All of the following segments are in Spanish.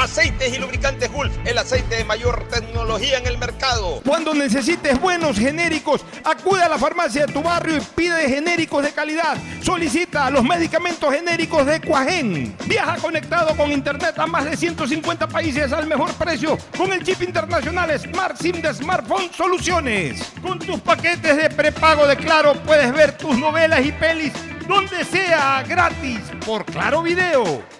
Aceites y lubricantes Gulf, el aceite de mayor tecnología en el mercado. Cuando necesites buenos genéricos, acude a la farmacia de tu barrio y pide genéricos de calidad. Solicita los medicamentos genéricos de Cuajén. Viaja conectado con internet a más de 150 países al mejor precio con el chip internacional Smart SIM de Smartphone Soluciones. Con tus paquetes de prepago de Claro puedes ver tus novelas y pelis donde sea gratis por Claro Video.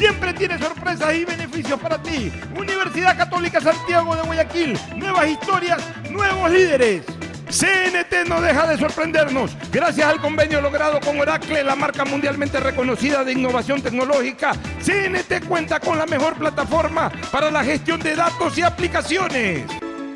Siempre tiene sorpresas y beneficios para ti. Universidad Católica Santiago de Guayaquil. Nuevas historias, nuevos líderes. CNT no deja de sorprendernos. Gracias al convenio logrado con Oracle, la marca mundialmente reconocida de innovación tecnológica, CNT cuenta con la mejor plataforma para la gestión de datos y aplicaciones.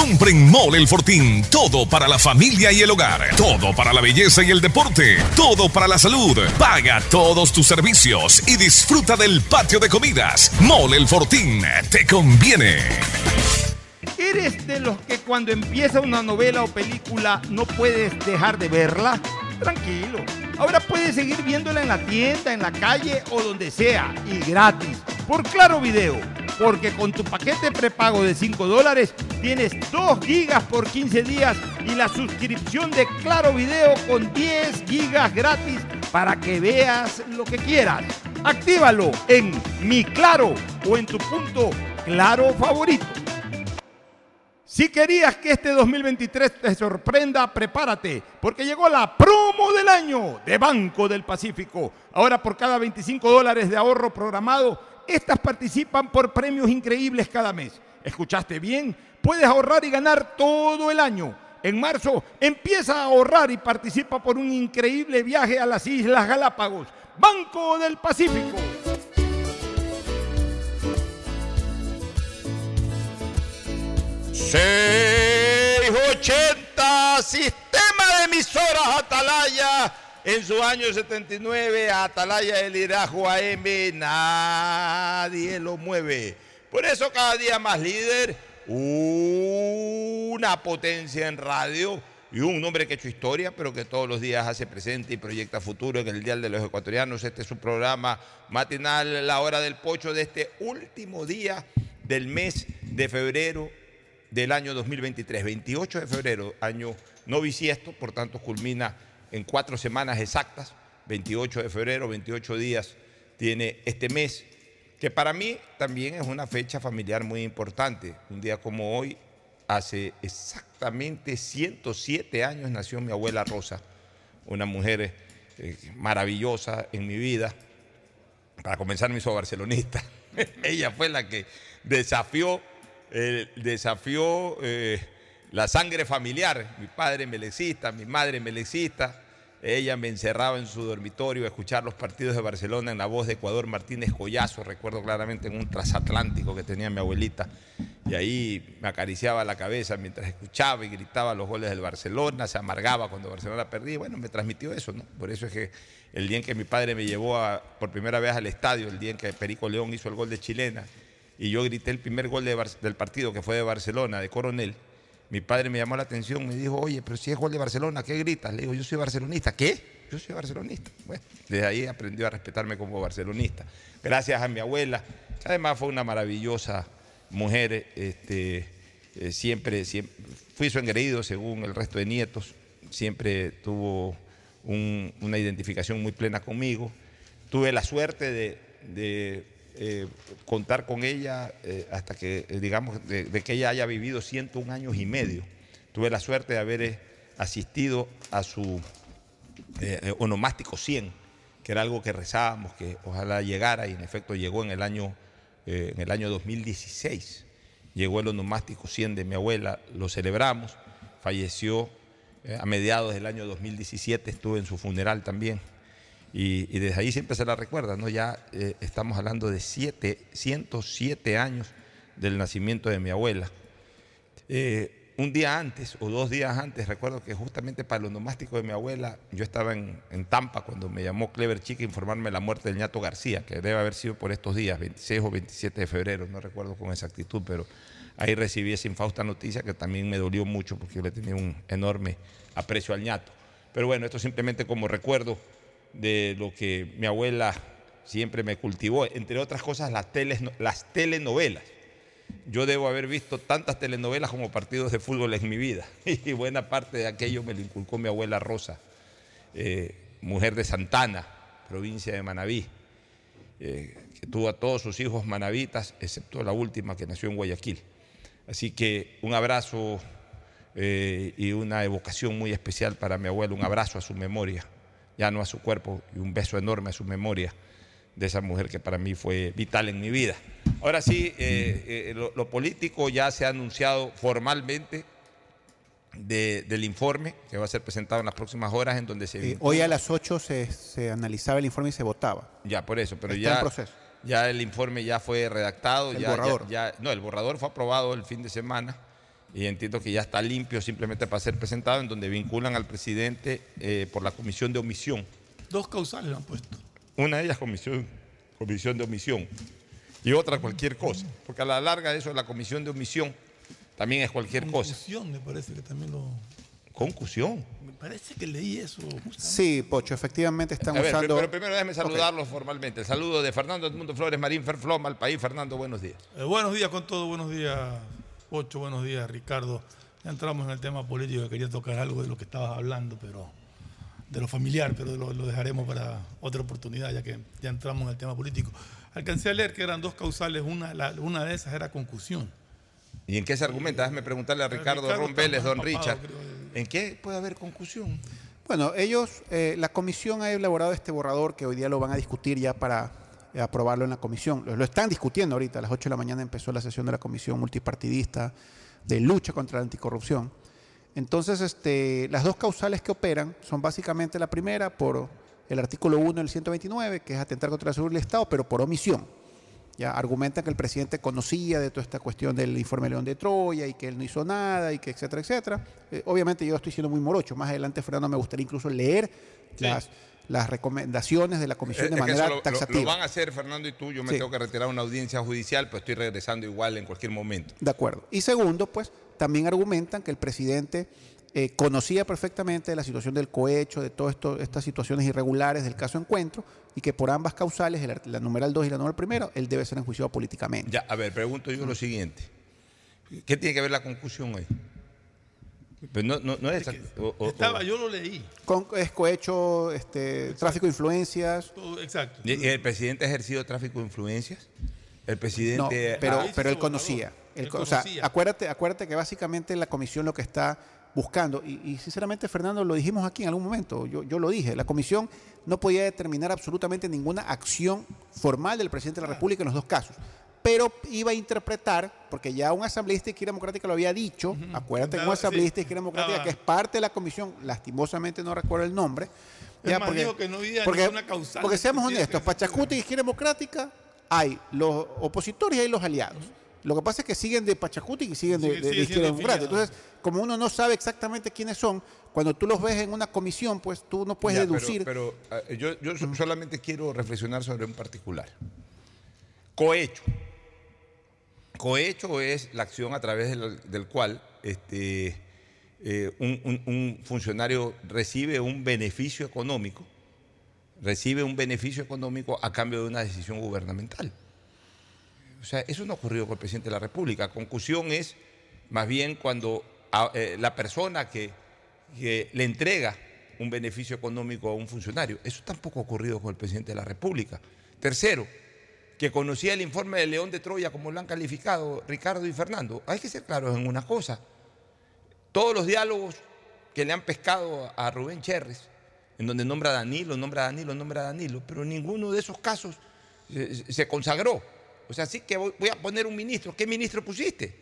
Compren Mole el Fortín. Todo para la familia y el hogar. Todo para la belleza y el deporte. Todo para la salud. Paga todos tus servicios y disfruta del patio de comidas. Mole el Fortín. Te conviene. ¿Eres de los que cuando empieza una novela o película no puedes dejar de verla? Tranquilo. Ahora puedes seguir viéndola en la tienda, en la calle o donde sea y gratis por Claro Video. Porque con tu paquete prepago de 5 dólares tienes 2 gigas por 15 días y la suscripción de Claro Video con 10 gigas gratis para que veas lo que quieras. Actívalo en Mi Claro o en tu punto Claro favorito. Si querías que este 2023 te sorprenda, prepárate, porque llegó la promo del año de Banco del Pacífico. Ahora por cada 25 dólares de ahorro programado, estas participan por premios increíbles cada mes. ¿Escuchaste bien? Puedes ahorrar y ganar todo el año. En marzo empieza a ahorrar y participa por un increíble viaje a las Islas Galápagos. Banco del Pacífico. 680 Sistema de emisoras Atalaya. En su año 79, Atalaya del Irajo AM, nadie lo mueve. Por eso cada día más líder, una potencia en radio y un hombre que ha hecho historia, pero que todos los días hace presente y proyecta futuro en el Dial de los Ecuatorianos. Este es su programa matinal, la hora del pocho de este último día del mes de febrero del año 2023. 28 de febrero, año no bisiesto, por tanto culmina en cuatro semanas exactas. 28 de febrero, 28 días tiene este mes, que para mí también es una fecha familiar muy importante. Un día como hoy, hace exactamente 107 años nació mi abuela Rosa, una mujer eh, maravillosa en mi vida. Para comenzar me hizo barcelonista. Ella fue la que desafió, eh, desafió eh, la sangre familiar. Mi padre melecista, mi madre melecista. Ella me encerraba en su dormitorio a escuchar los partidos de Barcelona en la voz de Ecuador Martínez Collazo, recuerdo claramente en un transatlántico que tenía mi abuelita, y ahí me acariciaba la cabeza mientras escuchaba y gritaba los goles del Barcelona, se amargaba cuando Barcelona perdía, bueno, me transmitió eso, ¿no? Por eso es que el día en que mi padre me llevó por primera vez al estadio, el día en que Perico León hizo el gol de Chilena, y yo grité el primer gol del partido que fue de Barcelona, de Coronel, mi padre me llamó la atención, me dijo, oye, pero si es gol de Barcelona, ¿qué gritas? Le digo, yo soy barcelonista. ¿Qué? Yo soy barcelonista. Bueno, desde ahí aprendió a respetarme como barcelonista. Gracias a mi abuela, además fue una maravillosa mujer, este, eh, siempre, siempre, fui su engreído según el resto de nietos, siempre tuvo una identificación muy plena conmigo. Tuve la suerte de eh, contar con ella eh, hasta que, eh, digamos, de, que ella haya vivido 101 años y medio. Tuve la suerte de haber asistido a su onomástico 100, que era algo que rezábamos, que ojalá llegara y en efecto llegó en el año, en el año 2016. Llegó el onomástico 100 de mi abuela, lo celebramos, falleció a mediados del año 2017, estuve en su funeral también. Y, desde ahí siempre se la recuerda, ¿no? Ya eh, estamos hablando de siete, 107 años del nacimiento de mi abuela. Eh, un día antes o dos días antes, recuerdo que justamente para el onomástico de mi abuela, yo estaba en, Tampa cuando me llamó Clever Chica a informarme de la muerte del ñato García, que debe haber sido por estos días, 26 o 27 de febrero, no recuerdo con exactitud, pero ahí recibí esa infausta noticia que también me dolió mucho porque yo le tenía un enorme aprecio al ñato. Pero bueno, esto simplemente como recuerdo de lo que mi abuela siempre me cultivó, entre otras cosas las, las telenovelas. Yo debo haber visto tantas telenovelas como partidos de fútbol en mi vida y buena parte de aquello me lo inculcó mi abuela Rosa, eh, mujer de Santana, provincia de Manabí, eh, que tuvo a todos sus hijos manavitas, excepto la última que nació en Guayaquil. Así que un abrazo eh, y una evocación muy especial para mi abuelo, un abrazo a su memoria ya no a su cuerpo, y un beso enorme a su memoria de esa mujer que para mí fue vital en mi vida. Ahora sí, eh, eh, lo, político ya se ha anunciado formalmente del informe que va a ser presentado en las próximas horas en donde se... Eh, hoy a las 8 se, analizaba el informe y se votaba. Ya, por eso, pero ya... Ya el informe ya fue redactado. El borrador. ya, no, el borrador fue aprobado el fin de semana y entiendo que ya está limpio simplemente para ser presentado, en donde vinculan al presidente eh, por la comisión de omisión. Dos causales lo han puesto. Una de ellas comisión, comisión de omisión y otra cualquier cosa, porque a la larga eso de la comisión de omisión también es cualquier cosa. Concusión me parece que también lo... Concusión. Me parece que leí eso. Sí, Pocho, efectivamente están usando... Pero primero déjeme saludarlos formalmente. El saludo de Fernando Edmundo Flores Marín Ferfloma al país. Fernando, buenos días. Eh, buenos días con todo, buenos días Ocho, buenos días, Ricardo. Ya entramos en el tema político, quería tocar algo de lo que estabas hablando, pero de lo familiar, pero lo, dejaremos para otra oportunidad, ya que ya entramos en el tema político. Alcancé a leer que eran dos causales, una, una de esas era concusión. ¿Y en qué se argumenta? Déjame preguntarle a Ricardo, Ron Vélez, don Richard. ¿En qué puede haber concusión? Bueno, ellos, eh, la comisión ha elaborado este borrador que hoy día lo van a discutir ya para aprobarlo en la comisión. Lo, están discutiendo ahorita. A las 8 de la mañana empezó la sesión de la comisión multipartidista de lucha contra la anticorrupción. Entonces, este, las dos causales que operan son básicamente la primera por el artículo 1 del 129, que es atentar contra la seguridad del Estado, pero por omisión. Ya argumentan que el presidente conocía de toda esta cuestión del informe León de Troya y que él no hizo nada y que etcétera, etcétera. Eh, obviamente yo estoy siendo muy morocho. Más adelante, Fernando, me gustaría incluso leer las las recomendaciones de la comisión Es- de que manera lo- lo, taxativa. lo van a hacer, Fernando y tú. Yo me Sí. tengo que retirar a una audiencia judicial, pero estoy regresando igual en cualquier momento. De acuerdo. Y segundo, pues también argumentan que el presidente eh, conocía perfectamente la situación del cohecho, de todas estas situaciones irregulares del caso Encuentro, y que por ambas causales, el la numeral 2 y la numeral primero, él debe ser enjuiciado políticamente. Ya, a ver, pregunto yo lo siguiente. ¿Qué tiene que ver la conclusión ahí? Pues no, no, no es... o- o- Estaba, o- yo lo leí. Con, es cohecho, este, tráfico de influencias. Todo- exacto. ¿Y- ¿El presidente ha ejercido tráfico de influencias? El No, presidente... pero, ah, pero él conocía. Él Él co- o sea, acuérdate, acuérdate que básicamente la comisión lo que está buscando, y, y sinceramente Fernando lo dijimos aquí en algún momento, yo, yo lo dije, la comisión no podía determinar absolutamente ninguna acción formal del presidente de la República en los dos casos, pero iba a interpretar, porque ya un asambleísta de izquierda democrática lo había dicho, acuérdate que un asambleísta de sí, izquierda democrática estaba- que es parte de la comisión, lastimosamente no recuerdo el nombre, más, dijo que no había porque, ninguna causal porque seamos honestos, Pachacuti y Izquierda Democrática hay los opositores y hay los aliados. Lo que pasa es que siguen de Pachacuti y siguen de, Sigue- de- de sigue Izquierda Democrática. Entonces, como uno no sabe exactamente quiénes son, cuando tú los ves en una comisión, pues tú no puedes Ya, deducir. Pero, eh, yo, yo so- solamente quiero reflexionar sobre un particular. Cohecho. Cohecho es la acción a través del, cual este, eh, un, un- un funcionario recibe un beneficio económico, recibe un beneficio económico a cambio de una decisión gubernamental. O sea, eso no ocurrió con el presidente de la República. Concusión es más bien cuando eh, la persona que, que le entrega un beneficio económico a un funcionario. Eso tampoco ha ocurrido con el presidente de la República. Tercero, que conocía el informe de León de Troya, como lo han calificado Ricardo y Fernando. Hay que ser claros en una cosa. Todos los diálogos que le han pescado a Rubén Cherres, en donde nombra a Danilo, nombra a Danilo, nombra a Danilo, pero ninguno de esos casos se, consagró. O sea, sí que voy, voy a poner un ministro. ¿Qué ministro pusiste?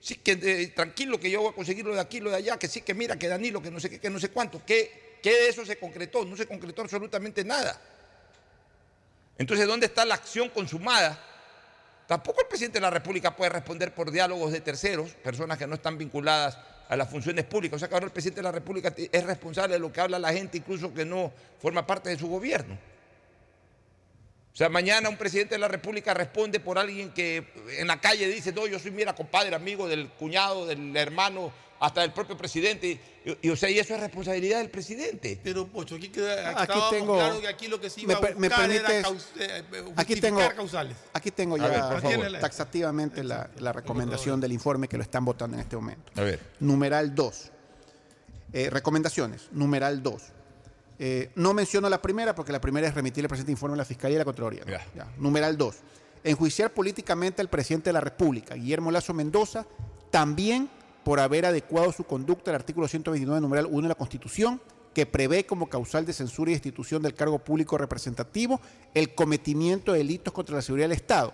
Sí que eh, tranquilo que yo voy a conseguir lo de aquí, lo de allá, que sí que mira, que Danilo, que no sé qué, que no sé cuánto. ¿Qué, qué de eso se concretó? No se concretó absolutamente nada. Entonces, ¿dónde está la acción consumada? Tampoco el presidente de la República puede responder por diálogos de terceros, personas que no están vinculadas a las funciones públicas. O sea que ahora el presidente de la República es responsable de lo que habla la gente, incluso que no forma parte de su gobierno. O sea, mañana un presidente de la República responde por alguien que en la calle dice, no, yo soy, mira, compadre, amigo del cuñado, del hermano, hasta del propio presidente. Y, y, o sea, y eso es responsabilidad del presidente. Pero, Pocho, aquí queda Aquí estábamos tengo- claro que aquí lo que se iba me a me buscar era permites- caus- eh, eh, Aquí tengo, causales. aquí tengo ya ver, por favor, taxativamente la, la recomendación del informe que lo están votando en este momento. A ver. Numeral 2. Eh, recomendaciones. Numeral 2. Eh, no menciono la primera porque la primera es remitir el presente informe a la Fiscalía y la Contraloría. Ya. Ya. Numeral 2. Enjuiciar políticamente al presidente de la República, Guillermo Lazo Mendoza, también por haber adecuado su conducta al artículo 129, numeral 1 de la Constitución, que prevé como causal de censura y destitución del cargo público representativo el cometimiento de delitos contra la seguridad del Estado,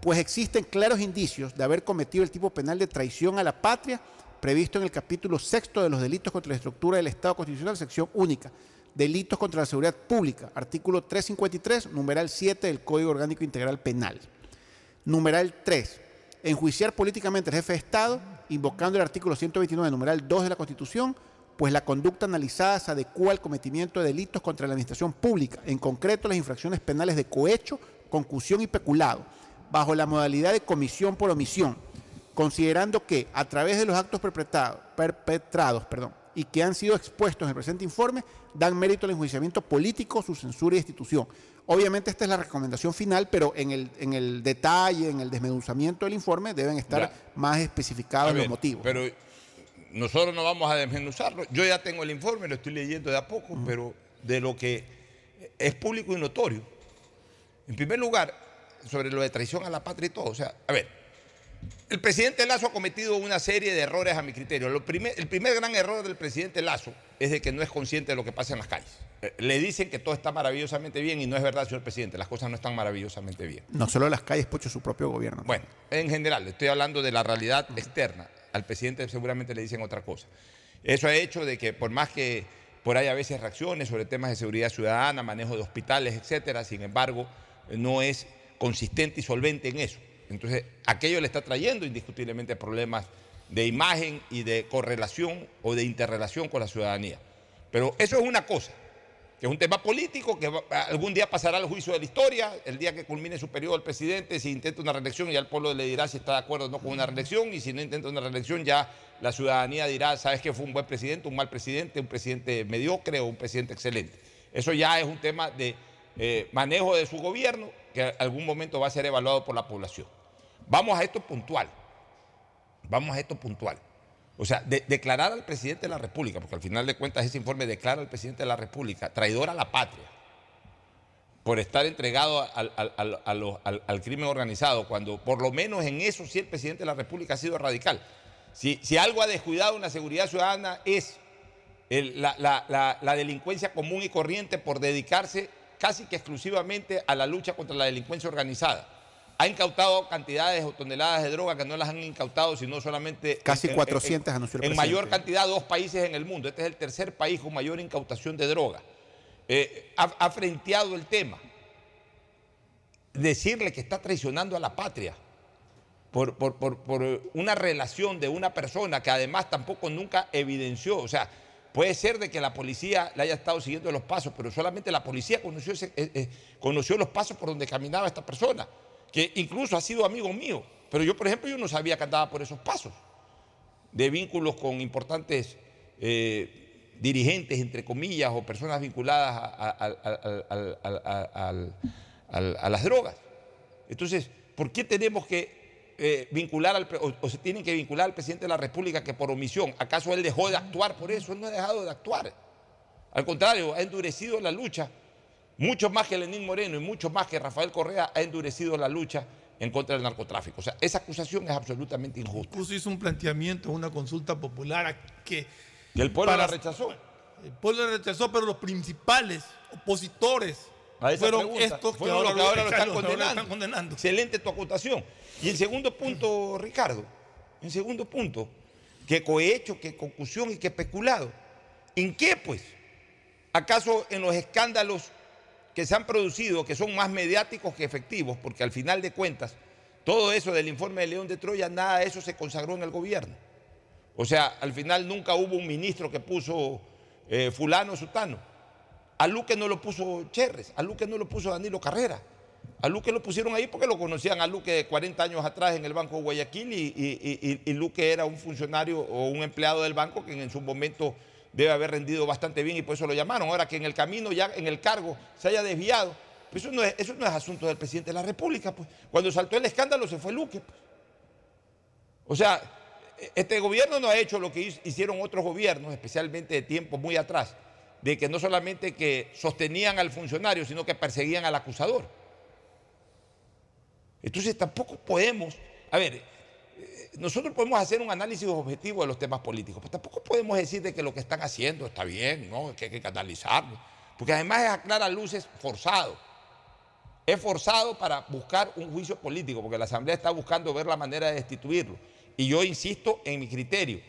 pues existen claros indicios de haber cometido el tipo penal de traición a la patria previsto en el capítulo sexto de los delitos contra la estructura del Estado constitucional, sección única. Delitos contra la seguridad pública, artículo 353, numeral 7 del Código Orgánico Integral Penal. Numeral 3. Enjuiciar políticamente al jefe de Estado, invocando el artículo 129, numeral 2 de la Constitución, pues la conducta analizada se adecua al cometimiento de delitos contra la administración pública, en concreto las infracciones penales de cohecho, concusión y peculado, bajo la modalidad de comisión por omisión, considerando que a través de los actos perpetrados, y que han sido expuestos en el presente informe, dan mérito al enjuiciamiento político, su censura y destitución. Obviamente esta es la recomendación final, pero en el, en el detalle, en el desmenuzamiento del informe deben estar Ya. más especificados los motivos. Pero nosotros no vamos a desmenuzarlo. Yo ya tengo el informe, lo estoy leyendo de a poco, pero de lo que es público y notorio. En primer lugar, sobre lo de traición a la patria y todo. O sea, a ver, el presidente Lazo ha cometido una serie de errores a mi criterio. Lo primer- el primer gran error del presidente Lazo es de que no es consciente de lo que pasa en las calles. Eh, Le dicen que todo está maravillosamente bien y no es verdad, señor presidente. Las cosas no están maravillosamente bien. No solo las calles, Pocho, su propio gobierno. Bueno, en general, estoy hablando de la realidad externa. Al presidente seguramente le dicen otra cosa. Eso ha hecho de que por más que por ahí a veces reacciones sobre temas de seguridad ciudadana, manejo de hospitales, etcétera, sin embargo, no es consistente y solvente en eso. Entonces, aquello le está trayendo indiscutiblemente problemas de imagen y de correlación o de interrelación con la ciudadanía. Pero eso es una cosa que es un tema político que algún día pasará al juicio de la historia, el día que culmine su periodo el presidente, si intenta una reelección ya el pueblo le dirá si está de acuerdo o no con una reelección y si no intenta una reelección ya la ciudadanía dirá, sabes que fue un buen presidente, un mal presidente, un presidente mediocre o un presidente excelente. Eso ya es un tema de eh, manejo de su gobierno que algún momento va a ser evaluado por la población. Vamos a esto puntual. Vamos a esto puntual. O sea, de- declarar al presidente de la República, porque al final de cuentas ese informe declara al presidente de la República traidor a la patria por estar entregado al, crimen organizado, cuando por lo menos en eso sí el presidente de la República ha sido radical. Si, algo ha descuidado en la seguridad ciudadana es la- la delincuencia común y corriente por dedicarse casi que exclusivamente a la lucha contra la delincuencia organizada. Ha incautado cantidades o toneladas de droga que no las han incautado, sino solamente... Casi en- en- 400 anunció el En mayor cantidad, dos países en el mundo. Este es el tercer país con mayor incautación de droga. Eh, ha, ha frenteado el tema. Decirle que está traicionando a la patria por, por- por- por una relación de una persona que además tampoco nunca evidenció. O sea, puede ser de que la policía le haya estado siguiendo los pasos, pero solamente la policía conoció, ese- eh, eh, conoció los pasos por donde caminaba esta persona, que incluso ha sido amigo mío. Pero yo, por ejemplo, yo no sabía que andaba por esos pasos de vínculos con importantes eh, dirigentes, entre comillas, o personas vinculadas a, las drogas. Entonces, ¿por qué tenemos que eh, vincular al, o, tienen que vincular al presidente de la República que por omisión, ¿acaso él dejó de actuar por eso? Él no ha dejado de actuar. Al contrario, ha endurecido la lucha, mucho más que Lenín Moreno y mucho más que Rafael Correa, ha endurecido la lucha en contra del narcotráfico. O sea, esa acusación es absolutamente injusta. Incluso hizo un planteamiento, una consulta popular a que... Y el pueblo para- la rechazó. El pueblo la rechazó, pero los principales opositores fueron pregunta, estos que ahora, los que ahora lo están ahora condenando. están condenando. Excelente tu acotación. Y el segundo punto, Ricardo, el segundo punto, que cohecho, que concusión y que especulado. ¿En qué, pues? ¿Acaso en los escándalos que se han producido, que son más mediáticos que efectivos, porque al final de cuentas, todo eso del informe de León de Troya, nada de eso se consagró en el gobierno? O sea, al final nunca hubo un ministro que puso eh, fulano sutano. A Luque no lo puso Cherres, a Luque no lo puso Danilo Carrera. A Luque lo pusieron ahí porque lo conocían a Luque de 40 años atrás en el Banco de Guayaquil y, y- y- y Luque era un funcionario o un empleado del banco que en su momento debe haber rendido bastante bien y por eso lo llamaron. Ahora que en el camino, ya en el cargo, se haya desviado, pues eso no es, eso no es asunto del presidente de la República. Pues. Cuando saltó el escándalo se fue Luque. pues. O sea, este gobierno no ha hecho lo que hicieron otros gobiernos, especialmente de tiempo muy atrás, de que no solamente que sostenían al funcionario, sino que perseguían al acusador. Entonces tampoco podemos, a ver, nosotros podemos hacer un análisis objetivo de los temas políticos, pero tampoco podemos decir de que lo que están haciendo está bien, ¿no? que hay que analizarlo, porque además es a claras luces forzado. Es forzado para buscar un juicio político, porque la Asamblea está buscando ver la manera de destituirlo. Y yo insisto en mi criterio.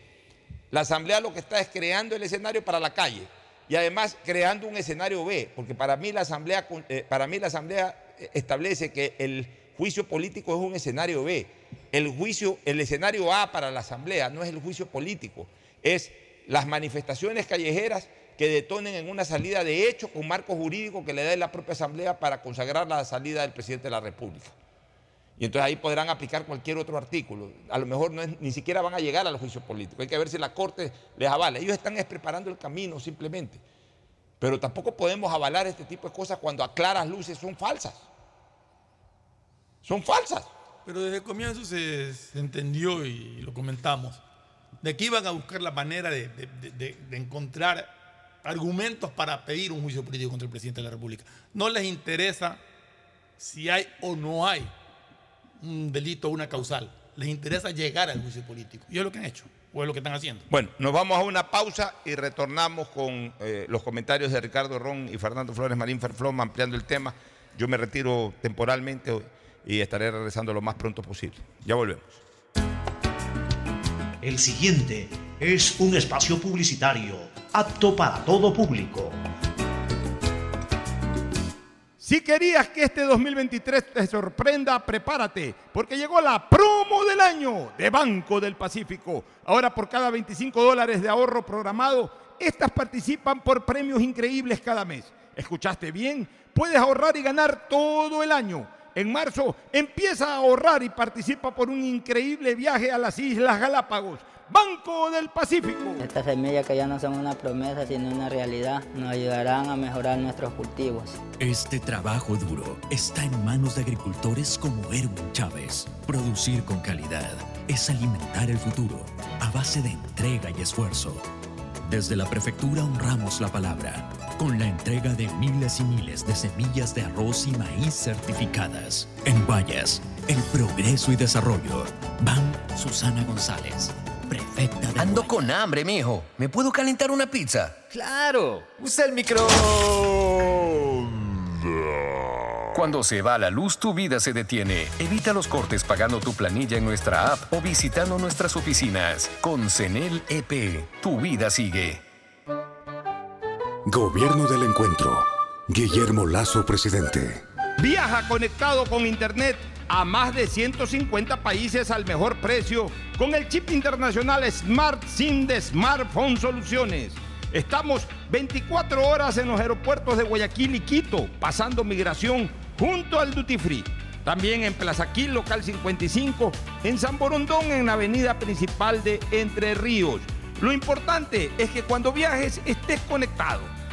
La Asamblea lo que está es creando el escenario para la calle y además creando un escenario B, porque para mí la Asamblea, eh, para mí la Asamblea eh, establece que el juicio político es un escenario B. El juicio, el escenario A para la Asamblea no es el juicio político, es las manifestaciones callejeras que detonen en una salida de hecho con marco jurídico que le dé la propia Asamblea para consagrar la salida del presidente de la República. Y entonces ahí podrán aplicar cualquier otro artículo. A lo mejor ni siquiera van a llegar al juicio político. Hay que ver si la Corte les avala. Ellos están es preparando el camino simplemente. Pero tampoco podemos avalar este tipo de cosas cuando a claras luces son falsas. Son falsas. Pero desde el comienzo se, entendió y lo comentamos, de que iban a buscar la manera de, encontrar argumentos para pedir un juicio político contra el presidente de la República. No les interesa si hay o no hay un delito o una causal. Les interesa llegar al juicio político. Y es lo que han hecho, o es lo que están haciendo. Bueno, nos vamos a una pausa y retornamos con eh, los comentarios de Ricardo Ron y Fernando Flores Marín Ferfloma ampliando el tema. Yo me retiro temporalmente y estaré regresando lo más pronto posible. Ya volvemos. El siguiente es un espacio publicitario apto para todo público. Si querías que este 2023 te sorprenda, prepárate, porque llegó la promo del año de Banco del Pacífico. Ahora por cada 25 dólares de ahorro programado, estas participan por premios increíbles cada mes. ¿Escuchaste bien? Puedes ahorrar y ganar todo el año. En marzo empieza a ahorrar y participa por un increíble viaje a las Islas Galápagos. Banco del Pacífico. Estas semillas que ya no son una promesa sino una realidad nos ayudarán a mejorar nuestros cultivos. Este trabajo duro está en manos de agricultores como Erwin Chávez. Producir con calidad es alimentar el futuro a base de entrega y esfuerzo. Desde la prefectura honramos la palabra con la entrega de miles y miles de semillas de arroz y maíz certificadas. En Guayas, el progreso y desarrollo. Van Susana González, prefecta de Ando con hambre, mijo. ¿Me puedo calentar una pizza? Claro, usa el micro. Cuando se va la luz, tu vida se detiene. Evita los cortes pagando tu planilla en nuestra app o visitando nuestras oficinas. Con CENEL EP, tu vida sigue. Gobierno del Encuentro. Guillermo Lazo, presidente. Viaja conectado con Internet a más de 150 países al mejor precio con el chip internacional Smart SIM de Smartphone Soluciones. Estamos 24 horas en los aeropuertos de Guayaquil y Quito, pasando migración junto al Duty Free. También en Plaza Quil, local 55, en San Borondón, en la avenida principal de Entre Ríos. Lo importante es que cuando viajes estés conectado,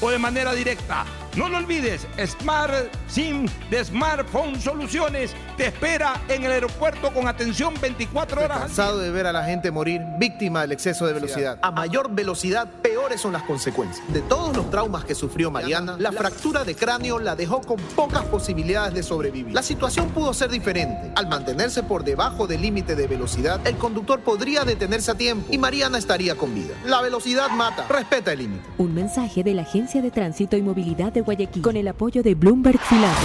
o de manera directa. No lo olvides, Smart SIM de Smartphone Soluciones te espera en el aeropuerto con atención 24 horas. Cansado de ver a la gente morir víctima del exceso de velocidad. A mayor velocidad, peores son las consecuencias. De todos los traumas que sufrió Mariana, la fractura de cráneo la dejó con pocas posibilidades de sobrevivir. La situación pudo ser diferente. Al mantenerse por debajo del límite de velocidad, el conductor podría detenerse a tiempo y Mariana estaría con vida. La velocidad mata. Respeta el límite. Un mensaje de la Agencia de Tránsito y Movilidad de Guayaquil con el apoyo de Bloomberg Filar.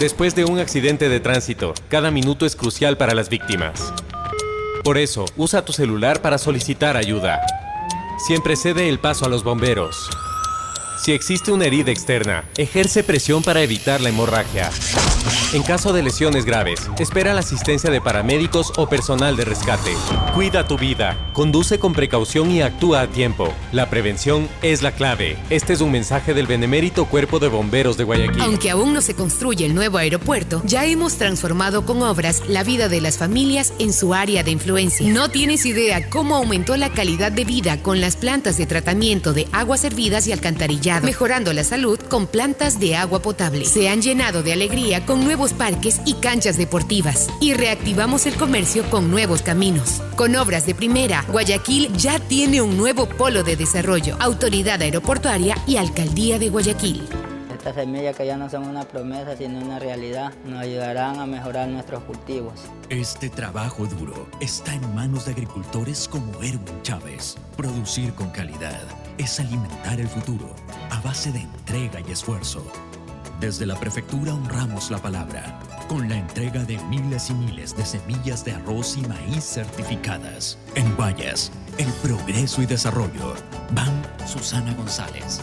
Después de un accidente de tránsito, cada minuto es crucial para las víctimas. Por eso, usa tu celular para solicitar ayuda. Siempre cede el paso a los bomberos. Si existe una herida externa, ejerce presión para evitar la hemorragia. En caso de lesiones graves, espera la asistencia de paramédicos o personal de rescate. Cuida tu vida, conduce con precaución y actúa a tiempo. La prevención es la clave. Este es un mensaje del benemérito Cuerpo de Bomberos de Guayaquil. Aunque aún no se construye el nuevo aeropuerto, ya hemos transformado con obras la vida de las familias en su área de influencia. No tienes idea cómo aumentó la calidad de vida con las plantas de tratamiento de aguas servidas y alcantarillado, mejorando la salud con plantas de agua potable. Se han llenado de alegría con nuevos parques y canchas deportivas y reactivamos el comercio con nuevos caminos. Con obras de primera, Guayaquil ya tiene un nuevo polo de desarrollo, autoridad aeroportuaria y alcaldía de Guayaquil. Estas semillas que ya no son una promesa sino una realidad nos ayudarán a mejorar nuestros cultivos. Este trabajo duro está en manos de agricultores como Erwin Chávez. Producir con calidad es alimentar el futuro a base de entrega y esfuerzo. Desde la prefectura honramos la palabra con la entrega de miles y miles de semillas de arroz y maíz certificadas. En Guayas, el progreso y desarrollo. Van Susana González,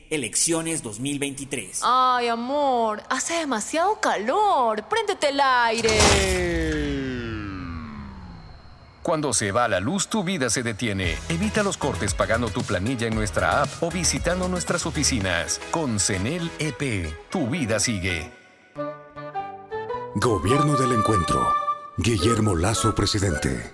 elecciones 2023. Ay, amor, hace demasiado calor. Préndete el aire. Cuando se va la luz, tu vida se detiene. Evita los cortes pagando tu planilla en nuestra app o visitando nuestras oficinas. Con CENEL EP, tu vida sigue. Gobierno del Encuentro. Guillermo Lazo, presidente.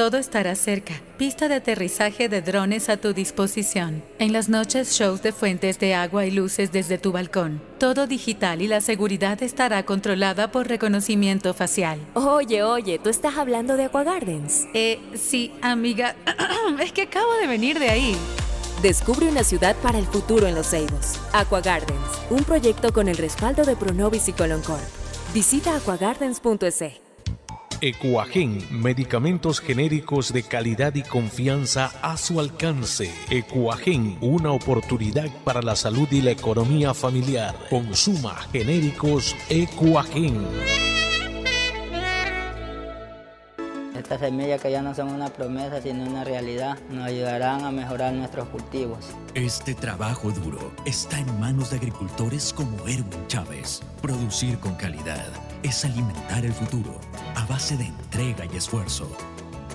Todo estará cerca. Pista de aterrizaje de drones a tu disposición. En las noches, shows de fuentes de agua y luces desde tu balcón. Todo digital y la seguridad estará controlada por reconocimiento facial. Oye, oye, ¿tú estás hablando de Aqua Gardens? Eh, sí, amiga. es que acabo de venir de ahí. Descubre una ciudad para el futuro en Los Ceibos. Aqua Gardens, un proyecto con el respaldo de Pronovis y Coloncorp. Visita aquagardens.es. Ecuagen, medicamentos genéricos de calidad y confianza a su alcance. Ecuagen, una oportunidad para la salud y la economía familiar. Consuma genéricos Ecuagen. Estas semillas que ya no son una promesa sino una realidad nos ayudarán a mejorar nuestros cultivos. Este trabajo duro está en manos de agricultores como Erwin Chávez. Producir con calidad es alimentar el futuro a base de entrega y esfuerzo.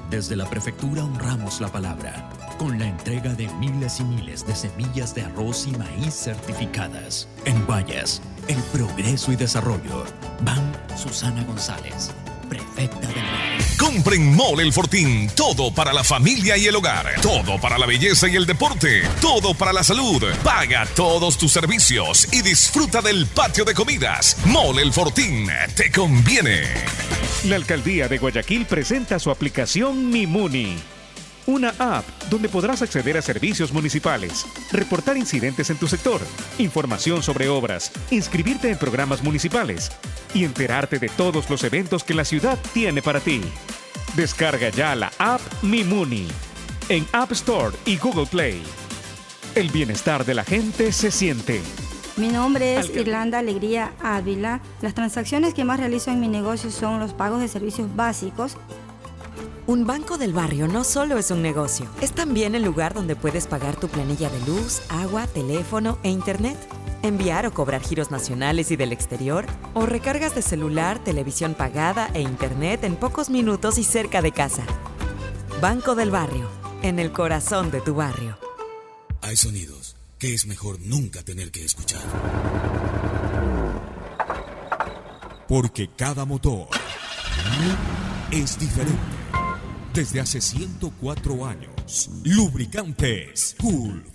Desde la prefectura honramos la palabra con la entrega de miles y miles de semillas de arroz y maíz certificadas. En Guayas, el progreso y desarrollo. Van Susana González, prefecta del. Compren Mole El Fortín. Todo para la familia y el hogar. Todo para la belleza y el deporte. Todo para la salud. Paga todos tus servicios y disfruta del patio de comidas. Mole El Fortín. Te conviene. La alcaldía de Guayaquil presenta su aplicación Mimuni. Una app donde podrás acceder a servicios municipales, reportar incidentes en tu sector, información sobre obras, inscribirte en programas municipales y enterarte de todos los eventos que la ciudad tiene para ti. Descarga ya la app Mimuni en App Store y Google Play. El bienestar de la gente se siente. Mi nombre es Irlanda Alegría Ávila. Las transacciones que más realizo en mi negocio son los pagos de servicios básicos. Un banco del barrio no solo es un negocio, es también el lugar donde puedes pagar tu planilla de luz, agua, teléfono e internet, enviar o cobrar giros nacionales y del exterior, o recargas de celular, televisión pagada e internet en pocos minutos y cerca de casa. Banco del barrio, en el corazón de tu barrio. Hay sonidos que es mejor nunca tener que escuchar. Porque cada motor es diferente. Desde hace 104 años, Lubricantes Gulf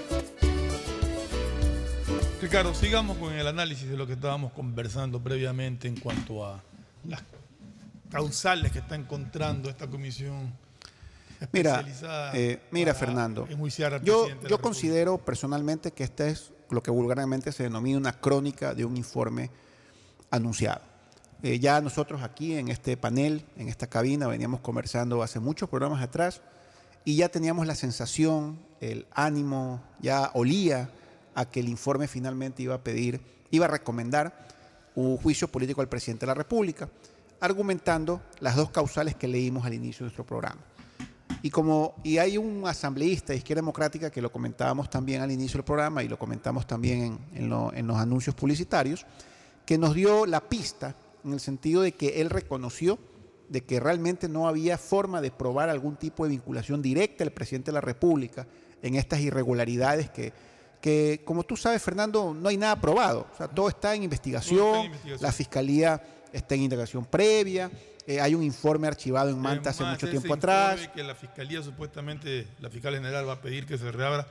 Ricardo, sigamos con el análisis de lo que estábamos conversando previamente en cuanto a las causales que está encontrando esta comisión Mira, especializada eh, mira Fernando, yo, yo considero personalmente que esta es lo que vulgarmente se denomina una crónica de un informe anunciado. Eh, ya nosotros aquí en este panel, en esta cabina, veníamos conversando hace muchos programas atrás y ya teníamos la sensación, el ánimo, ya olía a que el informe finalmente iba a pedir, iba a recomendar un juicio político al presidente de la República, argumentando las dos causales que leímos al inicio de nuestro programa. Y como y hay un asambleísta de Izquierda Democrática que lo comentábamos también al inicio del programa y lo comentamos también en, en lo- en los anuncios publicitarios, que nos dio la pista en el sentido de que él reconoció de que realmente no había forma de probar algún tipo de vinculación directa del presidente de la República en estas irregularidades que, que como tú sabes, Fernando, no hay nada probado. O sea, todo está en investigación, la Fiscalía está en indagación previa, eh, hay un informe archivado en Manta hace mucho tiempo atrás. Que la Fiscalía supuestamente, la Fiscal General va a pedir que se reabra.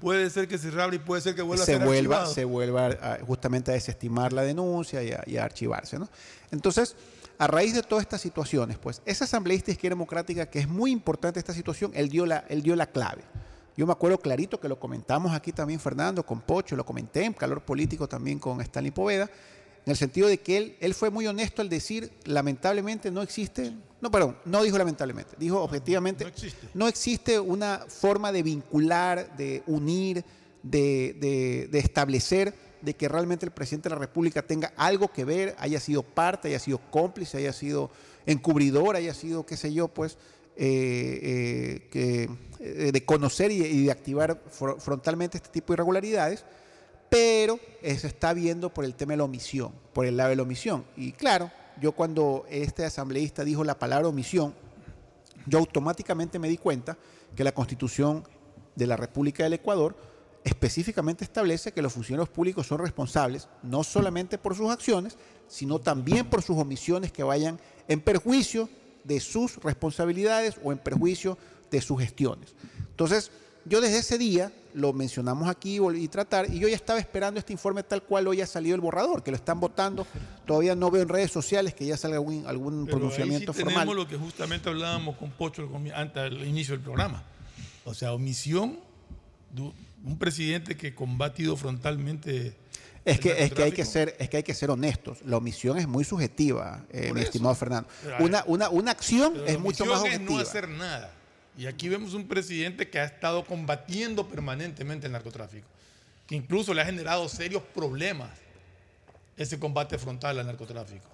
Puede ser que se reabra y puede ser que vuelva se a ser vuelva, archivado. Se vuelva a- justamente a desestimar la denuncia y a, y a archivarse. ¿no? Entonces, a raíz de todas estas situaciones, pues esa asambleísta izquierda democrática, que es muy importante esta situación, él dio la, él dio la clave. Yo me acuerdo clarito que lo comentamos aquí también, Fernando, con Pocho, lo comenté en calor político también con Stanley Poveda, en el sentido de que él, él fue muy honesto al decir, lamentablemente no existe, no, perdón, no dijo lamentablemente, dijo objetivamente, no existe, una forma de vincular, de unir, de, de- de establecer de que realmente el presidente de la República tenga algo que ver, haya sido parte, haya sido cómplice, haya sido encubridor, haya sido, qué sé yo, pues, eh, eh, eh, de conocer y, de activar fro- frontalmente este tipo de irregularidades, pero se está viendo por el tema de la omisión, por el lado de la omisión. Y claro, yo cuando este asambleísta dijo la palabra omisión, yo automáticamente me di cuenta que la constitución de la República del Ecuador específicamente establece que los funcionarios públicos son responsables no solamente por sus acciones, sino también por sus omisiones que vayan en perjuicio de sus responsabilidades o en perjuicio de sus gestiones. Entonces, yo desde ese día lo mencionamos aquí y tratar, y yo ya estaba esperando este informe tal cual hoy ha salido el borrador, que lo están votando. Todavía no veo en redes sociales que ya salga algún, algún Pero pronunciamiento ahí sí formal. tenemos lo que justamente hablábamos con Pocho antes del inicio del programa. O sea, omisión de un presidente que combatido frontalmente. Es que, es, que hay que ser, es que hay que ser honestos. La omisión es muy subjetiva, eh, mi eso. estimado Fernando. Una, una, una acción Pero es la mucho omisión más es objetiva. no hacer nada. Y aquí vemos un presidente que ha estado combatiendo permanentemente el narcotráfico, que incluso le ha generado serios problemas ese combate frontal al narcotráfico.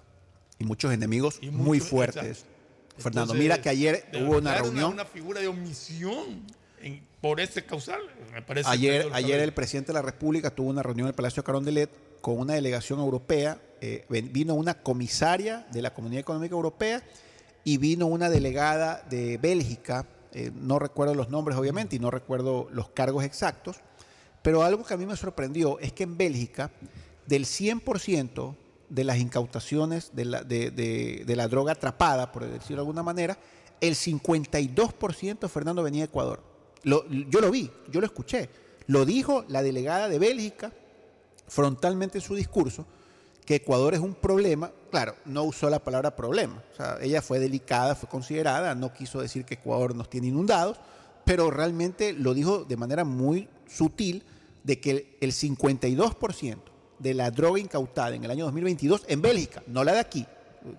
Y muchos enemigos Y muy mucho- fuertes. exacto. Fernando, Entonces, mira que ayer hubo una reunión. Una, figura de omisión en- por ese causal, me parece. Ayer, ayer el presidente de la República tuvo una reunión en el Palacio Carondelet con una delegación europea. eh, vino una comisaria de la Comunidad Económica Europea y vino una delegada de Bélgica. eh, no recuerdo los nombres, obviamente, y no recuerdo los cargos exactos. Pero algo que a mí me sorprendió es que en Bélgica, del 100% de las incautaciones de la, de- de- de la droga atrapada, por decirlo de alguna manera, el 52% Fernando venía de Ecuador. Yo lo vi, yo lo escuché. Lo dijo la delegada de Bélgica frontalmente en su discurso, que Ecuador es un problema. Claro, no usó la palabra problema. O sea, ella fue delicada, fue considerada, no quiso decir que Ecuador nos tiene inundados, pero realmente lo dijo de manera muy sutil de que el 52% de la droga incautada en el año 2022 en Bélgica, no la de aquí,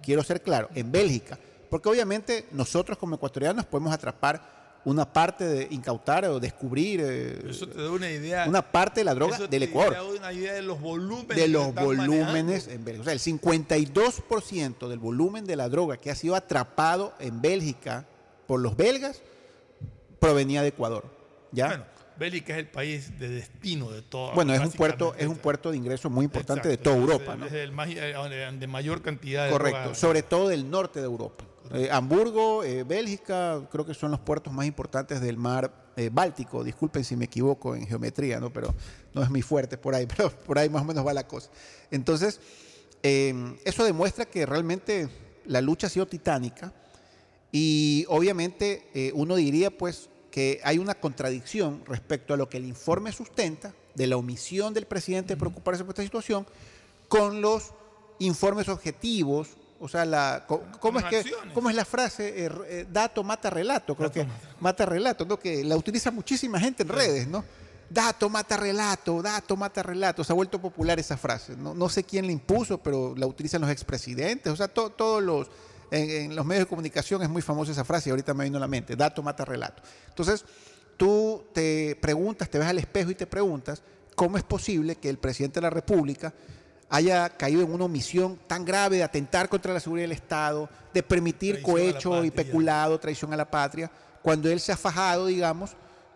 quiero ser claro, en Bélgica, porque obviamente nosotros como ecuatorianos podemos atrapar una parte de incautar o descubrir eh, Eso te da una idea. una parte de la droga eso del te Ecuador da una idea de los volúmenes. de los volúmenes manejando. en Bélgica. O sea, el 52% del volumen de la droga que ha sido atrapado en Bélgica por los belgas provenía de Ecuador. ¿Ya? Bueno, Bélgica es el país de destino de todo. Bueno, es un puerto, es un puerto de ingreso muy importante de toda es Europa, el- ¿no? Es el eh, de mayor cantidad de Correcto, droga. sobre todo del norte de Europa. Eh, Hamburgo, eh, Bélgica, creo que son los puertos más importantes del mar eh, Báltico. Disculpen si me equivoco en geometría, ¿no? pero no es mi fuerte por ahí, pero por ahí más o menos va la cosa. Entonces, eh, eso demuestra que realmente la lucha ha sido titánica y obviamente uno diría pues que hay una contradicción respecto a lo que el informe sustenta de la omisión del presidente de preocuparse por esta situación con los informes objetivos, o sea, la, ¿cómo, es, Con que, acciones. ¿cómo es la frase? Eh, eh, dato mata relato, creo que mata relato, ¿no? que la utiliza muchísima gente en redes, ¿no? Dato mata relato, dato mata relato, se ha vuelto popular esa frase, no, no sé quién la impuso, pero la utilizan los expresidentes, o sea, to- todos los, en, en los medios de comunicación es muy famosa esa frase y ahorita me vino a la mente, dato mata relato. Entonces, tú te preguntas, te ves al espejo y te preguntas, ¿cómo es posible que el presidente de la República haya caído en una omisión tan grave de atentar contra la seguridad del Estado, de permitir cohecho y peculado, traición a la patria, cuando él se ha fajado, digamos,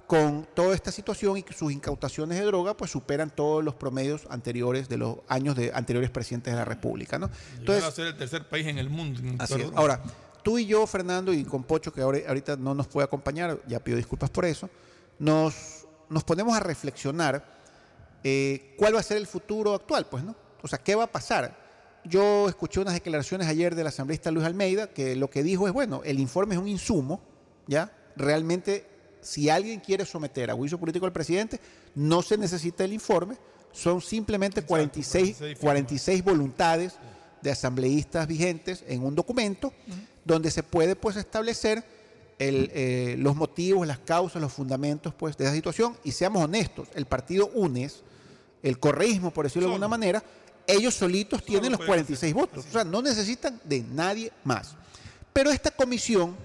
con toda esta situación y que sus incautaciones de droga pues superan todos los promedios anteriores de los años de anteriores presidentes de la República, ¿no? Entonces, a ser el tercer país en el mundo. en Así es. droga. Ahora, tú y yo, Fernando, y con Pocho, que ahora- ahorita no nos puede acompañar, ya pido disculpas por eso, nos, nos ponemos a reflexionar eh, cuál va a ser el futuro actual, pues, ¿no? O sea, ¿qué va a pasar? Yo escuché unas declaraciones ayer del asambleísta Luis Almeida que lo que dijo es, bueno, el informe es un insumo, ¿ya? Realmente, si alguien quiere someter a juicio político al presidente, no se necesita el informe, son simplemente 46, 46 voluntades de asambleístas vigentes en un documento donde se puede pues establecer el, eh, los motivos, las causas, los fundamentos pues de esa situación. Y seamos honestos, el partido UNES, el correísmo por decirlo de alguna manera, ellos solitos tienen los 46 votos, o sea, no necesitan de nadie más. Pero esta comisión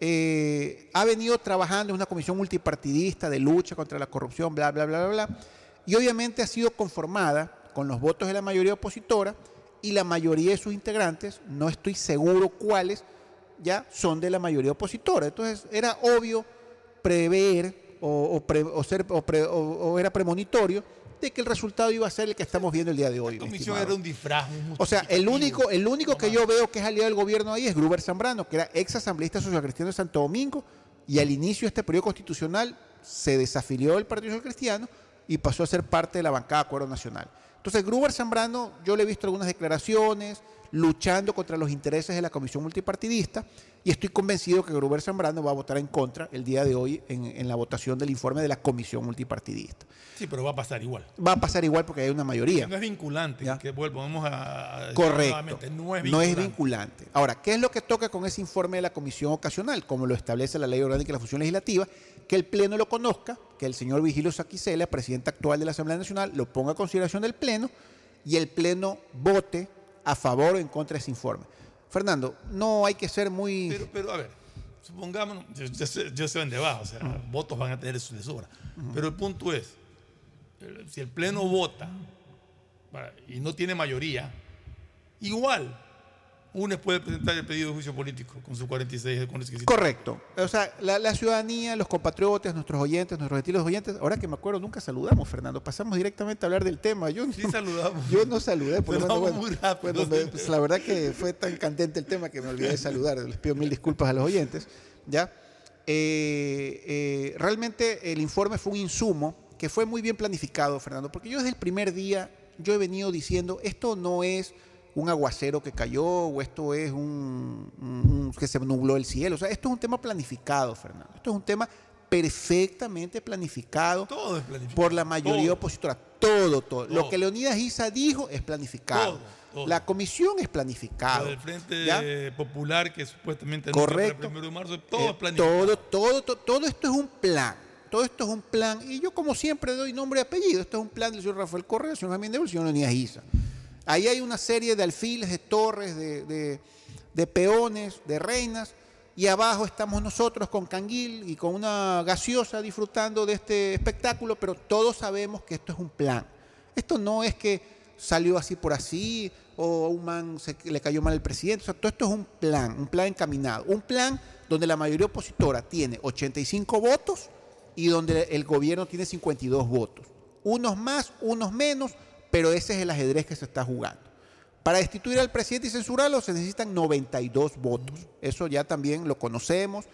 eh, ha venido trabajando, es una comisión multipartidista de lucha contra la corrupción, bla, bla, bla, bla, bla, y obviamente ha sido conformada con los votos de la mayoría opositora y la mayoría de sus integrantes, no estoy seguro cuáles, ya son de la mayoría opositora. Entonces era obvio prever o, o pre- o ser, o pre- o- o era premonitorio de que el resultado iba a ser el que estamos viendo el día de hoy. La mi comisión estimado. era un disfraz. un O sea, el único, el único que yo veo que es aliado del gobierno ahí es Gruber Zambrano, que era ex asambleísta social cristiano de Santo Domingo, y al inicio de este periodo constitucional se desafilió del Partido Social Cristiano y pasó a ser parte de la bancada de Acuerdo Nacional. Entonces, Gruber Zambrano, yo le he visto algunas declaraciones luchando contra los intereses de la comisión multipartidista y estoy convencido que Gruber Zambrano va a votar en contra el día de hoy en, en la votación del informe de la comisión multipartidista. Sí, pero va a pasar igual. Va a pasar igual porque hay una mayoría. No es vinculante, que vuelvo, vamos a... Correcto. no es No es vinculante. vinculante. Ahora, ¿qué es lo que toca con ese informe de la comisión ocasional? Como lo establece la ley orgánica de la función legislativa, que el Pleno lo conozca, que el señor Vigilio Saquicela, presidente actual de la Asamblea Nacional, lo ponga a consideración del Pleno y el Pleno vote a favor o en contra de ese informe. Fernando, no hay que ser muy... Pero, pero a ver, supongamos, yo, yo sé, yo sé dónde va, o sea, votos van a tener su de sobra. Pero el punto es, si el Pleno vota y no tiene mayoría, igual UNES puede presentar el pedido de juicio político con sus 46 con ese- Correcto. O sea, la, la ciudadanía, los compatriotas, nuestros oyentes, nuestros estilos oyentes, ahora que me acuerdo, nunca saludamos, Fernando. Pasamos directamente a hablar del tema. Yo, Sí saludamos. Yo no saludé. Por menos, bueno, muy rápido. bueno, me- pues, la verdad que fue tan candente el tema que me olvidé de saludar. Les pido mil disculpas a los oyentes. ¿ya? Eh, eh, realmente el informe fue un insumo que fue muy bien planificado, Fernando, porque yo desde el primer día yo he venido diciendo, esto no es un aguacero que cayó o esto es un, un- un- que se nubló el cielo. O sea, esto es un tema planificado, Fernando. Esto es un tema perfectamente planificado, Todo es planificado. por la mayoría Todo. opositora. Todo, todo, Lo que Leonidas Isa dijo es planificado. Todo. La comisión es Lo planificado. del Frente ¿ya? Popular que supuestamente Correcto. el primero de marzo, todo Eh, es planificado. todo, todo, todo, todo esto es un plan. Todo esto es un plan. Y yo, como siempre, doy nombre y apellido. Esto es un plan del señor Rafael Correa, del señor Jamín de del señor Leonidas Isa. Ahí hay una serie de alfiles, de torres, de, peones, de reinas. Y abajo estamos nosotros con canguil y con una gaseosa disfrutando de este espectáculo, pero todos sabemos que esto es un plan. Esto no es que salió así por así o un man se- le cayó mal el presidente. Todo esto es un plan, un plan encaminado. Un plan donde la mayoría opositora tiene 85 votos y donde el gobierno tiene 52 votos. Unos más, unos menos, pero ese es el ajedrez que se está jugando. Para destituir al presidente y censurarlo se necesitan 92 votos. Eso ya también lo conocemos,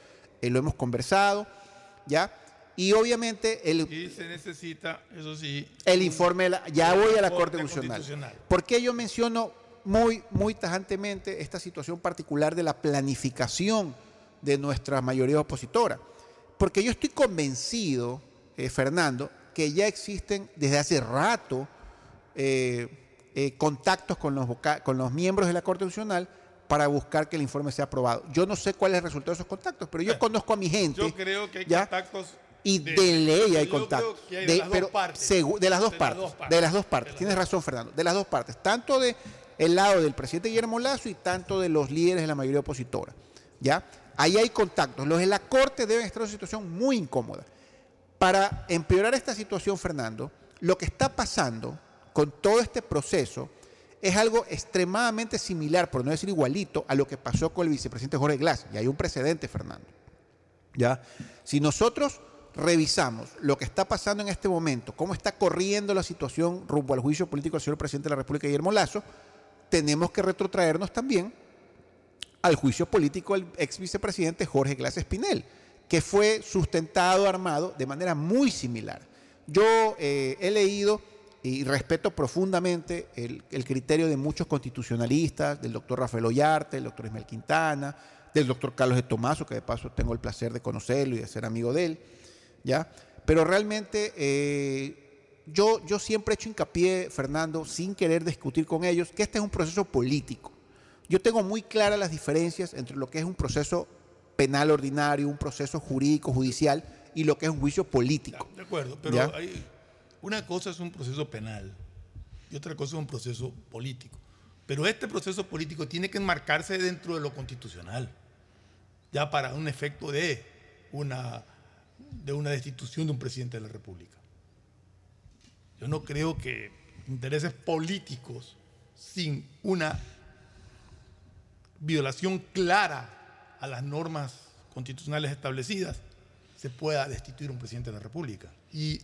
eh, lo hemos conversado, ¿ya? Y obviamente el, Y se necesita, eso sí, el informe, de la- ya voy a la Corte. Constitucional. ¿Por qué yo menciono muy, muy tajantemente esta situación particular de la planificación de nuestra mayoría opositora? Porque yo estoy convencido, eh, Fernando, que ya existen desde hace rato eh, eh, contactos con los, con los miembros de la Corte Constitucional para buscar que el informe sea aprobado. Yo no sé cuál es el resultado de esos contactos, pero yo conozco a mi gente. yo creo que hay ¿ya? contactos Y de, ley hay contactos. hay de las dos pero partes. de las dos De las partes. dos partes. De las dos partes. Tienes razón, Fernando. De las dos partes. Tanto de el lado del presidente Guillermo Lazo y tanto de los líderes de la mayoría opositora. ¿Ya? Ahí hay contactos. Los de la Corte deben estar en una situación muy incómoda. Para empeorar esta situación, Fernando, lo que está pasando con todo este proceso es algo extremadamente similar, por no decir igualito, a lo que pasó con el vicepresidente Jorge Glass. Y hay un precedente, Fernando. ¿Ya? Si nosotros revisamos lo que está pasando en este momento, cómo está corriendo la situación rumbo al juicio político del señor presidente de la República, Guillermo Lazo, tenemos que retrotraernos también al juicio político del ex vicepresidente Jorge Glass Espinel, que fue sustentado, armado de manera muy similar. Yo eh, he leído y respeto profundamente el, el, criterio de muchos constitucionalistas, del doctor Rafael Ollarte, del doctor Ismael Quintana, del doctor Carlos de Tomaso, que de paso tengo el placer de conocerlo y de ser amigo de él, ¿ya? Pero realmente eh, yo, yo siempre he hecho hincapié, Fernando, sin querer discutir con ellos, que este es un proceso político. Yo tengo muy claras las diferencias entre lo que es un proceso penal ordinario, un proceso jurídico, judicial, y lo que es un juicio político. De acuerdo, pero hay, una cosa es un proceso penal y otra cosa es un proceso político. Pero este proceso político tiene que enmarcarse dentro de lo constitucional, ya para un efecto de una, de una destitución de un presidente de la República. Yo no creo que intereses políticos sin una violación clara a las normas constitucionales establecidas se pueda destituir un presidente de la República. Y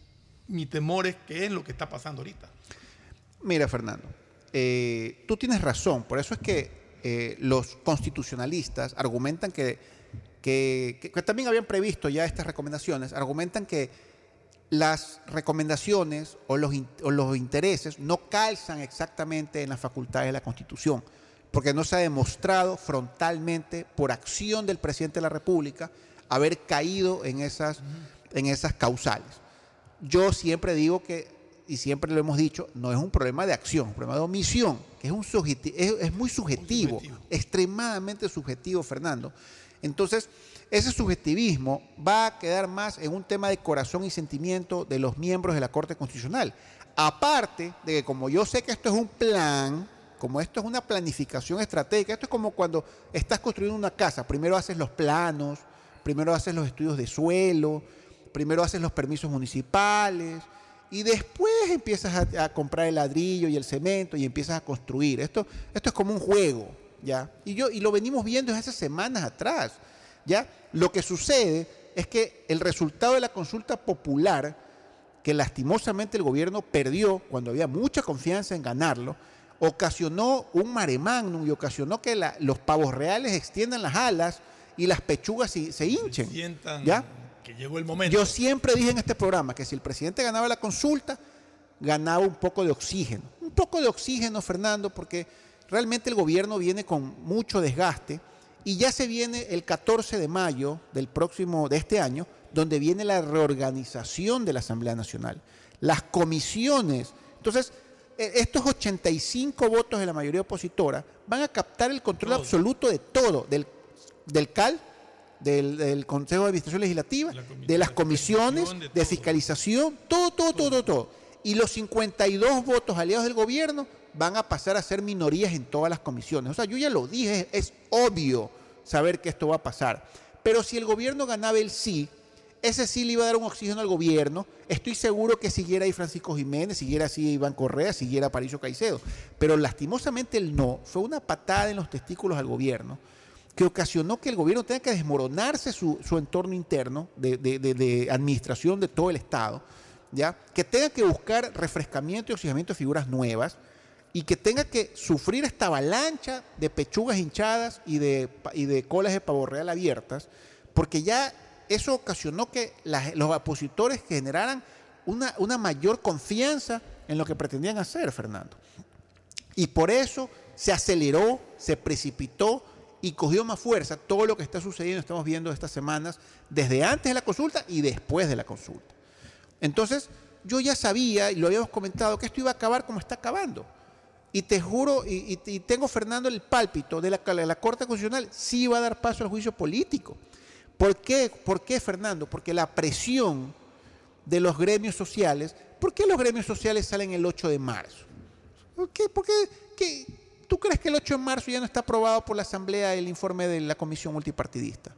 mi temor es que es lo que está pasando ahorita. Mira, Fernando, eh, tú tienes razón, por eso es que eh, los constitucionalistas argumentan que, que, también habían previsto ya estas recomendaciones, argumentan que las recomendaciones o los, o los intereses no calzan exactamente en las facultades de la Constitución, porque no se ha demostrado frontalmente por acción del presidente de la República haber caído en esas, en esas causales. Yo siempre digo que, y siempre lo hemos dicho, no es un problema de acción, es un problema de omisión, que es, un es, es muy subjetivo, subjetivo, extremadamente subjetivo, Fernando. Entonces, ese subjetivismo va a quedar más en un tema de corazón y sentimiento de los miembros de la Corte Constitucional. Aparte de que como yo sé que esto es un plan, como esto es una planificación estratégica, esto es como cuando estás construyendo una casa, primero haces los planos, primero haces los estudios de suelo, primero haces los permisos municipales y después empiezas a, a, comprar el ladrillo y el cemento y empiezas a construir. Esto, esto es como un juego, ¿ya? Y, yo, y lo venimos viendo desde hace semanas atrás, ¿ya? Lo que sucede es que el resultado de la consulta popular, que lastimosamente el gobierno perdió cuando había mucha confianza en ganarlo, ocasionó un mare magnum y ocasionó que la, los pavos reales extiendan las alas y las pechugas se, se hinchen. ¿Ya? Que llegó el momento. Yo siempre dije en este programa que si el presidente ganaba la consulta, ganaba un poco de oxígeno. Un poco de oxígeno, Fernando, porque realmente el gobierno viene con mucho desgaste y ya se viene el 14 de mayo del próximo, de este año, donde viene la reorganización de la Asamblea Nacional. Las comisiones. Entonces, estos 85 votos de la mayoría opositora van a captar el control absoluto de todo, del del CAL, del, del, Consejo de Administración Legislativa, de las comisiones, de, de fiscalización, todo, todo, todo, todo, todo. Y los 52 votos aliados del gobierno van a pasar a ser minorías en todas las comisiones. O sea, yo ya lo dije, es obvio saber que esto va a pasar. Pero si el gobierno ganaba el sí, ese sí le iba a dar un oxígeno al gobierno. Estoy seguro que siguiera ahí Francisco Jiménez, siguiera así Iván Correa, siguiera Paricio Caicedo. Pero lastimosamente el no fue una patada en los testículos al gobierno que ocasionó que el gobierno tenga que desmoronarse su, su entorno interno de, de, administración de todo el Estado, ¿ya? que tenga que buscar refrescamiento y oxigenamiento de figuras nuevas y que tenga que sufrir esta avalancha de pechugas hinchadas y de, y de colas de pavo real abiertas, porque ya eso ocasionó que los opositores generaran una, una mayor confianza en lo que pretendían hacer, Fernando. Y por eso se aceleró, se precipitó y cogió más fuerza todo lo que está sucediendo, estamos viendo estas semanas, desde antes de la consulta y después de la consulta. Entonces, yo ya sabía, y lo habíamos comentado, que esto iba a acabar como está acabando. Y te juro, y, tengo Fernando el pálpito de la, de la, Corte Constitucional, sí va a dar paso al juicio político. ¿Por qué? ¿Por qué, Fernando? Porque la presión de los gremios sociales, ¿por qué los gremios sociales salen el 8 de marzo? ¿Por qué? Porque, ¿qué? ¿Tú crees que el 8 de marzo ya no está aprobado por la Asamblea el informe de la Comisión Multipartidista?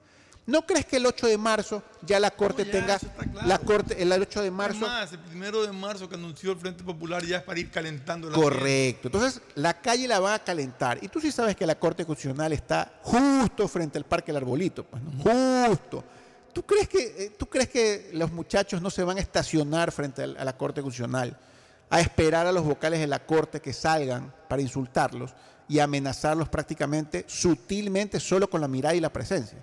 ¿No crees que el 8 de marzo ya la Corte no, ya, tenga claro. la Corte el 8 de marzo? El primero de marzo que anunció el Frente Popular ya es para ir calentando la Correcto. Entonces, la calle la va a calentar. Y tú sí sabes que la Corte Constitucional está justo frente al Parque El Arbolito, pues, ¿no? uh -huh. Justo. ¿Tú crees, que, eh, ¿Tú crees que los muchachos no se van a estacionar frente a la Corte Constitucional? A esperar a los vocales de la Corte que salgan para insultarlos y amenazarlos prácticamente sutilmente solo con la mirada y la presencia.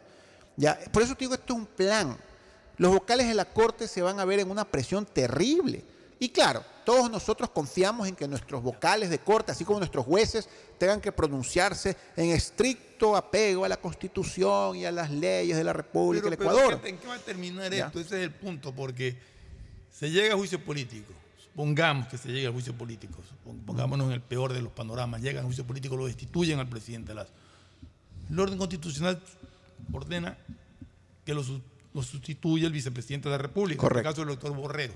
¿Ya? Por eso te digo, esto es un plan. Los vocales de la Corte se van a ver en una presión terrible. Y claro, todos nosotros confiamos en que nuestros vocales de corte, así como nuestros jueces, tengan que pronunciarse en estricto apego a la Constitución y a las leyes de la República del Ecuador. ¿En qué va a terminar esto? Ese es el punto, porque se llega a juicio político. Supongamos que se llegue a juicio político. Pongámonos en el peor de los panoramas. Llegan a juicio político, lo destituyen al presidente Lazo. El orden constitucional ordena que lo, lo sustituya el vicepresidente de la República, Correcto. en el caso del doctor Borrero.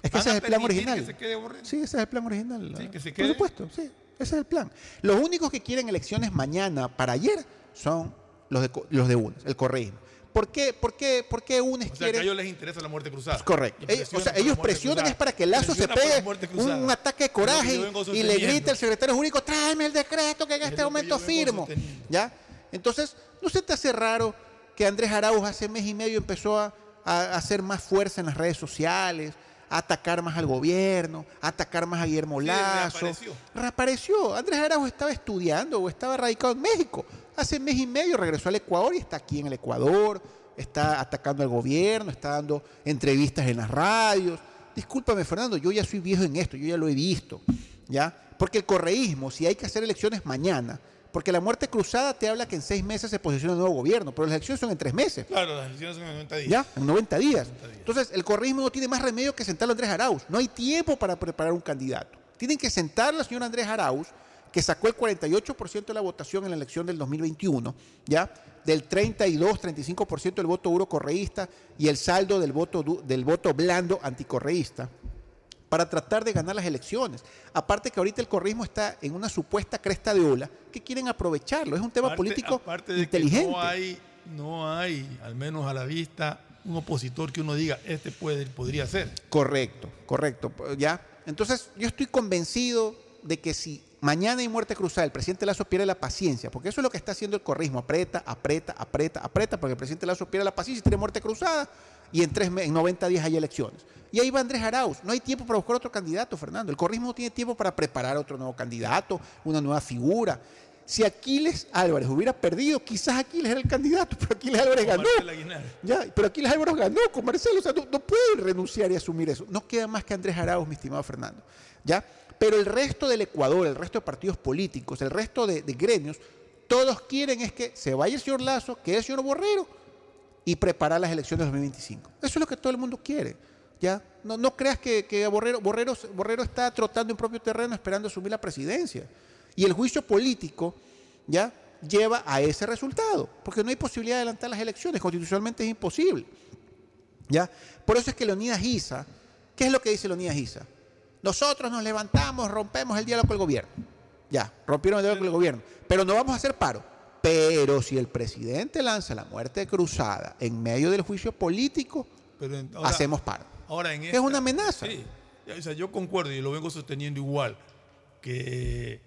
Es que ese es el plan original. Que se quede Borrero? Sí, ese es el plan original. Sí, que se Por supuesto, sí. Ese es el plan. Los únicos que quieren elecciones mañana para ayer son los de, los de UNES, el correísmo. ¿Por qué, por qué, por qué UNES O sea, que a ellos les interesa la muerte cruzada. Correcto. Y Ellos, o sea, ellos presionan cruzada. es para que Lazo se pegue un, ataque de Es coraje y le grita al secretario jurídico, tráeme el decreto que en Es este momento firmo. ¿Ya? Entonces, ¿no se te hace raro que Andrés Arauz hace mes y medio empezó a, a hacer más fuerza en las redes sociales, a atacar más al gobierno, a atacar más a Guillermo Sí, Lazo? reapareció. Reapareció. Andrés Arauz estaba estudiando o estaba radicado en México. Hace mes y medio regresó al Ecuador y está aquí en el Ecuador, está atacando al gobierno, está dando entrevistas en las radios. Discúlpame, Fernando, yo ya soy viejo en esto, yo ya lo he visto. ¿Ya? Porque el correísmo, si hay que hacer elecciones mañana, porque la muerte cruzada te habla que en seis meses se posiciona un nuevo gobierno, pero las elecciones son en tres meses. Claro, las elecciones son en 90 días. ¿Ya? En 90 días. Entonces, el correísmo no tiene más remedio que sentarlo a Andrés Arauz. No hay tiempo para preparar un candidato. Tienen que sentar la señora Andrés Arauz, que sacó el 48% de la votación en la elección del 2021, ¿ya? Del 32, 35% del voto duro correísta y el saldo del voto, del voto blando anticorreísta para tratar de ganar las elecciones. Aparte que ahorita el correísmo está en una supuesta cresta de ola que quieren aprovecharlo. Es un tema Aparte- político aparte de inteligente. Que no hay, no hay, al menos a la vista, un opositor que uno diga, este puede, podría ser. Correcto, correcto. ¿Ya? Entonces, yo estoy convencido de que si mañana hay muerte cruzada, el presidente Lazo pierde la paciencia, porque eso es lo que está haciendo el corrismo, aprieta, aprieta, aprieta, aprieta, porque el presidente Lazo pierde la paciencia y tiene muerte cruzada, y en, tres, en 90 días hay elecciones. Y ahí va Andrés Arauz. No hay tiempo para buscar otro candidato, Fernando. El corrismo no tiene tiempo para preparar otro nuevo candidato, una nueva figura. Si Aquiles Álvarez hubiera perdido, quizás Aquiles era el candidato, pero Aquiles Álvarez ganó. Ya, pero aquí Álvaro ganó con Marcelo, o sea, no, no pueden renunciar y asumir eso. No queda más que Andrés Arauz, mi estimado Fernando. ¿Ya? Pero el resto del Ecuador, el resto de partidos políticos, el resto de, de gremios, todos quieren es que se vaya el señor Lazo, quede el señor Borrero y preparar las elecciones del 2025. Eso es lo que todo el mundo quiere. ¿Ya? No, creas que, que Borrero, está trotando en propio terreno esperando asumir la presidencia. Y el juicio político ya lleva a ese resultado, porque no hay posibilidad de adelantar las elecciones, constitucionalmente es imposible. ¿Ya? Por eso es que Leonidas Giza, ¿qué es lo que dice Leonidas Giza? Nosotros nos levantamos, rompemos el diálogo con el gobierno. Ya, rompieron el diálogo con el gobierno, pero no vamos a hacer paro. Pero si el presidente lanza la muerte cruzada en medio del juicio político, Pero en- ahora- hacemos paro. Ahora en esta- es una amenaza. Sí. O sea, yo concuerdo y lo vengo sosteniendo igual, que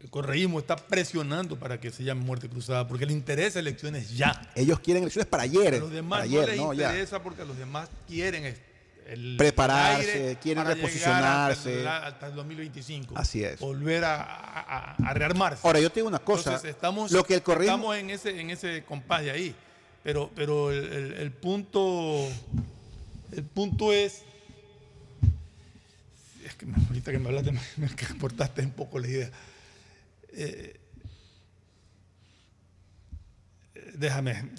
el correísmo está presionando para que se llame muerte cruzada, porque le interesa elecciones ya. Ellos quieren elecciones para ayer. A los demás para no ayer, les no, ya. interesa porque a los demás quieren el Prepararse, el quieren reposicionarse. Hasta el, hasta el 2025. Así es. Volver a, a- a- rearmarse. Ahora, yo te digo una cosa. Entonces, estamos, lo que el correísmo- estamos en ese, en ese compás de ahí. Pero, pero el, el- el punto, el punto es. Es que ahorita que me hablaste, me, me cortaste un poco la idea. Eh, eh, déjame,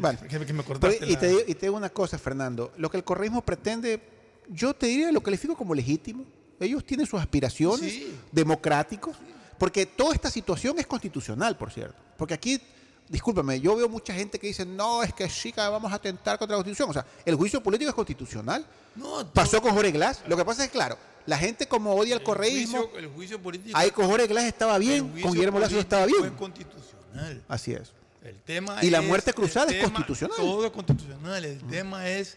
Vale. que, que me Pero, cortaste. y, la- te, digo- y te digo una cosa, Fernando. Lo que el correísmo pretende, yo te diría, lo califico como legítimo. Ellos tienen sus aspiraciones Sí. democráticos, porque toda esta situación es constitucional, por cierto. Porque aquí, discúlpame, yo veo mucha gente que dice, no, es que que vamos a atentar contra la constitución. O sea, el juicio político es constitucional. No, Pasó con Jorge Glass. Lo que pasa es que, claro, la gente como odia el correísmo, juicio- el juicio político. ahí con Jorge Glass estaba bien, con Guillermo Lazo estaba Es bien. constitucional. Así es. El tema Y la es- muerte cruzada es tema- constitucional. Todo es constitucional. El tema es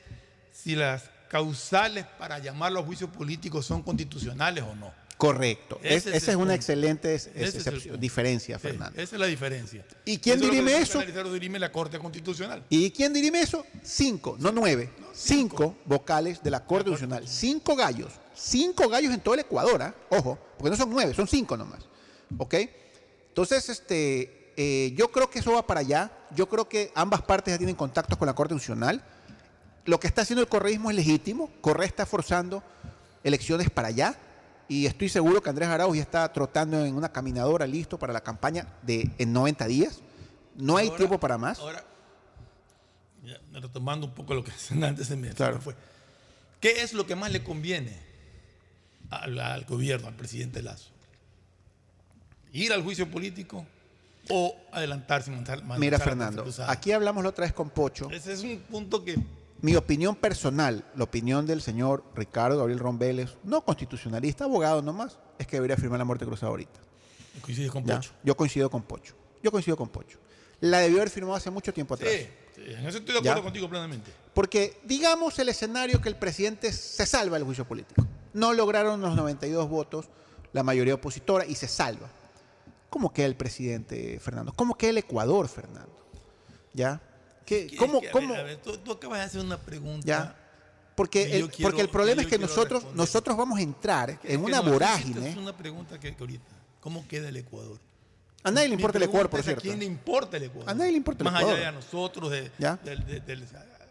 si las causales para llamarlo a juicio político son constitucionales o no. Correcto. Ese Es- una punto. excelente es- excepción- diferencia, Fernando. esa es la diferencia. ¿Y quién Eso lo dirime eso? analizar o dirime la Corte Constitucional. ¿Y quién dirime eso? Cinco, no nueve. Cinco vocales de la Corte Constitucional. Cinco gallos Cinco gallos en todo el Ecuador, ¿ah? ojo, porque no son nueve, son cinco nomás. ¿Ok? Entonces, este, eh, yo creo que eso va para allá. Yo creo que ambas partes ya tienen contactos con la Corte Constitucional. Lo que está haciendo el correísmo es legítimo. Correa está forzando elecciones para allá. Y estoy seguro que Andrés Arauz ya está trotando en una caminadora listo para la campaña de en 90 días. No hay Ahora- tiempo para más. Ahora, ya, retomando un poco lo que antes se me Claro. fue. ¿Qué es lo que más le conviene al, al gobierno, al presidente Lazo? ¿Ir al juicio político o adelantarse mandar Mira, Fernando, aquí hablamos la otra vez con Pocho. Ese es un punto que Mi opinión personal, la opinión del señor Ricardo Gabriel Rombeles, no constitucionalista, abogado nomás, es que debería firmar la muerte cruzada ahorita. coincide con Ya, Pocho. Yo coincido con Pocho. Yo coincido con Pocho. La debió haber firmado hace mucho tiempo atrás. Sí, sí, en eso estoy de Ya. acuerdo contigo plenamente. Porque digamos el escenario que el presidente se salva del juicio político. No lograron los 92 votos, la mayoría opositora, y se salva. ¿Cómo queda el presidente, Fernando? ¿Cómo queda el Ecuador, Fernando? ¿Ya? ¿Qué, Es ¿Cómo, que, a cómo? ver, a ver, tú, tú acabas de hacer una pregunta. ¿Ya? Porque que el, quiero- porque el problema es que nosotros, responder. nosotros vamos a entrar Es en que una no, vorágine. hiciste una pregunta que, que ahorita. ¿Cómo queda el Ecuador? A nadie le importa el Ecuador, por es, cierto. ¿A quién le importa el Ecuador? A nadie le importa el Más Ecuador. allá de a nosotros, de, ¿Ya? de-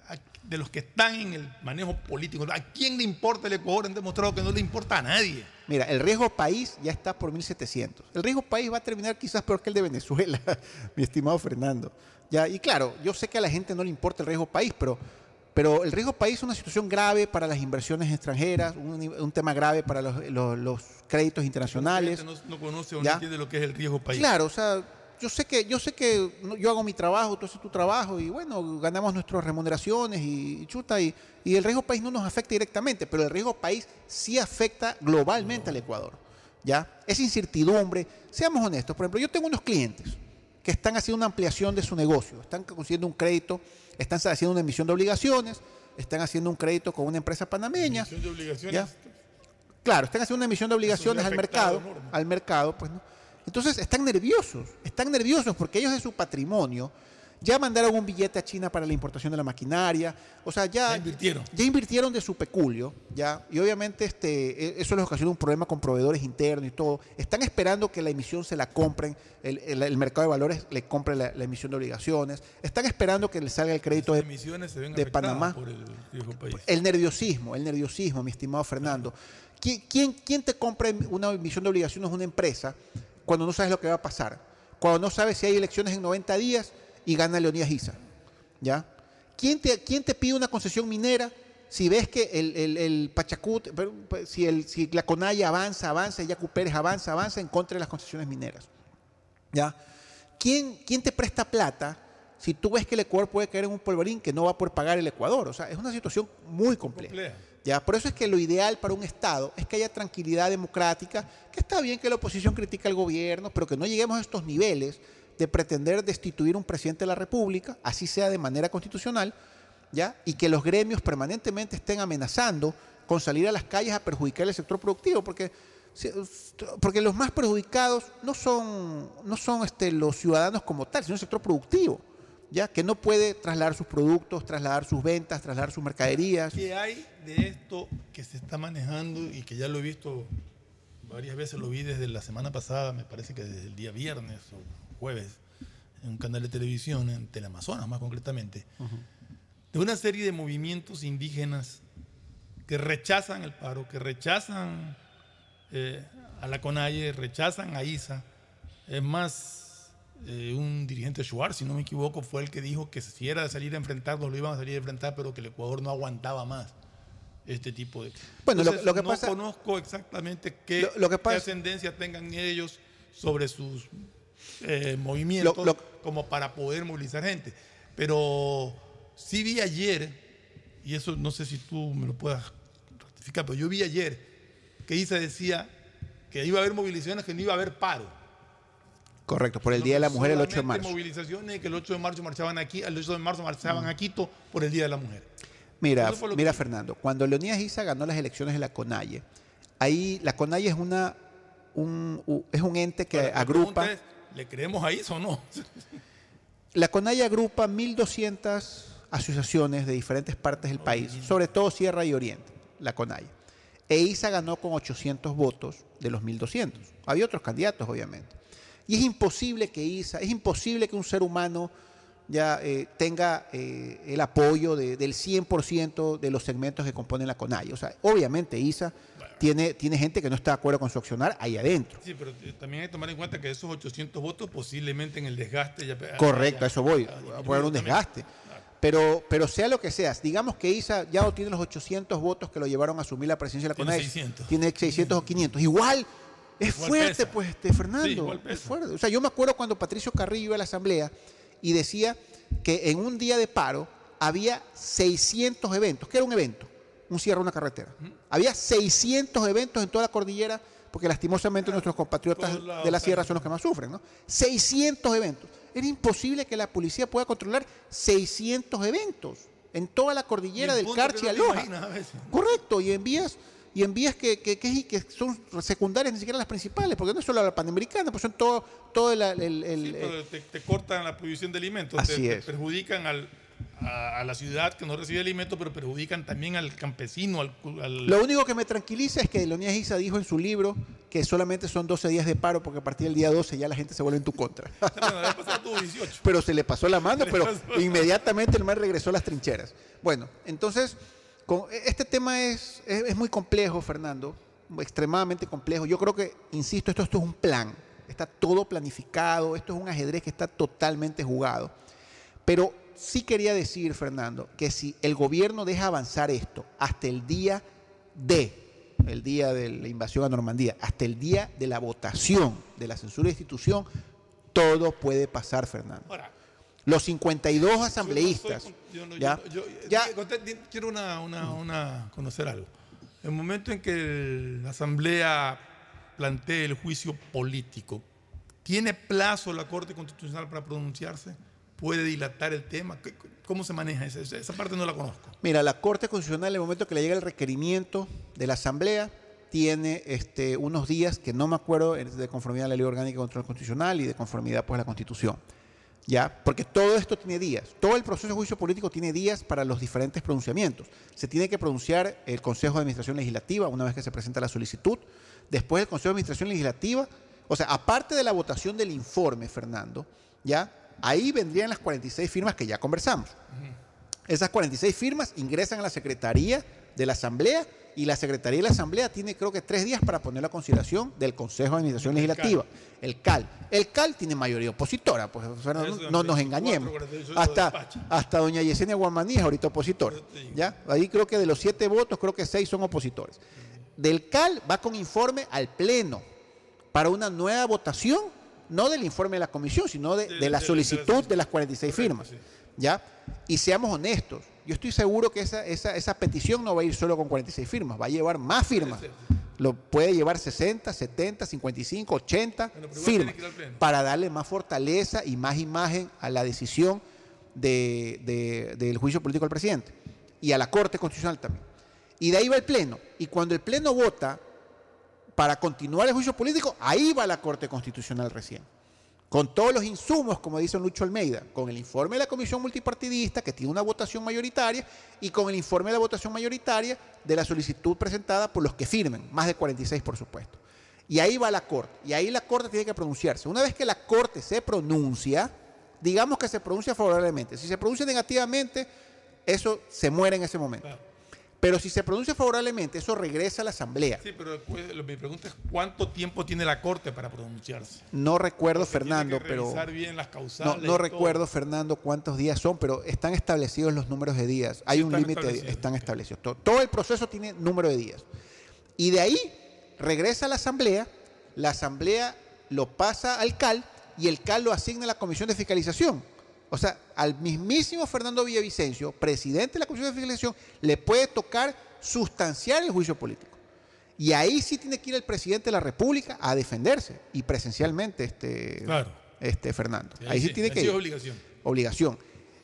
a- de los que están en el manejo político. ¿A quién le importa el Ecuador? Han demostrado que no le importa a nadie. Mira, el riesgo país ya está por 1700. El riesgo país va a terminar quizás peor que el de Venezuela, mi estimado Fernando. Ya, y claro, yo sé que a la gente no le importa el riesgo país, pero, pero el riesgo país es una situación grave para las inversiones extranjeras, un, un tema grave para los, los- los créditos internacionales. La gente no, no conoce o no entiende lo que es el riesgo país. Claro, o sea, yo sé que yo sé que yo hago mi trabajo, tú haces tu trabajo y bueno, ganamos nuestras remuneraciones y, y chuta y, y el riesgo país no nos afecta directamente, pero el riesgo país sí afecta globalmente al Ecuador. ¿Ya? Esa incertidumbre, seamos honestos, por ejemplo, yo tengo unos clientes que están haciendo una ampliación de su negocio, están consiguiendo un crédito, están haciendo una emisión de obligaciones, están haciendo un crédito con una empresa panameña. Emisión de obligaciones. ¿Ya? Claro, están haciendo una emisión de obligaciones al mercado, enorme. al mercado, pues no. Entonces están nerviosos, están nerviosos porque ellos de su patrimonio ya mandaron un billete a China para la importación de la maquinaria, o sea, ya, Ya invirtieron. ya invirtieron de su peculio, ya, y obviamente este, e- eso les ocasiona un problema con proveedores internos y todo. Están esperando que la emisión se la compren, el, el- el mercado de valores le compre la, la emisión de obligaciones, están esperando que les salga el crédito de, de Panamá. por el riesgo país. El nerviosismo, el nerviosismo, mi estimado Fernando. ¿Quién, quién, quién te compra una emisión de obligaciones una empresa cuando no sabes lo que va a pasar? Cuando no sabes si hay elecciones en 90 días y gana Leonidas Isa. ¿Ya? ¿Quién te, quién te pide una concesión minera si ves que el, el, el Pachacut, si, el, si la Conaya avanza, avanza, Yacu Pérez avanza, avanza en contra de las concesiones mineras? ¿Ya? ¿Quién, ¿Quién te presta plata si tú ves que el Ecuador puede caer en un polvorín que no va a pagar el Ecuador? O sea, es una situación muy compleja. ¿Ya? Por eso es que lo ideal para un Estado es que haya tranquilidad democrática, que está bien que la oposición critique al gobierno, pero que no lleguemos a estos niveles de pretender destituir un presidente de la República, así sea de manera constitucional, ¿ya? y que los gremios permanentemente estén amenazando con salir a las calles a perjudicar el sector productivo, porque, porque los más perjudicados no son, no son este, los ciudadanos como tal, sino el sector productivo, ya que no puede trasladar sus productos, trasladar sus ventas, trasladar sus mercaderías. ¿Qué hay de esto que se está manejando y que ya lo he visto varias veces, lo vi desde la semana pasada, me parece que desde el día viernes o jueves, en un canal de televisión, en Teleamazonas más concretamente, de una serie de movimientos indígenas que rechazan el paro, que rechazan eh, a la CONAIE, rechazan a ISA. Es más, eh, un dirigente Shuar, si no me equivoco, fue el que dijo que si era de salir a enfrentarnos, lo iban a salir a enfrentar, pero que el Ecuador no aguantaba más este tipo de... Bueno, lo- Entonces, lo que no pasa- conozco exactamente qué, Lo- lo que qué pasa- ascendencia tengan ellos sobre sus eh, movimientos como para poder movilizar gente. Pero sí vi ayer, y eso no sé si tú me lo puedas ratificar, pero yo vi ayer que Isa decía que iba a haber movilizaciones, que no iba a haber paro. Correcto, por el Día de la Mujer el 8 de marzo. movilizaciones que el 8 de marzo marchaban aquí, el 8 de marzo marchaban a Quito por el Día de la Mujer. Mira, mira que- Fernando, cuando Leonidas Isa ganó las elecciones de la CONAIE, ahí la CONAIE es una un, es un ente que agrupa es, ¿Le creemos a Isa o no? la CONAIE agrupa 1200 asociaciones de diferentes partes del país, sobre todo Sierra y Oriente, la CONAIE. e ISA ganó con 800 votos de los 1.200. Había otros candidatos, obviamente. Y es imposible que ISA, es imposible que un ser humano ya eh, tenga eh, el apoyo de- del 100% de los segmentos que componen la CONAI. O sea, obviamente ISA tiene, tiene gente que no está de acuerdo con su accionar ahí adentro. Sí, pero eh, también hay que tomar en cuenta que esos 800 votos posiblemente en el desgaste ya... Correcto, a eso voy. a poner un desgaste. Pero, pero sea lo que sea, digamos que ISA ya no tiene los 800 votos que lo llevaron a asumir la presidencia de la Tiene CONAI. 600. Tiene 600 o 500. Igual es Igual fuerte, pesa. pues, este, Fernando. Sí, es fuerte. O sea, yo me acuerdo cuando Patricio Carrillo iba a la asamblea y decía que en un día de paro había 600 eventos. ¿Qué era un evento? Un cierre de una carretera. Había 600 eventos en toda la cordillera, porque lastimosamente nuestros compatriotas lados de la sierra son los que más sufren, ¿no? 600 eventos. Era imposible que la policía pueda controlar 600 eventos en toda la cordillera del Carchi a Loja. Correcto, y en vías, y en vías que, que, que- que son secundarias, ni siquiera las principales, porque no es solo la panamericana, pues son todo, todo el, el- el- Sí, pero te, te cortan la provisión de alimentos, Así te, te es. perjudican al, a, a la ciudad que no recibe alimentos, pero perjudican también al campesino, al, Lo único que me tranquiliza es que Leonidas Isa dijo en su libro que solamente son 12 días de paro porque a partir del día 12 ya la gente se vuelve en tu contra. Bueno, la vez pasada tuvo 18. pero se le pasó la mano, pero inmediatamente el mar regresó a las trincheras. Bueno, entonces, con- este tema es, es, muy complejo, Fernando, extremadamente complejo. Yo creo que, insisto, esto, es un plan, está todo planificado, esto es un ajedrez que está totalmente jugado. Pero sí quería decir, Fernando, que si el gobierno deja avanzar esto hasta el día de, el día de la invasión a Normandía, hasta el día de la votación de la censura de institución, todo puede pasar, Fernando. Los 52 asambleístas. Yo quiero una, una- una- conocer algo. En el momento en que la Asamblea plantee el juicio político, ¿tiene plazo la Corte Constitucional para pronunciarse? ¿Puede dilatar el tema? ¿Qué- ¿Cómo se maneja esa, esa parte? No la conozco. Mira, la Corte Constitucional, en el momento que le llega el requerimiento de la Asamblea, tiene este, unos días que no me acuerdo de conformidad a la Ley Orgánica de Control Constitucional y de conformidad pues, a la Constitución. ¿Ya? Porque todo esto tiene días. Todo el proceso de juicio político tiene días para los diferentes pronunciamientos. Se tiene que pronunciar el Consejo de Administración Legislativa una vez que se presenta la solicitud. Después el Consejo de Administración Legislativa, o sea, aparte de la votación del informe, Fernando, ¿ya? Ahí vendrían las 46 firmas que ya conversamos. Esas 46 firmas ingresan a la Secretaría de la Asamblea y la Secretaría de la Asamblea tiene creo que tres días para poner a consideración del Consejo de Administración El Legislativa, el CAL. El CAL tiene mayoría opositora, pues o sea, no, nos 24, engañemos. 48 lo Hasta, hasta doña Yesenia Guamaní es ahorita opositora. ¿ya? Ahí creo que de los siete votos, creo que seis son opositores. Del CAL va con informe al Pleno para una nueva votación, no del informe de la comisión, sino de, De- la de la solicitud de las 46 firmas. ¿Ya? Y seamos honestos, yo estoy seguro que esa, esa, esa petición no va a ir solo con 46 firmas, va a llevar más firmas. Lo puede llevar 60, 70, 55, 80 igual firmas al para darle más fortaleza y más imagen a la decisión de- de- del juicio político del presidente y a la Corte Constitucional también. Y de ahí va el Pleno. Y cuando el Pleno vota para continuar el juicio político, ahí va la Corte Constitucional recién. Con todos los insumos, como dice Lucho Almeida, con el informe de la Comisión Multipartidista, que tiene una votación mayoritaria, y con el informe de la votación mayoritaria de la solicitud presentada por los que firmen, más de 46 por supuesto. Y ahí va la Corte, y ahí la Corte tiene que pronunciarse. Una vez que la Corte se pronuncia, digamos que se pronuncia favorablemente. Si se pronuncia negativamente, eso se muere en ese momento. Pero si se pronuncia favorablemente, eso regresa a la Asamblea. Sí, pero después, lo- mi pregunta es ¿cuánto tiempo tiene la Corte para pronunciarse? No recuerdo, Porque tiene Fernando, pero... revisar bien las No, causales no y todo. recuerdo, Fernando, cuántos días son, pero están establecidos los números de días. Hay Sí, un límite, establecidos. están establecidos. Todo, todo el proceso tiene número de días. Y de ahí regresa a la Asamblea, la Asamblea lo pasa al CAL y el CAL lo asigna a la Comisión de Fiscalización. O sea, al mismísimo Fernando Villavicencio, presidente de la Comisión de Fiscalización, le puede tocar sustanciar el juicio político. Y ahí sí tiene que ir el presidente de la República a defenderse y presencialmente, este, Claro. este Fernando. Sí, ahí sí, sí, tiene que ir. obligación. Obligación.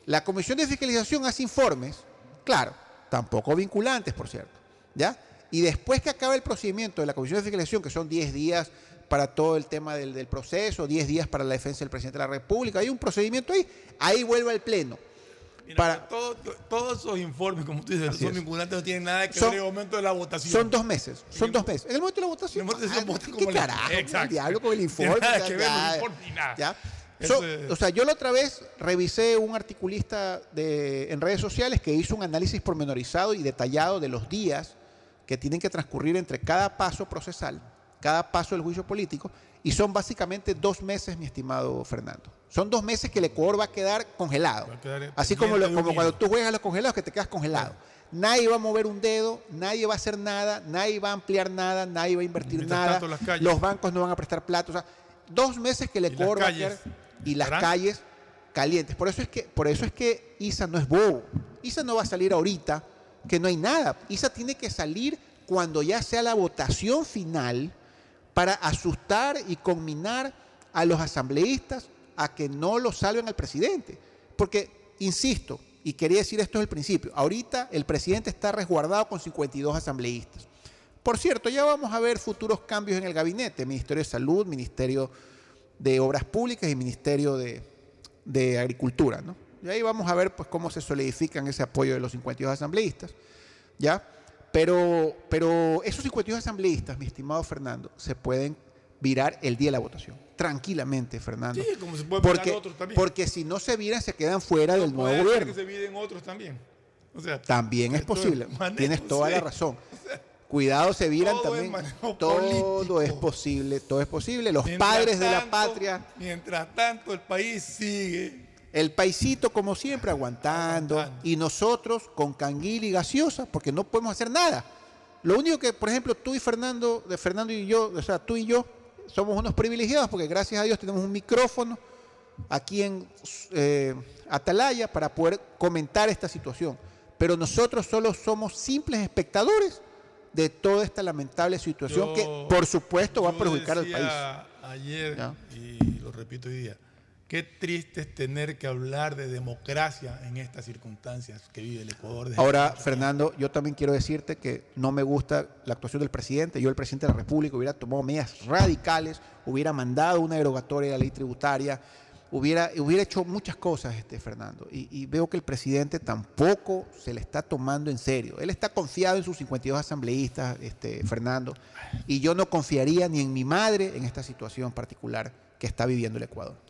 La Comisión de Fiscalización hace informes, claro, tampoco vinculantes, por cierto, ¿ya? Y después que acaba el procedimiento de la Comisión de Fiscalización, que son 10 días para todo el tema del, del proceso, 10 días para la defensa del presidente de la República, hay un procedimiento ahí, ahí vuelve al Pleno. para, todo- to- todos esos informes, como tú dices, son es. vinculantes, no tienen nada que Son- ver en el momento de la votación. son dos meses, son dos meses. En el momento de la votación, En el momento de la ah, votación, ¿qué como la- carajo? Exacto. El diablo con el informe. Nada que ver el informe ni nada. ya. So- o sea, yo la otra vez revisé un articulista de, en redes sociales que hizo un análisis pormenorizado y detallado de los días que tienen que transcurrir entre cada paso procesal, cada paso del juicio político, y son básicamente dos meses, mi estimado Fernando. Son dos meses que el Ecuador va a quedar congelado. quedar Así como, lo- cuando tú juegas a los congelados que te quedas congelado. Nadie va a mover un dedo, nadie va a hacer nada, nadie va a ampliar nada, nadie va a invertir Mientras nada. tanto. Los bancos no van a prestar plata. O sea, dos meses que el Ecuador va a quedar y las calles calientes. Por eso es que, por eso es que ISA no es bobo. ISA no va a salir ahorita que no hay nada. ISA tiene que salir cuando ya sea la votación final para asustar y conminar a los asambleístas a que no lo salven al presidente. Porque, insisto, y quería decir esto desde el principio, ahorita el presidente está resguardado con 52 asambleístas. Por cierto, ya vamos a ver futuros cambios en el gabinete, Ministerio de Salud, Ministerio de Obras Públicas y Ministerio de, Agricultura. ¿no? Y ahí vamos a ver pues, cómo se solidifican ese apoyo de los 52 asambleístas. ¿ya? Pero, pero esos 52 asambleístas, mi estimado Fernando, se pueden virar el día de la votación. Tranquilamente, Fernando. Sí, como se puede virar porque, otros también. porque si no se viran, se quedan fuera del nuevo gobierno. que se viven otros también. O sea, También es posible. Tienes toda la razón. Cuidado, se viran todo también. Todo es posible, todo es posible. Los Mientras padres de la patria, Mientras tanto, el país sigue. El paisito como siempre aguantando, y nosotros con canguil y gaseosa, porque no podemos hacer nada. Lo único que, por ejemplo, tú y Fernando, de Fernando y yo, o sea, tú y yo, somos unos privilegiados porque gracias a Dios tenemos un micrófono aquí en eh, Atalaya para poder comentar esta situación. Pero nosotros solo somos simples espectadores de toda esta lamentable situación Yo- que, por supuesto, va a perjudicar al país. Ayer, y lo repito hoy día, qué triste es tener que hablar de democracia en estas circunstancias que vive el Ecuador. Ahora, Fernando, yo también quiero decirte que no me gusta la actuación del presidente. Yo, el presidente de la República, hubiera tomado medidas radicales, hubiera mandado una derogatoria de la ley tributaria, hubiera, hubiera hecho muchas cosas, este Fernando. Y, y veo que el presidente tampoco se le está tomando en serio. Él está confiado en sus 52 asambleístas, este, Fernando, y yo no confiaría ni en mi madre en esta situación particular que está viviendo el Ecuador.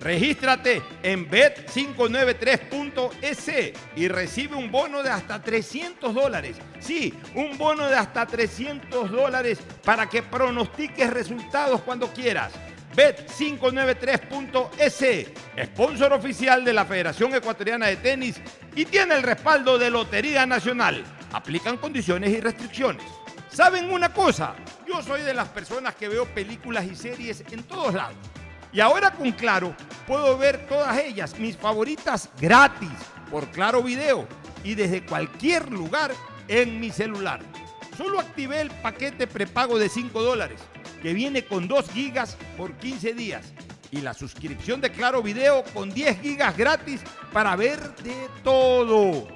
Regístrate en bet593.es y recibe un bono de hasta 300 dólares. Sí, un bono de hasta 300 dólares para que pronostiques resultados cuando quieras. Bet593.es, sponsor oficial de la Federación Ecuatoriana de Tenis y tiene el respaldo de Lotería Nacional. Aplican condiciones y restricciones. ¿Saben una cosa? Yo soy de las personas que veo películas y series en todos lados. Y ahora con Claro puedo ver todas ellas, mis favoritas, gratis, por Claro Video y desde cualquier lugar en mi celular. Solo activé el paquete prepago de 5 dólares, que viene con 2 gigas por 15 días. Y la suscripción de Claro Video con 10 gigas gratis para ver de todo.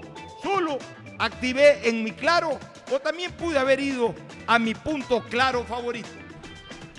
Solo activé en mi Claro o también pude haber ido a mi punto Claro favorito.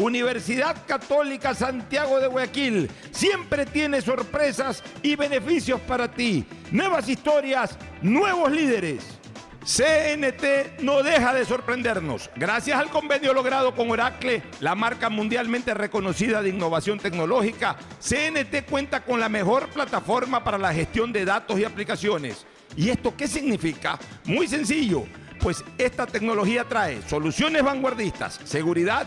Universidad Católica Santiago de Guayaquil siempre tiene sorpresas y beneficios para ti. Nuevas historias, nuevos líderes. CNT no deja de sorprendernos. Gracias al convenio logrado con Oracle, la marca mundialmente reconocida de innovación tecnológica, CNT cuenta con la mejor plataforma para la gestión de datos y aplicaciones. ¿Y esto qué significa? Muy sencillo, pues esta tecnología trae soluciones vanguardistas, seguridad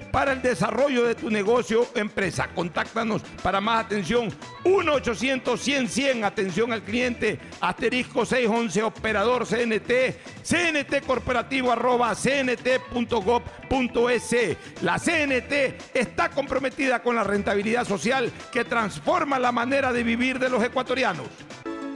para el desarrollo de tu negocio o empresa. Contáctanos para más atención 1-800-100-100, atención al cliente, asterisco 611, operador CNT, CNT corporativo arroba cnt.gov.es. La CNT está comprometida con la rentabilidad social que transforma la manera de vivir de los ecuatorianos.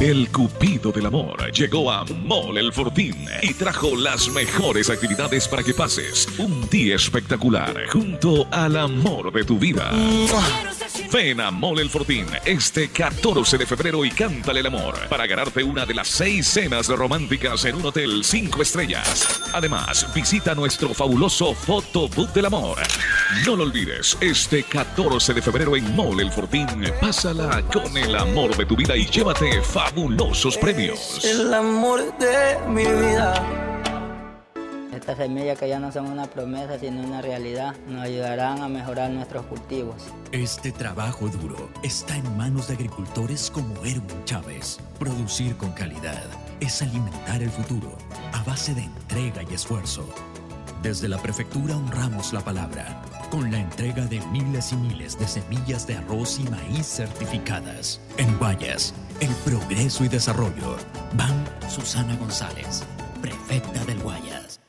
El Cupido del Amor llegó a Mall El Fortín y trajo las mejores actividades para que pases un día espectacular junto al amor de tu vida. Ven a Mall El Fortín este 14 de febrero y cántale el amor para ganarte una de las seis cenas románticas en un hotel 5 estrellas. Además, visita nuestro fabuloso Book del Amor. No lo olvides, este 14 de febrero en Mall El Fortín, pásala con el amor de tu vida y llévate fabulosos premios. El amor de mi vida. Estas semillas que ya no son una promesa sino una realidad nos ayudarán a mejorar nuestros cultivos. Este trabajo duro está en manos de agricultores como Erwin Chávez. Producir con calidad es alimentar el futuro a base de entrega y esfuerzo. Desde la prefectura honramos la palabra con la entrega de miles y miles de semillas de arroz y maíz certificadas. En Guayas, el progreso y desarrollo. Van Susana González, prefecta del Guayas.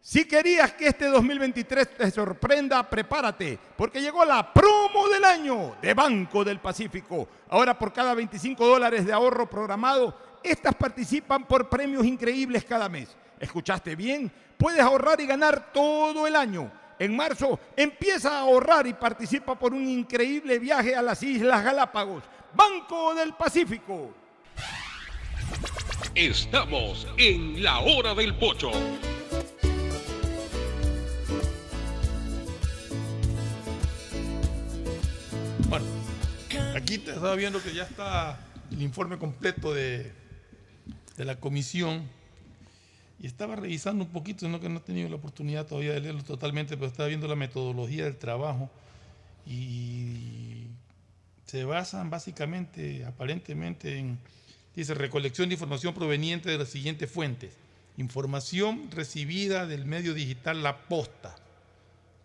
Si querías que este 2023 te sorprenda, prepárate, porque llegó la promo del año de Banco del Pacífico. Ahora por cada 25 dólares de ahorro programado, estas participan por premios increíbles cada mes. ¿Escuchaste bien? Puedes ahorrar y ganar todo el año. En marzo empieza a ahorrar y participa por un increíble viaje a las Islas Galápagos. Banco del Pacífico. Estamos en la hora del pocho. Bueno, aquí te estaba viendo que ya está el informe completo de, de la comisión y estaba revisando un poquito, no que no he tenido la oportunidad todavía de leerlo totalmente, pero estaba viendo la metodología del trabajo y se basan básicamente, aparentemente, en, dice, recolección de información proveniente de las siguientes fuentes. Información recibida del medio digital La Posta.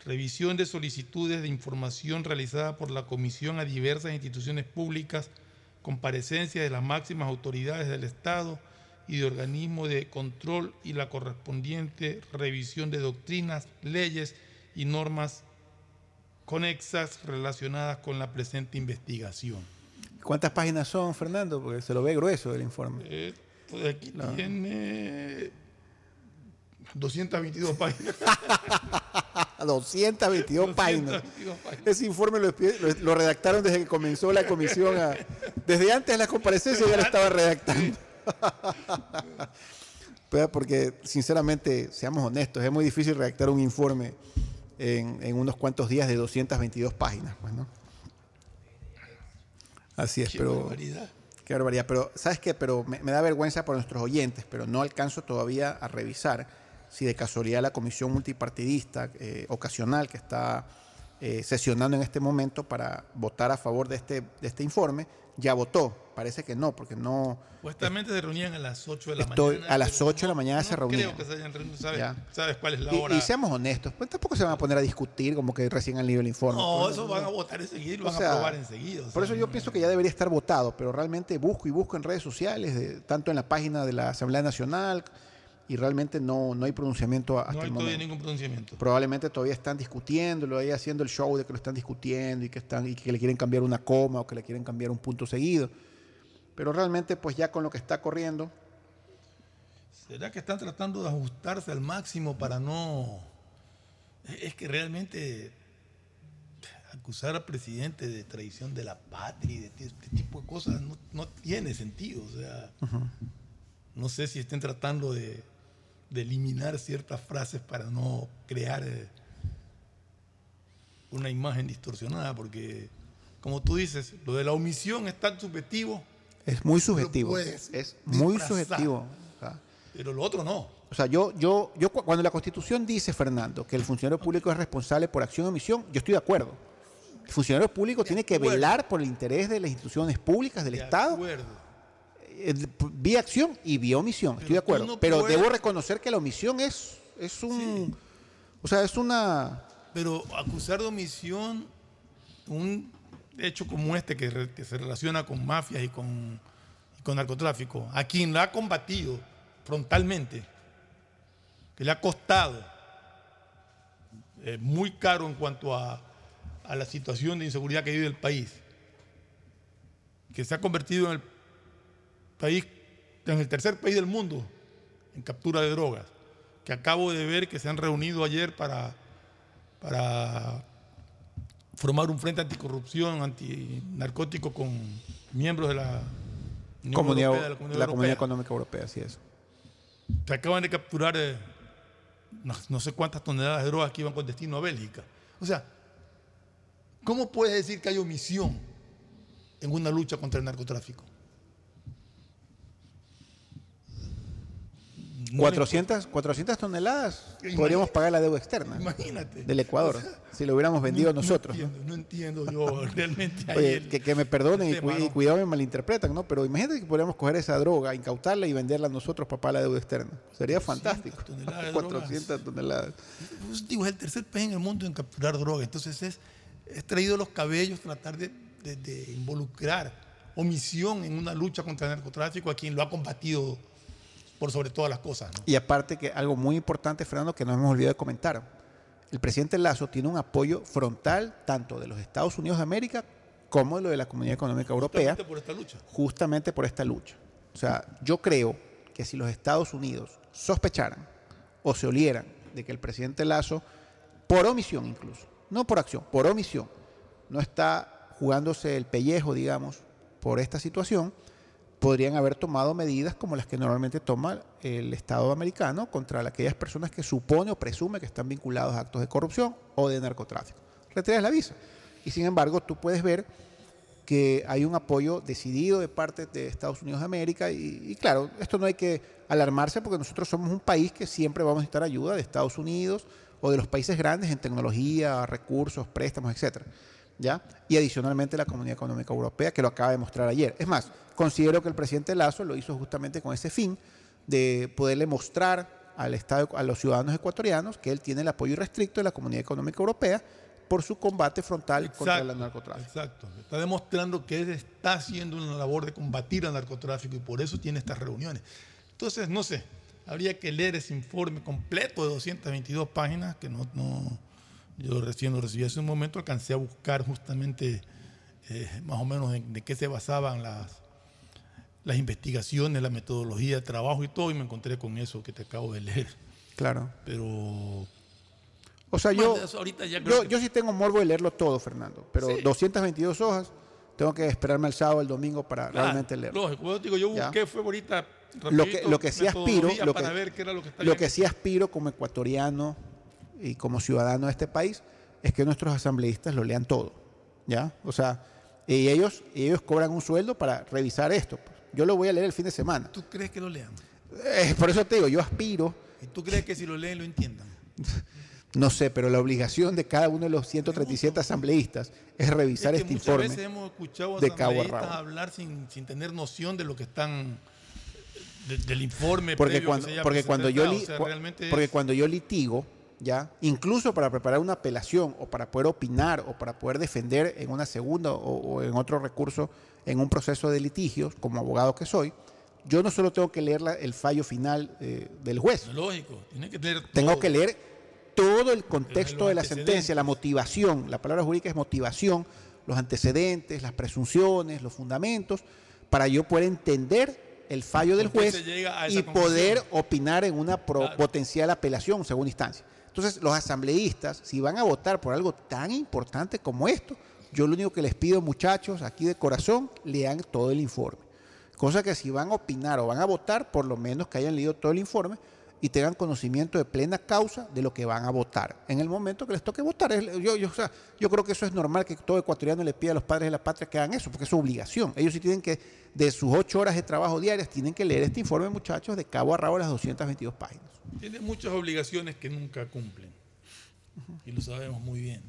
Revisión de solicitudes de información realizada por la Comisión a diversas instituciones públicas, comparecencia de las máximas autoridades del Estado y de organismos de control y la correspondiente revisión de doctrinas, leyes y normas conexas relacionadas con la presente investigación. ¿Cuántas páginas son, Fernando? Porque se lo ve grueso el informe. Eh, pues aquí tiene 222 páginas. 222 páginas. Ese informe lo, lo- lo redactaron desde que comenzó la comisión. a- desde antes de la comparecencia ya lo estaba redactando. Pues, Porque, sinceramente, seamos honestos, es muy difícil redactar un informe en, en unos cuantos días de 222 páginas. Pues, ¿no? Así es, Qué pero... barbaridad. Qué barbaridad. Pero, ¿sabes qué? Pero me, me da vergüenza por nuestros oyentes, pero no alcanzo todavía a revisar si de casualidad la comisión multipartidista eh, ocasional que está eh, sesionando en este momento para votar a favor de este, de este informe ya votó. Parece que no, porque no. Supuestamente se reunían a las 8 de la Estoy, mañana. a las pero 8 de la mañana se no reunían. Creo que se hayan reunido. ¿Sabes, sabes cuál es la Y- hora? Y, seamos honestos, pues tampoco se van a poner a discutir como que recién han leído el informe. no, Pues, eso van a votar enseguida y lo van sea, a aprobar enseguida. Por eso yo pienso que ya debería estar votado, pero realmente busco y busco en redes sociales, de- tanto en la página de la Asamblea Nacional, y realmente no, no hay pronunciamiento hasta no hay el todavía momento. ningún pronunciamiento. Probablemente todavía están discutiéndolo, ahí haciendo el show de que lo están discutiendo y que, están, y que le quieren cambiar una coma o que le quieren cambiar un punto seguido. Pero realmente, pues ya con lo que está corriendo, ¿Será que están tratando de ajustarse al máximo para no... Es es que realmente acusar al presidente de traición de la patria y de este este tipo de cosas no, no tiene sentido. O sea, no sé si estén tratando de, de eliminar ciertas frases para no crear eh, una imagen distorsionada, porque como tú dices, lo de la omisión es tan subjetivo, es muy subjetivo. Es muy subjetivo. Sea, pero lo otro no. O sea, yo, yo, yo cu- cuando la Constitución dice, Fernando, que el funcionario público es responsable por acción o omisión, yo estoy de acuerdo. El funcionario público tiene que velar por el interés de las instituciones públicas del De Estado, acuerdo. Eh, vía acción y vía omisión. estoy de acuerdo. no Pero puedes- debo reconocer que la omisión es, es un. O sea, es una. Pero acusar de omisión un hecho como este que se relaciona con mafias y con, y con narcotráfico, a quien la ha combatido frontalmente, que le ha costado eh, muy caro en cuanto a, a la situación de inseguridad que vive el país, que se ha convertido en el país, en el tercer país del mundo en captura de drogas, que acabo de ver que se han reunido ayer para, para formar un frente anticorrupción, antinarcótico con miembros de la comunidad, Europea, de la Comunidad, Económica Europea, así es. Se acaban de capturar eh, no, sé cuántas toneladas de drogas que iban con destino a Bélgica. O sea, ¿cómo puedes decir que hay omisión en una lucha contra el narcotráfico? 400, 400 toneladas podríamos pagar la deuda externa Imagínate. del Ecuador, si lo hubiéramos vendido nosotros. No entiendo, yo realmente. Oye, que, me perdonen y, cuidado me malinterpretan, ¿no? Pero imagínate que podríamos coger esa droga, incautarla y venderla nosotros para pagar la deuda externa. Sería fantástico. 400 toneladas. Digo, es el tercer país en el mundo en capturar droga. Entonces es, es traído los cabellos tratar de, de involucrar omisión en una lucha contra el narcotráfico a quien lo ha combatido por sobre todas las cosas. Y aparte que algo muy importante, Fernando, que no hemos olvidado de comentar, el presidente Lazo tiene un apoyo frontal tanto de los Estados Unidos de América como de lo de la Comunidad Económica Europea. Justamente por esta lucha. Justamente por esta lucha. O sea, yo creo que si los Estados Unidos sospecharan o se olieran de que el presidente Lazo, por omisión incluso, no por acción, por omisión, no está jugándose el pellejo, digamos, por esta situación, podrían haber tomado medidas como las que normalmente toma el Estado americano contra aquellas personas que supone o presume que están vinculados a actos de corrupción o de narcotráfico. Retiras la visa. Y sin embargo, tú puedes ver que hay un apoyo decidido de parte de Estados Unidos de América y, claro, esto no hay que alarmarse porque nosotros somos un país que siempre vamos a necesitar ayuda de Estados Unidos o de los países grandes en tecnología, recursos, préstamos, etcétera. ¿Ya? Y adicionalmente la Comunidad Económica Europea, que lo acaba de mostrar ayer. Es más, Considero que el presidente Lazo lo hizo justamente con ese fin de poderle mostrar al Estado, a los ciudadanos ecuatorianos que él tiene el apoyo irrestricto de la Comunidad Económica Europea por su combate frontal contra el narcotráfico. Exacto. Está demostrando que él está haciendo una labor de combatir al narcotráfico y por eso tiene estas reuniones. Entonces, no sé, habría que leer ese informe completo de 222 páginas que no, no yo recién lo recibí hace un momento, alcancé a buscar justamente eh, más o menos de qué se basaban las, las investigaciones, la metodología de trabajo y todo, y me encontré con eso que te acabo de leer. Claro. Pero... O sea, yo, yo, sí tengo morbo de leerlo todo, Fernando, pero 222 hojas, tengo que esperarme el sábado, el domingo para realmente leerlo. Lógico, digo, yo busqué, fue ahorita lo que, lo que sí aspiro, lo que, lo que sí aspiro como ecuatoriano y como ciudadano de este país es que nuestros asambleístas lo lean todo, ¿ya? O sea, y ellos, ellos cobran un sueldo para revisar esto. Yo lo voy a leer el fin de semana. ¿Tú crees que lo lean? Eh, por eso te digo, yo aspiro. ¿Y tú crees que si lo leen lo entiendan? No sé, pero la obligación de cada uno de los 137 asambleístas es revisar este informe. Muchas veces hemos escuchado de cabo a hablar sin, tener noción de lo que están del informe porque cuando porque cuando yo porque cuando yo litigo ya incluso para preparar una apelación o para poder opinar o para poder defender en una segunda o en otro recurso en un proceso de litigios, como abogado que soy, yo no solo tengo que leer el fallo final eh, del juez. Lógico, tiene que leer Tengo que leer todo el contexto de la sentencia, la motivación, la palabra jurídica es motivación, los antecedentes, las presunciones, los fundamentos, para yo poder entender el fallo del juez y poder opinar en una potencial apelación segunda instancia. Entonces, los asambleístas, si van a votar por algo tan importante como esto, yo lo único que les pido, muchachos, aquí de corazón, lean todo el informe. Cosa que si van a opinar o van a votar, por lo menos que hayan leído todo el informe y tengan conocimiento de plena causa de lo que van a votar. En el momento que les toque votar, yo, yo, yo creo que eso es normal que todo ecuatoriano le pida a los padres de la patria que hagan eso, porque es su obligación. Ellos sí tienen que, de sus ocho horas de trabajo diarias, tienen que leer este informe, muchachos, de cabo a rabo las 222 páginas. Tienen muchas obligaciones que nunca cumplen. Y lo sabemos muy bien.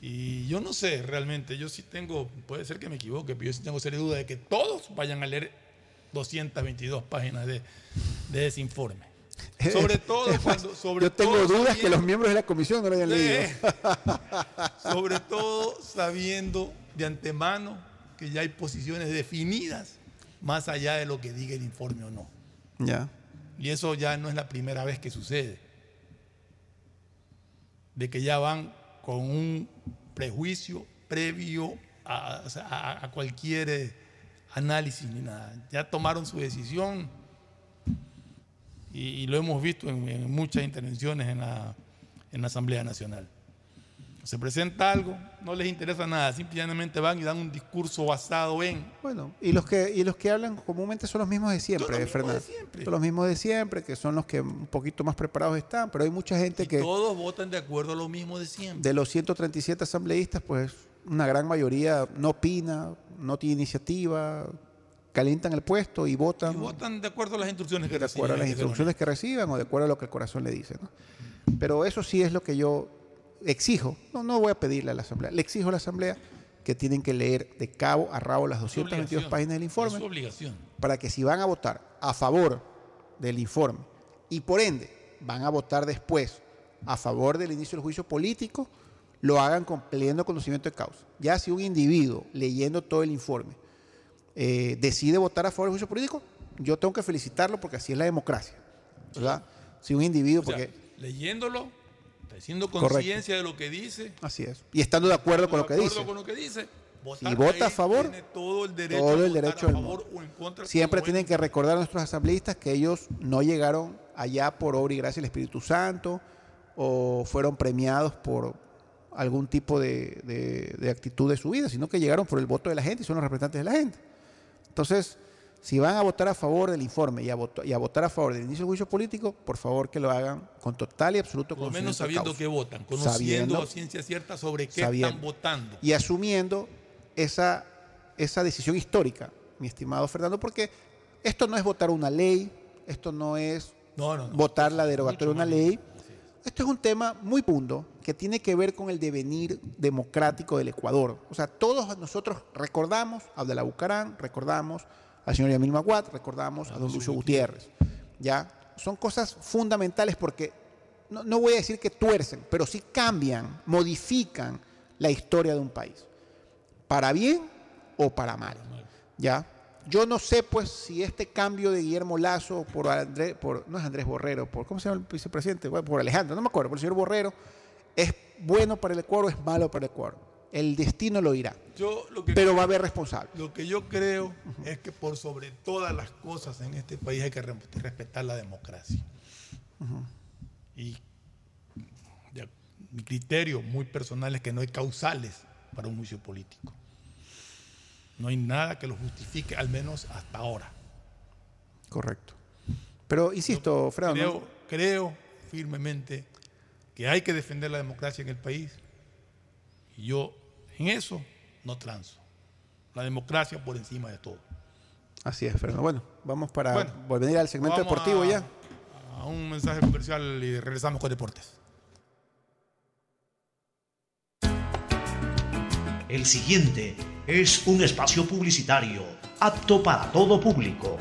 Y yo no sé realmente, yo sí tengo, puede ser que me equivoque, pero yo sí tengo seria duda de que todos vayan a leer 222 páginas de, ese informe. Sobre todo cuando. Sobre yo tengo dudas que los miembros de la comisión no lo hayan leído. sobre todo sabiendo de antemano que ya hay posiciones definidas más allá de lo que diga el informe o no. Ya. Y eso ya no es la primera vez que sucede. De que ya van con un prejuicio previo a, cualquier análisis ni nada. Ya tomaron su decisión y, y lo hemos visto en, en muchas intervenciones en la, en la Asamblea Nacional. Se presenta algo, no les interesa nada, simplemente van y dan un discurso basado en... Bueno, y los que, y los que hablan comúnmente son los mismos de siempre, Fernando. Son los mismos de siempre, que son los que un poquito más preparados están, pero hay mucha gente y que... Todos votan de acuerdo a lo mismo de siempre. De los 137 asambleístas, pues una gran mayoría no opina, no tiene iniciativa, calientan el puesto y votan. Y votan de acuerdo a las instrucciones que De acuerdo a las instrucciones que reciban o de acuerdo a lo que el corazón le dice. ¿no? Pero eso sí es lo que yo exijo. No, no voy a pedirle a la Asamblea. Le exijo a la Asamblea que tienen que leer de cabo a rabo las 222 páginas del informe. Es su obligación. Para que si van a votar a favor del informe y por ende van a votar después a favor del inicio del juicio político, lo hagan con pleno conocimiento de causa. Ya si un individuo leyendo todo el informe eh, decide votar a favor del juicio político, yo tengo que felicitarlo porque así es la democracia. ¿verdad? Si un individuo, O sea, porque leyéndolo, está Correcto. conciencia de lo que dice. así es, y estando de acuerdo con lo que de dice. acuerdo con lo que dice. Si votar vota a favor, tiene todo el derecho, todo a el votar derecho a del favor mundo. o en contra. Siempre tienen que recordar a nuestros asambleístas que ellos no llegaron allá por obra y gracia del Espíritu Santo o fueron premiados por algún tipo de, de- de actitud de su vida, sino que llegaron por el voto de la gente y son los representantes de la gente. Entonces, si van a votar a favor del informe y a, voto- y a votar a favor del inicio del juicio político, por favor que lo hagan con total y absoluto Por lo menos conocimiento sabiendo causa. que votan, conociendo Sabiendo- a ciencia cierta sobre qué sabiendo. están votando. y asumiendo esa, esa decisión histórica, mi estimado Fernando, porque esto no es votar una ley, esto no es No, no, no. votar la derogatoria de una ley, esto es un tema muy punto que tiene que ver con el devenir democrático del Ecuador. O sea, todos nosotros recordamos a Abdalá Bucarán, recordamos al señor Yamil Maguad, recordamos a don Lucio Gutiérrez. ¿ya? Son cosas fundamentales porque no, no voy a decir que tuercen, pero sí cambian, modifican la historia de un país. Para bien o para mal. ¿Ya? Yo no sé, pues, si este cambio de Guillermo Lazo por Andrés, por, no es Andrés Borrero, por, ¿cómo se llama el vicepresidente? Bueno, por Alejandro, no me acuerdo, por el señor Borrero, es bueno para el Ecuador o es malo para el Ecuador. El destino lo dirá. Yo lo que Pero va a haber responsable. Lo que yo creo es que por sobre todas las cosas en este país hay que re- respetar la democracia. Y ya, mi criterio muy personal es que no hay causales para un juicio político. No hay nada que lo justifique, al menos hasta ahora. Correcto. Pero insisto, Fernando, Creo, creo firmemente que hay que defender la democracia en el país. Y yo en eso no transo. La democracia por encima de todo. así es, Fernando. Bueno, vamos para Bueno, volver al segmento Vamos deportivo a- ya. A un mensaje comercial y regresamos con deportes. El siguiente es un espacio publicitario apto para todo público.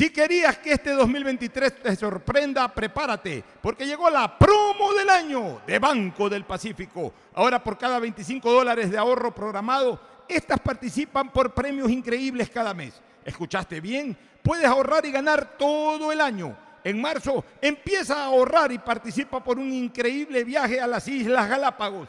Si querías que este 2023 te sorprenda, prepárate, porque llegó la promo del año de Banco del Pacífico. Ahora por cada 25 dólares de ahorro programado, estas participan por premios increíbles cada mes. ¿Escuchaste bien? Puedes ahorrar y ganar todo el año. En marzo empieza a ahorrar y participa por un increíble viaje a las Islas Galápagos.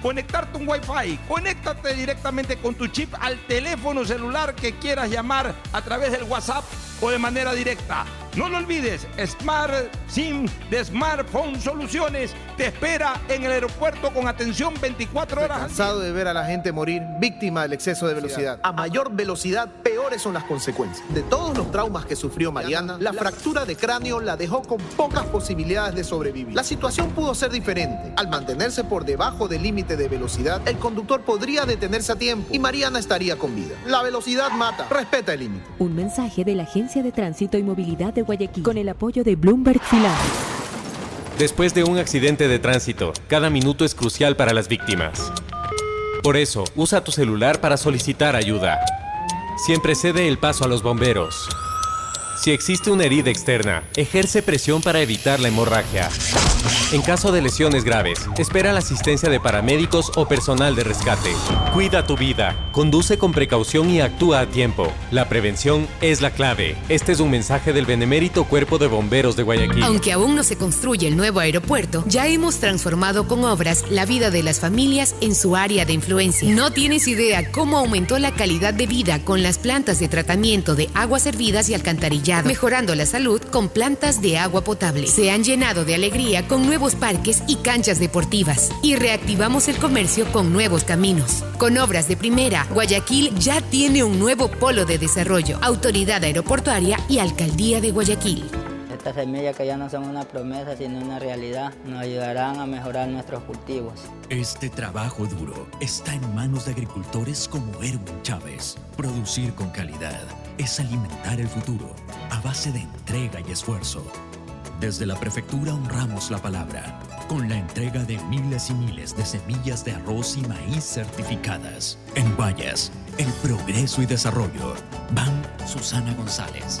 conectarte un Wi-Fi. Conéctate directamente con tu chip al teléfono celular que quieras llamar a través del WhatsApp o de manera directa. No lo olvides, Smart SIM de Smartphone Soluciones te espera en el aeropuerto con atención 24 horas. Cansado de ver a la gente morir víctima del exceso de velocidad. A mayor velocidad, peores son las consecuencias. De todos los traumas que sufrió Mariana, la fractura de cráneo la dejó con pocas posibilidades de sobrevivir. La situación pudo ser diferente. Al mantenerse por debajo del límite de velocidad, el conductor podría detenerse a tiempo y Mariana estaría con vida. La velocidad mata. Respeta el límite. Un mensaje de la Agencia de Tránsito y Movilidad de Guayaquil con el apoyo de Bloomberg Filar. Después de un accidente de tránsito, cada minuto es crucial para las víctimas. Por eso, usa tu celular para solicitar ayuda. Siempre cede el paso a los bomberos. Si existe una herida externa, ejerce presión para evitar la hemorragia. En caso de lesiones graves, espera la asistencia de paramédicos o personal de rescate. Cuida tu vida, conduce con precaución y actúa a tiempo. La prevención es la clave. Este es un mensaje del benemérito Cuerpo de Bomberos de Guayaquil. Aunque aún no se construye el nuevo aeropuerto, ya hemos transformado con obras la vida de las familias en su área de influencia. No tienes idea cómo aumentó la calidad de vida con las plantas de tratamiento de aguas servidas y alcantarillado, mejorando la salud con plantas de agua potable. Se han llenado de alegría con nuevos parques y canchas deportivas. Y reactivamos el comercio con nuevos caminos. Con obras de primera, Guayaquil ya tiene un nuevo polo de desarrollo, autoridad aeroportuaria y alcaldía de Guayaquil. Estas semillas que ya no son una promesa sino una realidad nos ayudarán a mejorar nuestros cultivos. Este trabajo duro está en manos de agricultores como Erwin Chávez. Producir con calidad es alimentar el futuro a base de entrega y esfuerzo. Desde la prefectura honramos la palabra con la entrega de miles y miles de semillas de arroz y maíz certificadas. En Vallas, el progreso y desarrollo. Van Susana González,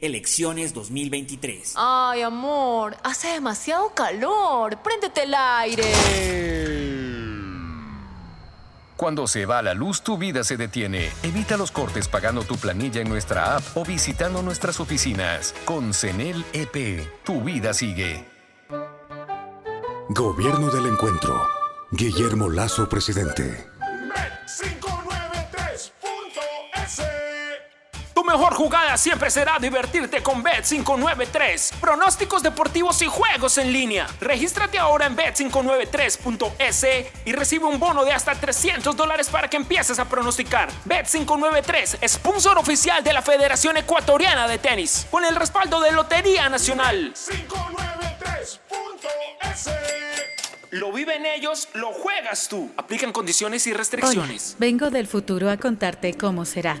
elecciones 2023. Ay, amor, hace demasiado calor. Préndete el aire. Cuando se va la luz, tu vida se detiene. Evita los cortes pagando tu planilla en nuestra app o visitando nuestras oficinas. Con CENEL EP, tu vida sigue. Gobierno del Encuentro. Guillermo Lazo, presidente. Tu mejor jugada siempre será divertirte con Bet593. Pronósticos deportivos y juegos en línea. Regístrate ahora en Bet593.es y recibe un bono de hasta 300 dólares para que empieces a pronosticar. Bet593, sponsor oficial de la Federación Ecuatoriana de Tenis, con el respaldo de Lotería Nacional. 593.es Lo viven ellos, lo juegas tú. Aplican condiciones y restricciones. Hola, vengo del futuro a contarte cómo será.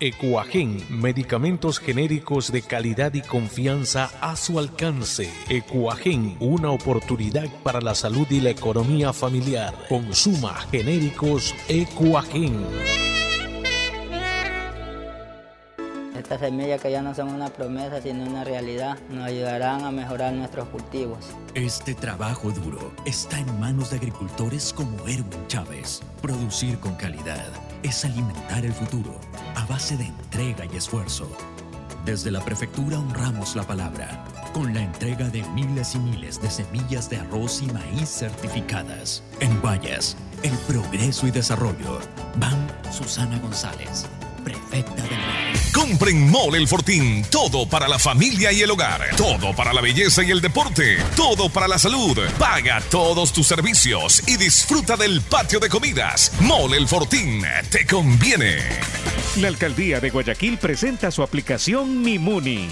Ecuagen, medicamentos genéricos de calidad y confianza a su alcance. Ecuagen, una oportunidad para la salud y la economía familiar. Consuma genéricos Ecuagen. Estas semillas que ya no son una promesa sino una realidad nos ayudarán a mejorar nuestros cultivos. Este trabajo duro está en manos de agricultores como Erwin Chávez. Producir con calidad es alimentar el futuro a base de entrega y esfuerzo. Desde la prefectura honramos la palabra con la entrega de miles y miles de semillas de arroz y maíz certificadas. En Guayas, el progreso y desarrollo. Van Susana González, prefecta del Compren Mole El Fortín. Todo para la familia y el hogar. Todo para la belleza y el deporte. Todo para la salud. Paga todos tus servicios y disfruta del patio de comidas. Mole El Fortín. Te conviene. La alcaldía de Guayaquil presenta su aplicación Mimuni.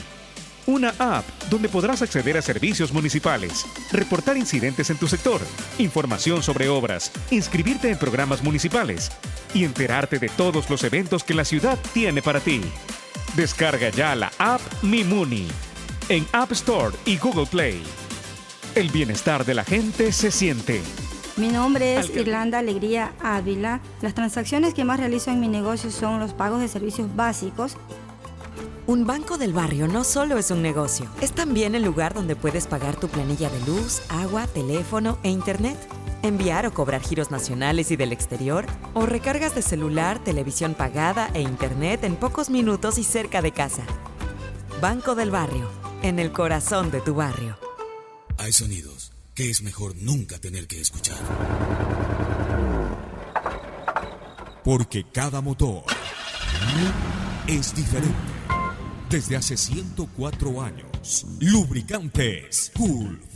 Una app donde podrás acceder a servicios municipales, reportar incidentes en tu sector, información sobre obras, inscribirte en programas municipales y enterarte de todos los eventos que la ciudad tiene para ti. Descarga ya la app Mimuni en App Store y Google Play. El bienestar de la gente se siente. Mi nombre es Irlanda Alegría Ávila. Las transacciones que más realizo en mi negocio son los pagos de servicios básicos. Un banco del barrio no solo es un negocio, es también el lugar donde puedes pagar tu planilla de luz, agua, teléfono e internet, enviar o cobrar giros nacionales y del exterior, o recargas de celular, televisión pagada e internet en pocos minutos y cerca de casa. Banco del barrio, en el corazón de tu barrio. Hay sonidos que es mejor nunca tener que escuchar. Porque cada motor es diferente. Desde hace 104 años, Lubricantes Gulf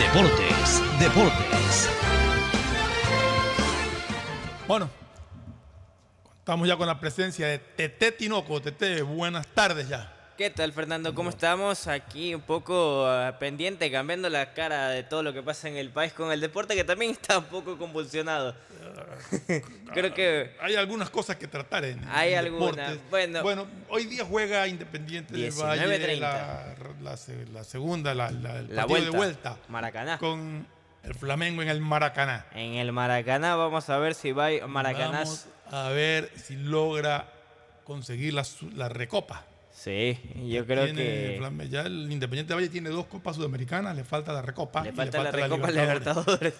Deportes, Deportes. Bueno, estamos ya con la presencia de Tete Tinoco. Tete, buenas tardes ya. ¿Qué tal, Fernando? ¿Cómo estamos? Aquí un poco uh, pendiente, cambiando la cara de todo lo que pasa en el país con el deporte, que también está un poco convulsionado. Creo que... Hay algunas cosas que tratar en Hay algunas. Bueno, Bueno, hoy día juega Independiente del Valle 19:30. la, la, la segunda, la, la, el partido de vuelta. vuelta. Maracaná. Con el Flamengo en el Maracaná. En el Maracaná vamos a ver si va Maracaná. Vamos a ver si logra conseguir la recopa. Sí, yo creo Tiene que ya el Independiente Valle tiene dos copas sudamericanas, le falta la recopa. le falta la Recopa Libertadores.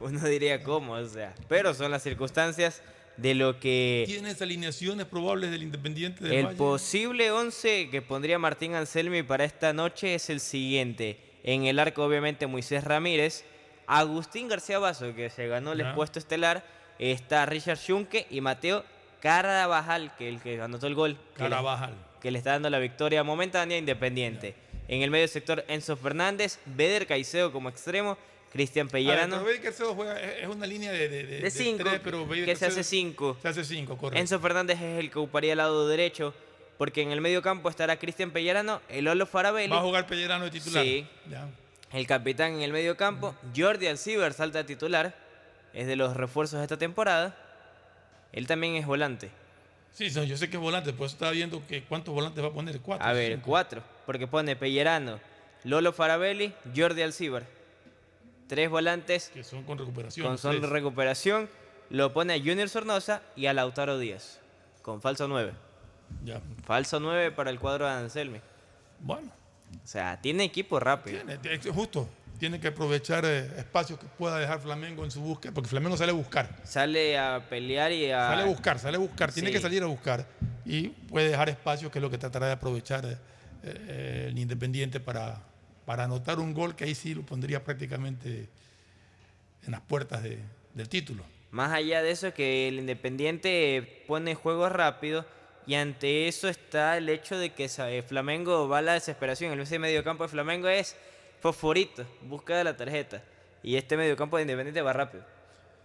Uno diría cómo, o sea. Pero son las circunstancias de lo que ¿Tienes alineaciones probables del Independiente del el Valle? posible 11 que pondría Martín Anselmi para esta noche es el siguiente. En el arco, obviamente, Moisés Ramírez, Agustín García Basso, que se ganó el Ya. puesto estelar, está Richard Schunke y Mateo Carabajal, que el que anotó el gol. Carabajal. Que le está dando la victoria momentánea a Independiente. En el medio sector, Enzo Fernández, Beder Caicedo como extremo, Cristian ver, Pellerano. Caicedo juega, es una línea de, de, de- De cinco, tres, pero Baker que se hace cinco. Se hace cinco, correcto. Enzo Fernández es el que ocuparía el lado derecho, porque en el medio campo estará Cristian Pellerano, el Olo Farabelli. Va a jugar Pellerano de titular. Sí. Ya. El capitán en el medio campo, Jordi Alcibar salta a titular, es de los refuerzos de esta temporada. Él también es volante. Sí, yo sé que es volante, pues estaba viendo que cuántos volantes va a poner. Cuatro. A ver, cinco. cuatro, porque pone Pellerano, Lolo Farabelli, Jordi Alcibar. Tres volantes Que son con recuperación. con son tres. recuperación. Lo pone a Junior Sornosa y a Lautaro Díaz, con falso 9. Ya. Falso 9 para el cuadro de Anselmi. Bueno. O sea, tiene equipo rápido. Tiene- justo. Tiene que aprovechar eh, espacios que pueda dejar Flamengo en su búsqueda, porque Flamengo sale a buscar. Sale a pelear y a... Sale a buscar, sale a buscar. Tiene Sí. que salir a buscar. y puede dejar espacio, que es lo que tratará de aprovechar eh, eh, el Independiente para, para anotar un gol que ahí sí lo pondría prácticamente en las puertas de- del título. Más allá de eso, que el Independiente pone juego rápido y ante eso está el hecho de que Flamengo va a la desesperación. El ese mediocampo de Flamengo es fosforito, busca la tarjeta. Y este mediocampo de Independiente va rápido.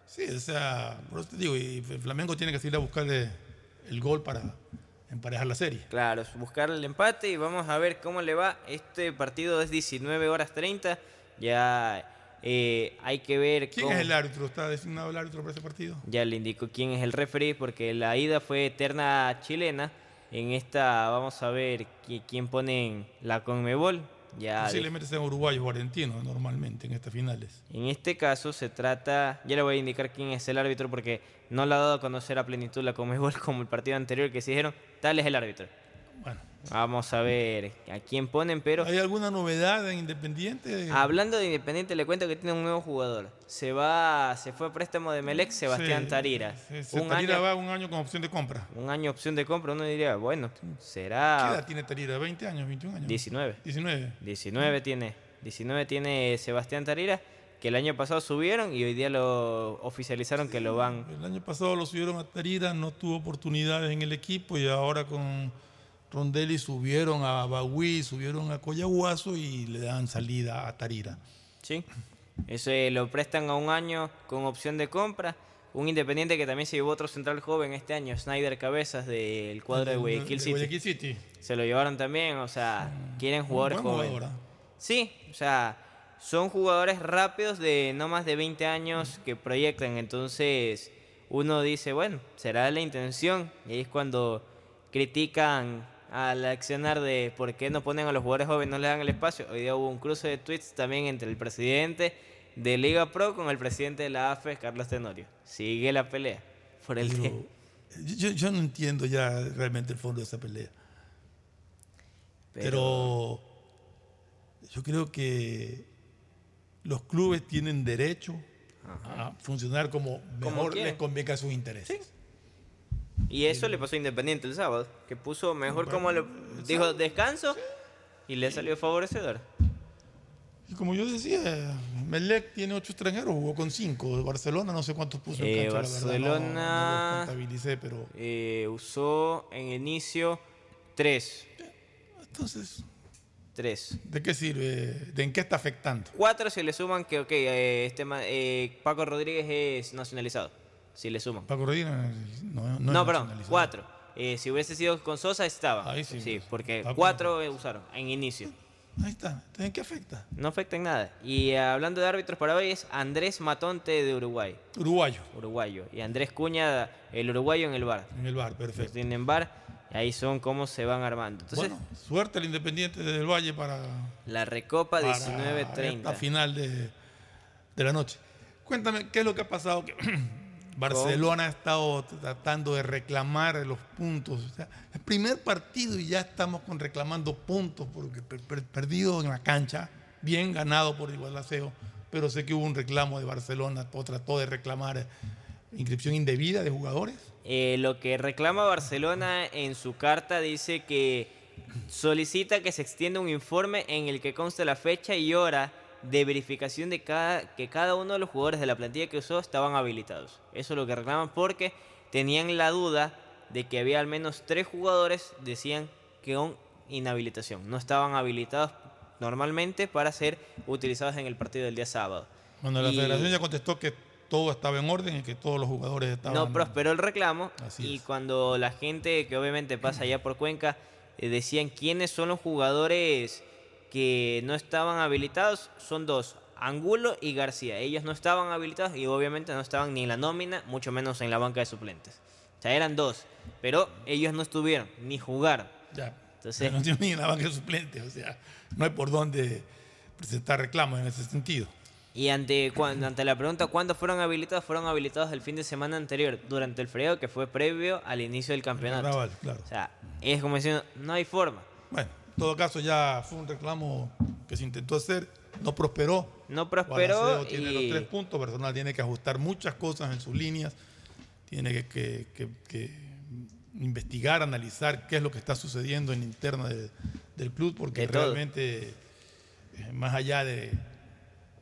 Sí, o sea, por eso te digo, y el Flamengo tiene que salir a buscarle el gol para emparejar la serie. Claro, buscar el empate y vamos a ver cómo le va. Este partido es 19 horas 30. Ya eh, hay que ver ¿Quién cómo- es el árbitro? ¿Está designado el árbitro para ese partido? Ya le indico quién es el referee porque la ida fue eterna chilena. En esta vamos a ver qui- quién pone en la Conmebol. Ya Posiblemente sean uruguayos o argentinos normalmente en estas finales. en este caso se trata, ya le voy a indicar quién es el árbitro porque no le ha dado a conocer a plenitud la Conmebol como el partido anterior que se dijeron, tal es el árbitro. Bueno. Vamos a ver a quién ponen, pero... ¿Hay alguna novedad en Independiente? Hablando de Independiente, le cuento que tiene un nuevo jugador. Se va, se fue a préstamo de Melec, Sebastián Sí, Tarira. un, Tarira año, va un año con opción de compra. un año opción de compra, uno diría, bueno, ¿Qué será edad tiene Tarira? ¿20 años? ¿21 años? 19. 19. 19 tiene, 19 tiene Sebastián Tarira, que el año pasado subieron y hoy día lo oficializaron que lo van. El año pasado lo subieron a Tarira, no tuvo oportunidades en el equipo y ahora con Rondelli subieron a Bagui, subieron a Coyahuaso y le dan salida a Tarira. Sí. Ese lo prestan a un año con opción de compra. Un independiente que también se llevó otro central joven este año, Snyder Cabezas del cuadro de Guayaquil De City. Guayaquil City. Se lo llevaron también, o sea, quieren jugadores jóvenes. ¿ah? Sí, o sea, son jugadores rápidos de no más de 20 años que proyectan. Entonces, uno dice, bueno, será la intención. Y ahí es cuando critican al accionar de por qué no ponen a los jugadores jóvenes, no le dan el espacio. Hoy día hubo un cruce de tweets también entre el presidente de Liga Pro con el presidente de la AFE, Carlos Tenorio. Sigue la pelea por el Pero tema. yo, yo no entiendo ya realmente el fondo de esa pelea. Pero, yo creo que los clubes tienen derecho a funcionar como mejor les convenga a sus intereses. Y eso le pasó a Independiente el sábado, que puso mejor como lo dijo descanso y le salió favorecedor. Y como yo decía, Melec tiene ocho extranjeros, jugó con cinco. Barcelona no sé cuántos puso en Eh, cancha, la verdad, no- Barcelona no contabilicé, pero eh, usó en inicio tres. Entonces, Tres. ¿de qué sirve? ¿De en qué está afectando? Cuatro si le suman que, ok, eh, este, eh, Paco Rodríguez es nacionalizado. Si le suman. Paco Rodríguez no, no, No, es perdón, cuatro. Eh, si hubiese sido con Sosa, estaba. sí, porque Paco- cuatro eh, usaron en inicio. Ahí está. Entonces, ¿En qué afecta? No afecta en nada. Y eh, hablando de árbitros para hoy es Andrés Matonte de Uruguay. Uruguayo. Uruguayo. Y Andrés Cuña, el uruguayo en el bar. En el bar, perfecto. Tienen bar. Ahí son cómo se van armando. Entonces, bueno, suerte al Independiente del Valle para, la Recopa para 19-30. esta final de, de la noche. Cuéntame, ¿qué es lo que ha pasado? Barcelona ha estado tratando de reclamar los puntos. O sea, el primer partido y ya estamos con reclamando puntos porque per- per- perdido en la cancha, bien ganado por Igualaceo, pero sé que hubo un reclamo de Barcelona, o trató de reclamar eh, inscripción indebida de jugadores. Eh, lo que reclama Barcelona en su carta dice que solicita que se extienda un informe en el que conste la fecha y hora de verificación de cada, que cada uno de los jugadores de la plantilla que usó estaban habilitados. Eso es lo que reclaman porque tenían la duda de que había al menos tres jugadores, decían que con inhabilitación. No estaban habilitados normalmente para ser utilizados en el partido del día sábado. Bueno, la Y- federación ya contestó que todo estaba en orden y que todos los jugadores estaban... No prosperó el reclamo Así y es. cuando la gente que obviamente pasa allá por Cuenca eh, decían quiénes son los jugadores que no estaban habilitados, son dos, Angulo y García. Ellos no estaban habilitados y obviamente no estaban ni en la nómina, mucho menos en la banca de suplentes. O sea, eran dos, pero ellos no estuvieron ni jugaron. Ya. Entonces, no tiene ni en la banca de suplentes, o sea, no hay por dónde presentar reclamos en ese sentido. Y ante, cuando, ante la pregunta cuándo fueron habilitados, fueron habilitados el fin de semana anterior, durante el feriado que fue previo al inicio del campeonato. carnaval, claro. O sea, es como diciendo, no hay forma. Bueno, en todo caso ya fue un reclamo que se intentó hacer, no prosperó. No prosperó Gualaceo tiene y- los tres puntos, personal tiene que ajustar muchas cosas en sus líneas, tiene que, que- que- que investigar, analizar qué es lo que está sucediendo en la interna de- del club, porque De realmente, eh, más allá de,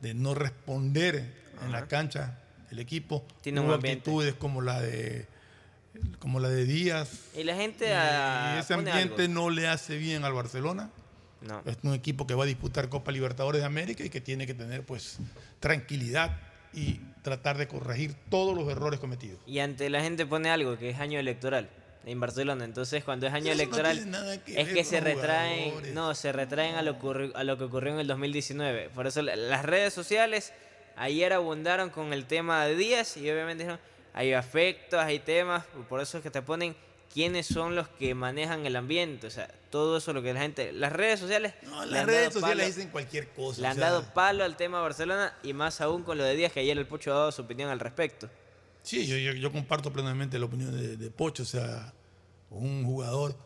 de no responder en la cancha, el equipo Tiene actitudes como la de como la de Díaz. Y la gente y ah, ese ambiente no le hace bien al Barcelona. No. Es un equipo que va a disputar Copa Libertadores de América y que tiene que tener pues tranquilidad y tratar de corregir todos los errores cometidos. Y ante la gente pone algo que es año electoral en Barcelona. Entonces, cuando es año Eso no electoral, nada que es que se retraen, jugadores. no, se retraen a lo, a lo que ocurrió en el 2019. Por eso la- las redes sociales ayer abundaron con el tema de Díaz y obviamente dijeron, hay afectos, hay temas, por eso es que te ponen quiénes son los que manejan el ambiente, o sea, todo eso lo que la gente, las redes sociales, No, las redes sociales palo- dicen cualquier cosa. le o han sea, dado palo al tema Barcelona y más aún con lo de Díaz, que ayer el Pocho ha dado su opinión al respecto. Sí, yo, yo- yo comparto plenamente la opinión de, de Pocho, o sea, un jugador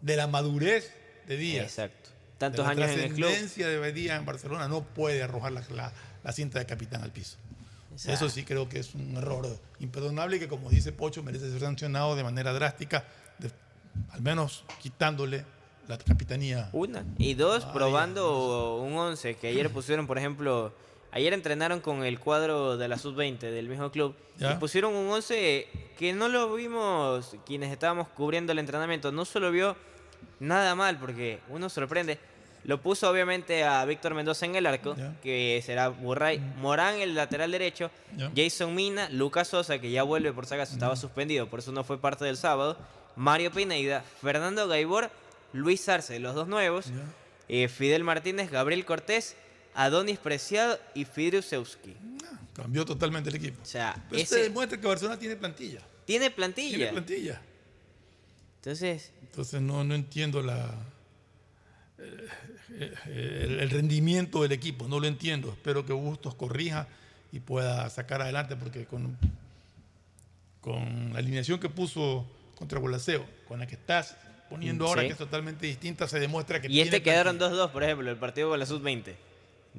de la madurez de Díaz. Exacto. Tantos de la años en el club. de Díaz en Barcelona no puede arrojar la, la- la cinta de capitán al piso. Eso sí creo que es un error imperdonable y que, como dice Pocho, merece ser sancionado de manera drástica, de- al menos quitándole la capitanía. Una. Y dos, Ay, probando un 11 que ayer pusieron, por ejemplo, ayer entrenaron con el cuadro de la sub-20 del mismo club Ya. y pusieron un 11 que no lo vimos quienes estábamos cubriendo el entrenamiento, no se lo vio nada mal porque uno sorprende. Lo puso obviamente a Víctor Mendoza en el arco, que será Burray, Morán el lateral derecho. Jason Mina, Lucas Sosa, que ya vuelve por si acaso, estaba suspendido, por eso no fue parte del sábado, Mario Pineida, Fernando Gaibor, Luis Arce, los dos nuevos, eh, Fidel Martínez, Gabriel Cortés, Adonis Preciado y Fidriusewski. Cambió totalmente el equipo. O sea, Pero ese se demuestra que Barcelona tiene plantilla. tiene plantilla. Tiene plantilla. Entonces, Entonces no, no entiendo la eh, el, el rendimiento del equipo, no lo entiendo. Espero que Bustos corrija y pueda sacar adelante porque con, con la alineación que puso contra Bolaseo, con la que estás poniendo ahora, Sí. que es totalmente distinta, se demuestra que y este quedaron 2-2, por ejemplo, el partido con la sub-20.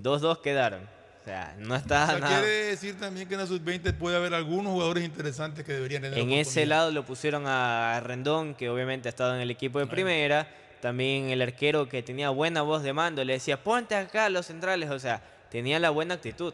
2-2 quedaron. O sea, no está O sea, nada. quiere decir también que en la sub-20 puede haber algunos jugadores interesantes que deberían tener En ese lado lo pusieron a Rendón, que obviamente ha estado en el equipo de primera. También el arquero que tenía buena voz de mando, le decía, ponte acá a los centrales. O sea, tenía la buena actitud.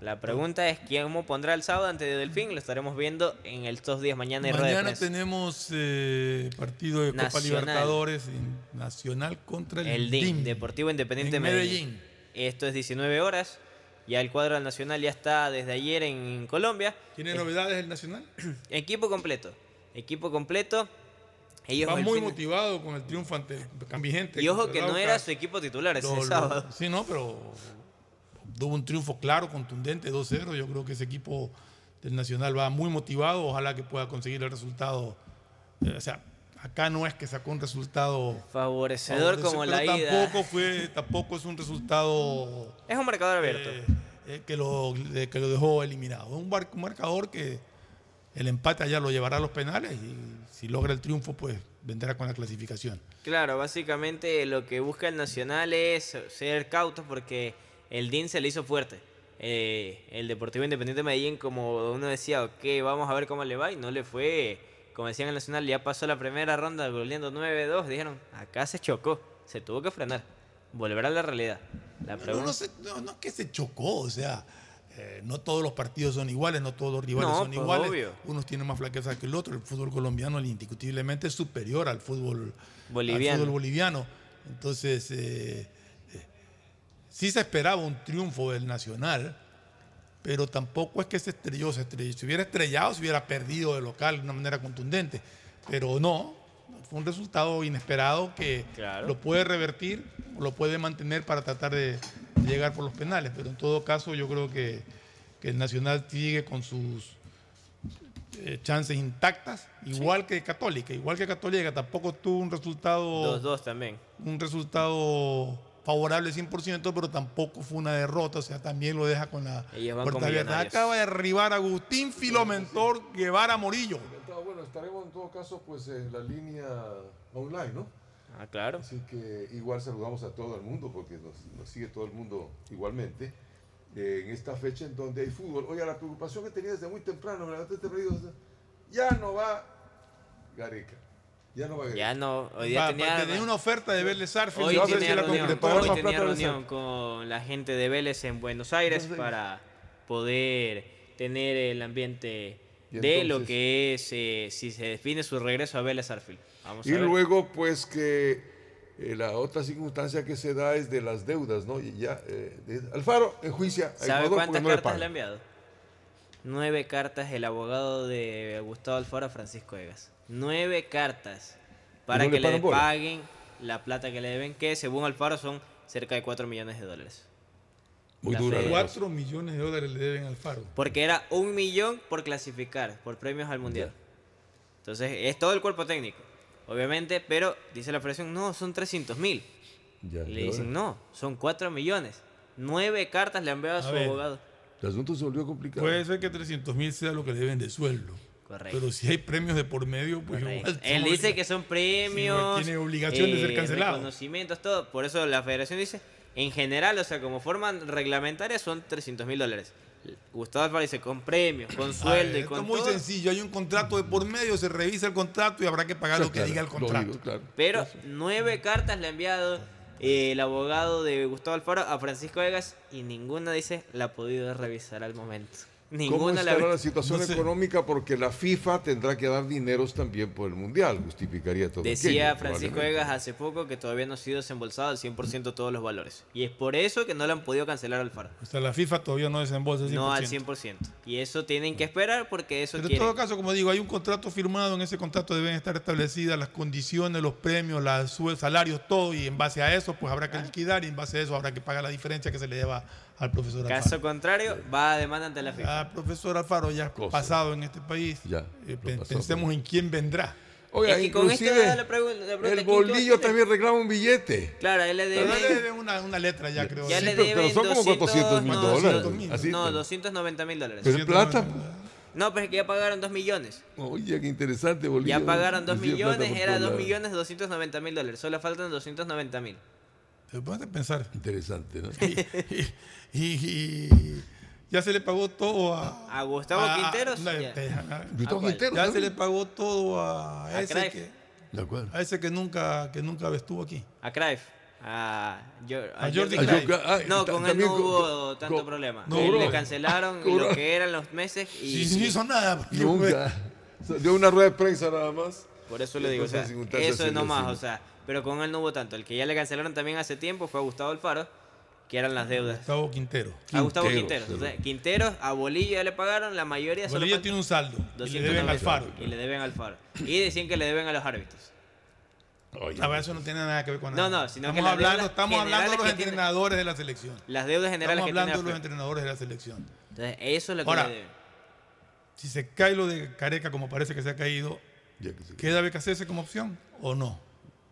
la pregunta es quién pondrá el sábado ante Delfín. Lo estaremos viendo en estos días mañana en de Mañana tenemos eh, partido de Copa. Libertadores nacional contra el, El DIN, DIM. Deportivo Independiente En Medellín. Medellín. Esto es 19 horas. Ya el cuadro del Nacional ya está desde ayer en Colombia. ¿Tiene Eh, novedades el Nacional? Equipo completo. Equipo completo. Ellos Va muy fin- motivado con el triunfo ante el Vigente. Y ojo que no era su equipo titular ese Lo- lo- sábado. Sí, no, pero tuvo un triunfo claro, contundente, 2-0. Yo creo que ese equipo del Nacional va muy motivado. Ojalá que pueda conseguir el resultado. Eh, o sea, acá no es que sacó un resultado Favorecedor como la ida. Tampoco, fue, tampoco es un resultado Es un marcador abierto. eh, eh, que, lo, que lo dejó eliminado. Un, bar- un marcador que el empate allá lo llevará a los penales y si logra el triunfo, pues vendrá con la clasificación. Claro, básicamente lo que busca el Nacional es ser cautos porque el DIN se le hizo fuerte. Eh, el Deportivo Independiente de Medellín, como uno decía, ok, vamos a ver cómo le va, y no le fue. Como decían el Nacional, ya pasó la primera ronda goleando 9-2. Dijeron, acá se chocó, se tuvo que frenar, volver a la realidad. La No, no, no, no es que se chocó, o sea, eh, no todos los partidos son iguales, no todos los rivales No, son pues, iguales. obvio. Unos tienen más flaqueza que el otro. El fútbol colombiano indiscutiblemente es superior al fútbol Boliviano. al fútbol boliviano. Entonces, eh, eh, sí se esperaba un triunfo del Nacional, pero tampoco es que se estrelló, se estrelló. Si hubiera estrellado, se hubiera perdido de local de una manera contundente. Pero no, fue un resultado inesperado que Claro. lo puede revertir, o lo puede mantener para tratar de, de llegar por los penales. Pero en todo caso, yo creo que, que el Nacional sigue con sus eh, chances intactas, igual que Católica. Igual que Católica, tampoco tuvo un resultado 2-2 también. un resultado favorable 100%, pero tampoco fue una derrota, o sea, también lo deja con la puerta abierta. Acaba de arribar Agustín Filomentor Guevara Morillo. Bueno, estaremos en todo caso pues en la línea online, ¿no? Ah, claro. Así que igual saludamos a todo el mundo porque nos, nos sigue todo el mundo igualmente eh, en esta fecha en donde hay fútbol. Oiga, la preocupación que tenía desde muy temprano, me levanté temprano, ya no va Gareca. Ya no va a ir. Ya no. Hoy día Va, tenía, tenía una oferta de Vélez Arfield. hoy tenía la reunión, concretó. hoy tenía reunión con la gente de Vélez en Buenos Aires Entonces- para poder tener el ambiente De lo que es eh, si se define su regreso a Vélez Arfield. Vamos Y a ver. luego, pues que eh, la otra circunstancia que se da es de las deudas, ¿no? Y ya, eh, de- Alfaro enjuicia a ¿Sabe Ecuador cuántas no le cartas pagan. le ha enviado? Nueve cartas el abogado de Gustavo Alfaro a Francisco Egas. Nueve cartas para no le que le bola? paguen la plata que le deben, que según Alfaro son cerca de 4 millones de dólares. Muy dura. fe- la cosa. 4 millones de dólares le deben al Faro. Porque era un millón por clasificar, por premios al mundial. Entonces, es todo el cuerpo técnico, obviamente, pero dice la federación, no, son 300 mil. Ya, Y le ya dicen, no, son 4 millones. Nueve cartas le han enviado a A su ver. abogado. El asunto se volvió complicado. Puede ser que 300 mil sea lo que le deben de sueldo. Correcto. Pero si hay premios de por medio, pues igual. Él dice que son Sí, premios. tiene obligación de ser eh, cancelado. Reconocimientos, todo. Por eso la federación dice, en general, o sea, como forma reglamentaria, son 300 mil dólares. Gustavo Alfaro dice, con premios, con sueldo ver, y con es muy todo. sencillo. Hay un contrato de por medio, se revisa el contrato y habrá que pagar Sí, lo que claro, diga el contrato. claro. Pero nueve cartas le ha enviado eh, el abogado de Gustavo Alfaro a Francisco Vegas y ninguna dice la ha podido revisar al momento. ¿Cómo Ninguna la estará la situación no sé. económica? Porque la FIFA tendrá que dar dineros también por el Mundial, justificaría todo Decía aquello, Francisco. Vegas hace poco que todavía no ha sido desembolsado al 100% todos los valores. Y es por eso que no le han podido cancelar al Faro. O sea, la FIFA todavía no desembolsa el 100%. No al 100%. Y eso tienen que esperar porque eso Pero en quieren. todo caso, como digo, hay un contrato firmado, en ese contrato deben estar establecidas las condiciones, los premios, los salarios, todo, y en base a eso, pues habrá que liquidar, y en base a eso habrá que pagar la diferencia que se le lleva al profesor Alfaro. Caso contrario, va a demanda ante la FIFA. Ah, profesor Alfaro ya Cosa. pasado en este país. Ya, Eh, pasó, pensemos en quién vendrá. Oiga, Es que con esto la pregu- la pregunta, el ¿quién bolillo también reclama un billete. Claro, él le debe. le debe una, una letra ya, creo. Ya Sí, le pero- son como 400 mil no, dólares, no, así, no, pero- 290 mil dólares. Pero en plata. No, pero es que ya pagaron 2 millones. Oye, qué interesante, bolillo. Ya pagaron 2 Recibe plata millones, era todos 2 lados. millones 290 mil dólares. Solo faltan 290 mil. Se puede pensar. Interesante, ¿no? Y, y ya se le pagó todo a. A Gustavo Quinteros, no, ya. te- a- Gustavo ¿A cuál? Quintero ya se le pagó todo a, A ese Cruyff. que, De acuerdo. a ese que nunca que nunca estuvo aquí. A Cruyff. A, Jor- A Jordi Ah, Cruyff. ah, No, con él no hubo tanto problema. no, Él bro. le cancelaron Cobró. lo que eran los meses y Sí, sí, no hizo nada. fue- Nunca. Dio una rueda de prensa nada más. Por eso le digo, o sea, eso es nomás, o sea, pero con él no hubo tanto. El que ya le cancelaron también hace tiempo fue a Gustavo Alfaro, que eran las deudas. Gustavo Quintero. A Gustavo Quinteros, Quinteros. O sea, seguro. Quinteros, a Bolillo ya le pagaron, la mayoría solo falta tiene un saldo. Y le 290 deben al. Faro. Y le deben al Faro. Y decían que le deben a los árbitros. Oye, A ver, eso no tiene nada que ver con No, nada. no, sino estamos que las hablando, deudas estamos hablando de los tiene- entrenadores de la selección. Las deudas generales Estamos que tiene hablando de los entrenadores de la selección. Entonces, eso es lo que Ahora, le deben. Si se cae lo de Careca, como parece que se ha caído, ¿queda BKCS como opción o no?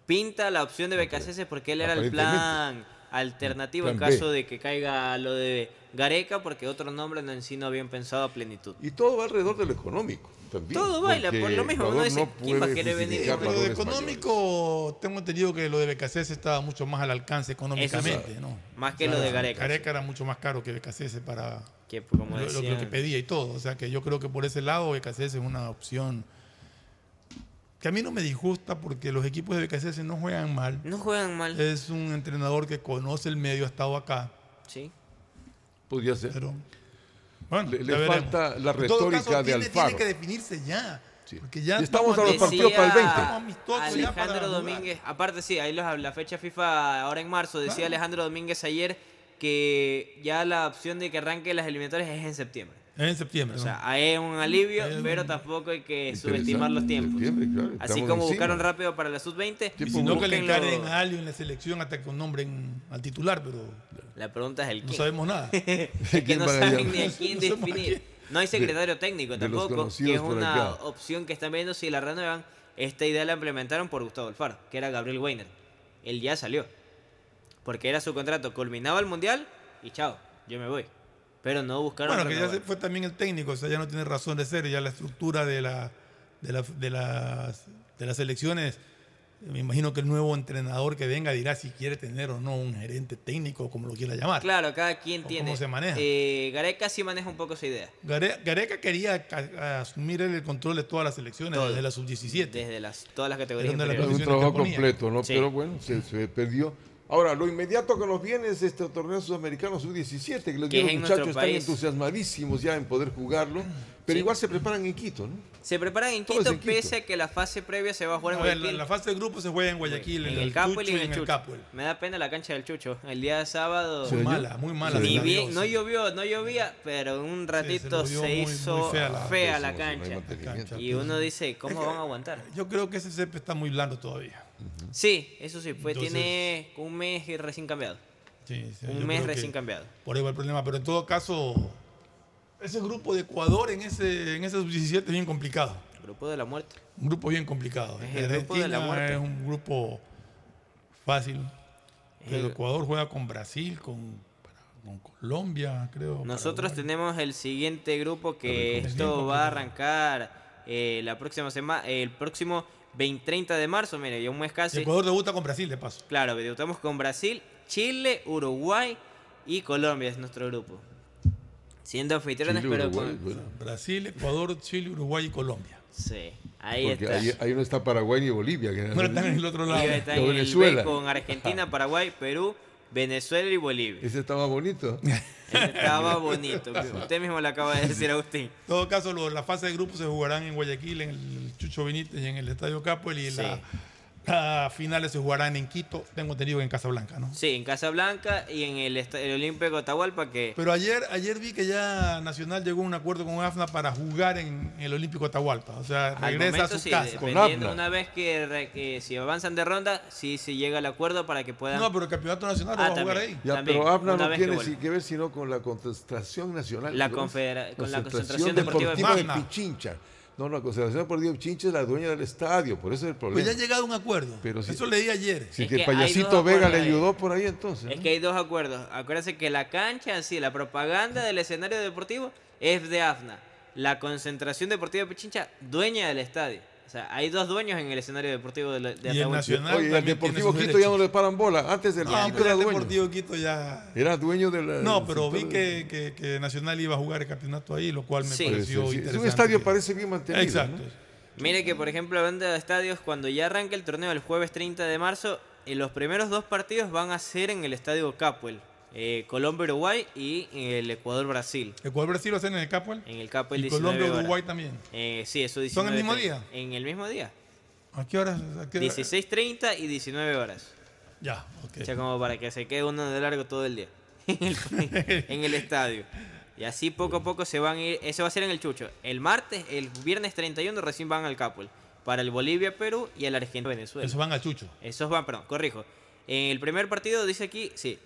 Pinta la opción de BKCS porque él era el plan alternativo en B. caso de que caiga lo de Gareca, porque otro nombre no, en sí no habían pensado a plenitud. Y todo va alrededor de lo económico también. Todo baila por lo mismo, uno dice, no ¿quién va a querer venir? Pero lo de económico, tengo entendido que lo de BKCS estaba mucho más al alcance económicamente, ¿no? Más que lo de Gareca. Gareca era mucho más caro que BKCS para Que como lo, lo- lo que pedía y todo. O sea que yo creo que por ese lado BKCS es una opción que a mí no me disgusta porque los equipos de BKCS no juegan mal. no juegan mal. Es un entrenador que conoce el medio, ha estado acá. Sí. Podría ser. Pero bueno, Le- falta la En todo retórica caso, de tiene, Alfaro. Tiene que definirse ya. Sí. Porque ya estamos a los partidos para el 20. Estamos amistosos ya para Alejandro jugar. Domínguez, aparte sí, ahí los, la fecha FIFA ahora en marzo, decía Claro. Alejandro Domínguez ayer que ya la opción de que arranque las eliminatorias es en septiembre. Es en septiembre. O ¿no? sea, hay un alivio, Es un- pero tampoco hay que subestimar los tiempos. Claro, Así como encima. buscaron rápido para la sub-20, y si no que le encarguen a alguien en la selección hasta que nombren al titular, pero La pregunta es el no quién. sabemos nada. es que ¿Quién no saben llamar? ni a quién No definir. No hay secretario técnico de tampoco, que es una acá. opción que están viendo si la renuevan. Esta idea la implementaron por Gustavo Alfaro, que era Gabriel Weiner. Él ya salió. Porque era su contrato, culminaba el mundial y chao, yo me voy. Pero no buscaron Bueno, que ya se fue también el técnico, o sea, ya no tiene razón de ser, ya la estructura de, la, de, la- de las, de las elecciones Me imagino que el nuevo entrenador que venga dirá si quiere tener o no un gerente técnico, como lo quiera llamar. Claro, cada quien O tiene. cómo se maneja. Eh, Gareca sí maneja un poco esa idea. Gare- Gareca quería asumir el control de todas las selecciones, Todo. desde la sub-17. Desde las, todas las categorías. Era un trabajo completo, ¿no? Sí. Pero bueno, se, se perdió. Ahora, lo inmediato que nos viene es este torneo sudamericano sub-17, que los, Que es los en muchachos están país. entusiasmadísimos ya en poder jugarlo, pero igual se preparan en Quito, ¿no? Se preparan en Quito, en Quito. pese a que la fase previa se va a jugar en A ver, la, Guayaquil. la fase de grupo se juega en Guayaquil, en en, el Capuel y en el Chucho. Capuel. Me da pena la cancha del Chucho. El día de sábado. Muy mala, muy mala. Ni se la bien, no sí. llovió, no llovía, pero en un ratito vio se, muy- muy hizo fea fea la- la, no hay cancha. mantenimiento. y uno dice, ¿cómo Es que- van a aguantar? Yo creo que ese césped está muy blando todavía. Sí, eso sí, fue, Entonces- tiene un mes recién cambiado. Sí, sí, un mes recién cambiado. Por ahí va el problema, pero en todo caso, ese grupo de Ecuador en ese, en ese sub-17 es bien complicado. Grupo de la muerte. Un grupo bien complicado. Es el grupo de la muerte. Es un grupo fácil. Pero el- Ecuador juega con Brasil, con, con Colombia, creo. Nosotros tenemos el siguiente grupo que esto va a arrancar eh, la próxima semana, el próximo 20, 30 de marzo, mire, ya un mes casi. Ecuador debuta con Brasil, de paso. Claro, debutamos con Brasil, Chile, Uruguay y Colombia es nuestro grupo. Siendo anfitriones, Chile, pero Uruguay, con... bueno. Brasil, Ecuador, Chile, Uruguay y Colombia. Sí, ahí Porque está. ahí, ahí no está Paraguay ni Bolivia. Que No están en el otro lado. Está O en el Venezuela. Con Argentina, Paraguay, Perú, Venezuela y Bolivia. Ese estaba bonito. Ese Estaba bonito. Usted mismo lo acaba de decir, Agustín. En todo caso, lo- la fase de grupos se jugarán en Guayaquil, en el Chucho Benítez y en el Estadio Capuel. Y Sí. la- las finales se jugarán en Quito, tengo entendido que en Casablanca, ¿no? Sí, en Casablanca y en el, el Olímpico Atahualpa que... Pero ayer, ayer vi que ya Nacional llegó a un acuerdo con AFNA para jugar en el Olímpico Atahualpa. O sea, regresa a momento su sí, casa. dependiendo una vez que, re- que si avanzan de ronda, sí se llega al acuerdo para que puedan... No, pero el Campeonato Nacional lo Ah, va a jugar ahí. Ya, También, pero AFNA no tiene que que ver sino con la concentración nacional. La confedera- con la Concentración Concentración Deportiva de Deportiva de Pichincha. No, la Concentración Deportiva de Pichincha es la dueña del estadio, por eso es el Pues problema. ya ha llegado a un acuerdo. Pero si- Eso leí ayer. Si Es que el payasito Vega le ayudó por ahí entonces. Es ¿no? que hay dos acuerdos. Acuérdense que la cancha, sí, la propaganda del escenario deportivo es de AFNA. La concentración deportiva de Pichincha, dueña del estadio. O sea, hay dos dueños en el escenario deportivo de, la- de Y el. Nacional Oye, el Deportivo Quito ya no derechos. le paran bola. Antes del No, Quito era el dueño. Deportivo Quito ya... Era dueño de la. No, pero del vi que, que- que Nacional iba a jugar el campeonato ahí, lo cual me Sí. Pareció sí, sí. Es interesante. un estadio que- parece bien mantenido. Exacto. ¿no? Mire que, por ejemplo, hablando de estadios, cuando ya arranca el torneo el jueves 30 de marzo, eh, los primeros dos partidos van a ser en el estadio Capuel. Eh, Colombia-Uruguay y el Ecuador-Brasil. Ecuador-Brasil lo hacen en el Capuel. En el Capuel Y 19 Colombia-Uruguay también. Eh, sí, eso ¿Son el 19 mismo día? En el mismo día. ¿A qué horas? a qué hora? 16.30 y 19 horas. Ya, ok. O sea, como para que se quede uno de largo todo el día. en, el, en el estadio. Y así poco a poco se van a ir. Eso va a ser en el Chucho. El martes, el viernes 31 recién van al Capuel. Para el Bolivia-Perú y el Argentina-Venezuela. Esos van a Chucho. Esos van, perdón, corrijo. En el primer partido dice aquí, sí,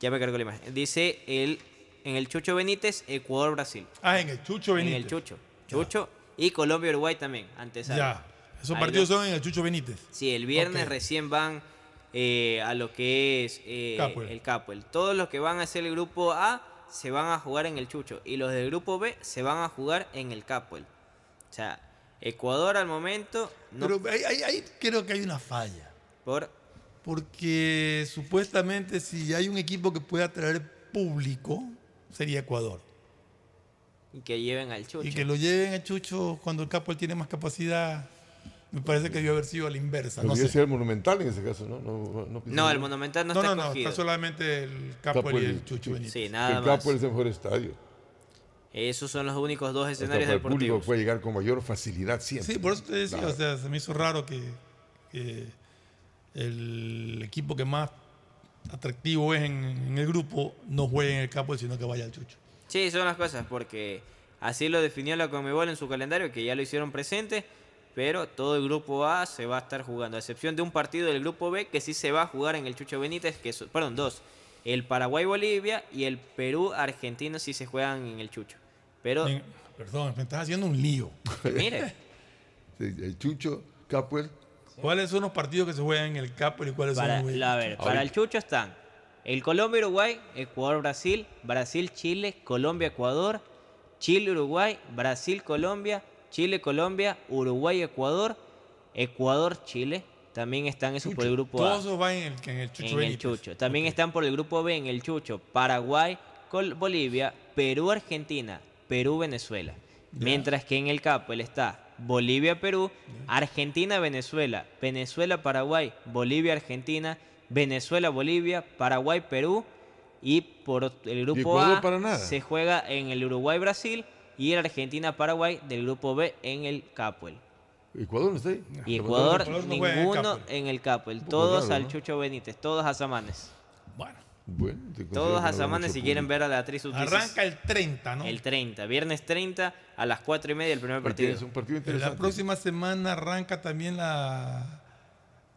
ya me cargó la imagen. Dice el, en el Chucho Benítez, Ecuador-Brasil. Ah, en el Chucho Benítez. En el Chucho. Chucho y Colombia-Uruguay también, antes. Ya. Esos Ahí partidos lo- son en el Chucho Benítez. Sí, el viernes recién van eh, a lo que es eh, Capuel. el Capuel. Todos los que van a ser el grupo A se van a jugar en el Chucho. Y los del grupo B se van a jugar en el Capuel. O sea, Ecuador al momento no Pero ahí, ahí- ahí creo que hay una falla. por Porque supuestamente si hay un equipo que pueda traer público, sería Ecuador. y que lleven al Chucho. Y que lo lleven a Chucho cuando el Capuel tiene más capacidad, me parece que debió haber sido a la inversa. No, Podría sé. ser el Monumental en ese caso, ¿no? No, no, No, el Monumental no, no, está no, no, escogido. está solamente el Capuel y el Chucho Benítez. Sí, nada el más. Capo es el mejor estadio. Esos son los únicos dos escenarios para el público deportivos. puede llegar con mayor facilidad siempre. Sí, por eso te decía, Claro. o sea, se me hizo raro que, que el equipo que más atractivo es en, en el grupo no juegue en el Capuel, sino que vaya al Chucho. Sí, son las cosas, porque así lo definió la Conmebol en su calendario, que ya lo hicieron presente, pero todo el grupo A se va a estar jugando, a excepción de un partido del grupo B que sí se va a jugar en el Chucho Benítez, que son, perdón, dos, el Paraguay-Bolivia y el Perú-Argentina sí se juegan en el Chucho. Pero, perdón, me estás haciendo un lío. mire, Sí, el Chucho, Capuel. ¿Cuáles son los partidos que se juegan en el Capuel y cuáles para, son los la- a ver, para el Chucho están el Colombia-Uruguay, Ecuador-Brasil, Brasil-Chile, Colombia-Ecuador, Chile-Uruguay, Brasil-Colombia, Chile-Colombia, Uruguay-Ecuador, Ecuador-Chile, También están esos por el grupo Todos A. esos van en el, en el Chucho en el. Chucho. También están por el grupo B en el Chucho Paraguay, Col- Bolivia, Perú, Argentina, Perú, Venezuela. Mientras que en el Capel está Bolivia, Perú, Argentina, Venezuela, Venezuela, Paraguay, Bolivia, Argentina, Venezuela, Bolivia, Paraguay, Perú y por el grupo A para nada? se juega en el Uruguay, Brasil y el Argentina, Paraguay del grupo B en el Capel. ¿Ecuador no está ahí? Y Ecuador, Ecuador no juega en el ninguno en el Capel. poco Todos raro, al ¿no? Chucho Benítez, todos a Samanes. Bueno, te considero Todos que a mucho si quieren ver a la actriz. Arranca el 30, ¿no? El 30, viernes 30 a las 4 y media el primer partido. Es un partido La interesante. próxima semana arranca también la,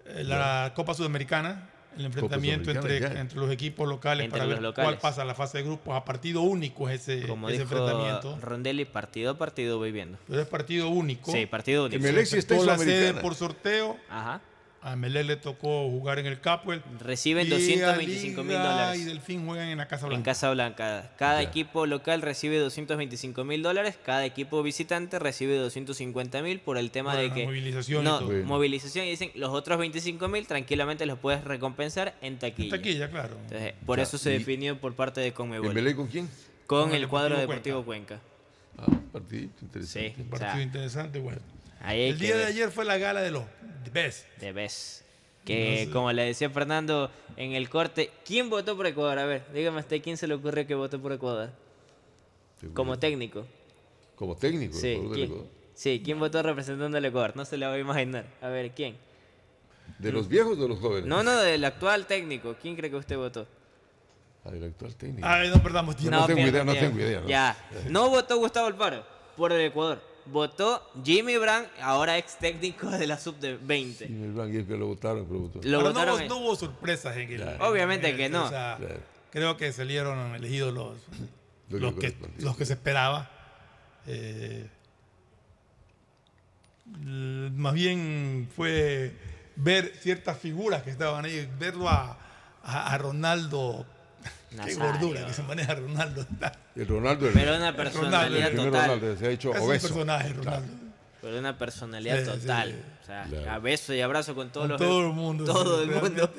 eh, la Copa Sudamericana, el enfrentamiento entre, entre los equipos locales Entre para ver locales. cuál pasa a la fase de grupos. A partido único es ese, Como ese dijo enfrentamiento. Rondelli, partido a partido voy viendo. Pero es partido único. Sí, partido único. Se aceptó la sede por sorteo. Ajá. A Melé le tocó jugar en el Capuel. Reciben Y 225 mil dólares. Y Delfín juegan en la Casa En Blanca. Casa Blanca. Cada equipo local recibe 225 mil dólares, cada equipo visitante recibe 250 mil por el tema de que... movilización y no, todo. Bueno. movilización y dicen los otros 25 mil tranquilamente los puedes recompensar en taquilla. taquilla, claro. Entonces, por eso se y- definió por parte de Conmebol. ¿En Belén con quién? Con, Con el, el cuadro Deportivo Deportivo Cuenca. Ah, partido interesante. Sí, Un o sea, partido interesante, bueno. Ahí El día de ayer fue la gala de los Best. De vez. Que No sé. como le decía Fernando en el corte, ¿quién votó por Ecuador? A ver, dígame usted quién se le ocurrió que votó por Ecuador. Como técnico. Como técnico. Sí, del ¿quién? Ecuador. Sí, ¿quién votó representando al Ecuador? No se le va a imaginar. A ver, ¿quién? ¿De los viejos o de los jóvenes? No, no, del actual técnico. ¿Quién cree que usted votó? Ah, el actual técnico. Ay, no perdamos tiempo. No, tengo idea, no tengo idea. ¿no? Ya. No votó Gustavo Alfaro por el Ecuador. Votó Jimmy Brand, ahora ex técnico de la sub de 20. Y el Blanc, y el que lo votaron, pero votó. Lo Pero votaron en- no hubo sorpresas en el. Claro. Obviamente en el- que no. o sea, Claro. Creo que salieron elegidos los, Lo los, que los que se esperaba. Eh, más bien fue ver ciertas figuras que estaban ahí, verlo a, a, a Ronaldo. Qué Nazario. gordura que se maneja Ronaldo. El Ronaldo. El, Pero una el personalidad primer total. Ronaldo se ha hecho Es un obeso. personaje, Ronaldo. Pero una personalidad Sí, sí, total. sí. O sea, Claro. a beso y abrazo con todos Con los. todo el mundo. Todo sí, el mundo.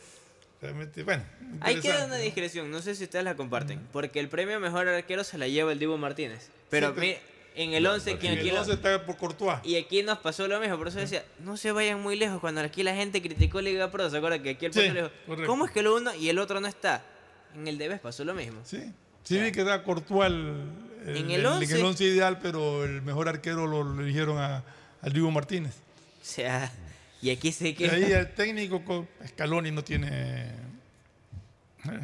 realmente- bueno. Ahí queda una discreción, no sé si ustedes la comparten. Porque el premio mejor arquero se la lleva el Divo Martínez. Pero Sí, mire, en el 11, quien En aquí el lo- 11 está por Courtois. Y aquí nos pasó lo mismo, por eso decía, no se vayan muy lejos. Cuando aquí la gente criticó Liga Pro, ¿se acuerdan que aquí el Sí, le dijo. ¿cómo es que lo uno y el otro no está? En el Debes pasó lo mismo. Sí, sí vi que da Courtois el, En el el- 11. en el once ideal, pero el mejor arquero lo, eligieron a, al Diego Martínez. O sea, y aquí sé Y que... ahí el técnico Scaloni no tiene...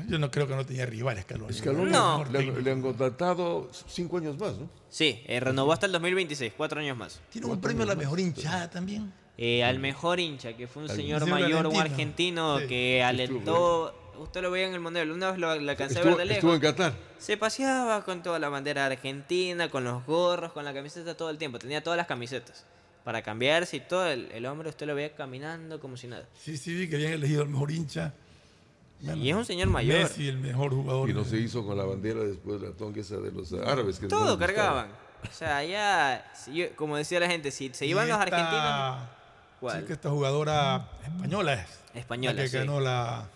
Yo no creo que no tenía rival Scaloni. Scaloni No. le, han- le han contratado cinco años más, ¿no? Sí, eh, renovó hasta el 2026, cuatro años más. Tiene un premio a la mejor hinchada también. Eh, al mejor hincha, que fue un señor señor mayor, un argentino. argentino, Sí. que alentó... Usted lo veía en el Mundial, una vez lo, lo alcancé a ver de lejos. estuvo en Qatar. Se paseaba con toda la bandera argentina, con los gorros, con la camiseta todo el tiempo. Tenía todas las camisetas. Para cambiarse y todo, el, el hombre usted lo veía caminando como si nada. Sí, sí, vi que habían elegido el mejor hincha. Y es un señor mayor. Messi, el mejor jugador. Y no se hizo con la bandera después de la tonga esa de los árabes. Que Todo cargaban. O sea, ya, si yo- como decía la gente, si se iban los argentinos... ¿Cuál? Sí, que esta jugadora española es. Española, La que sí. ganó la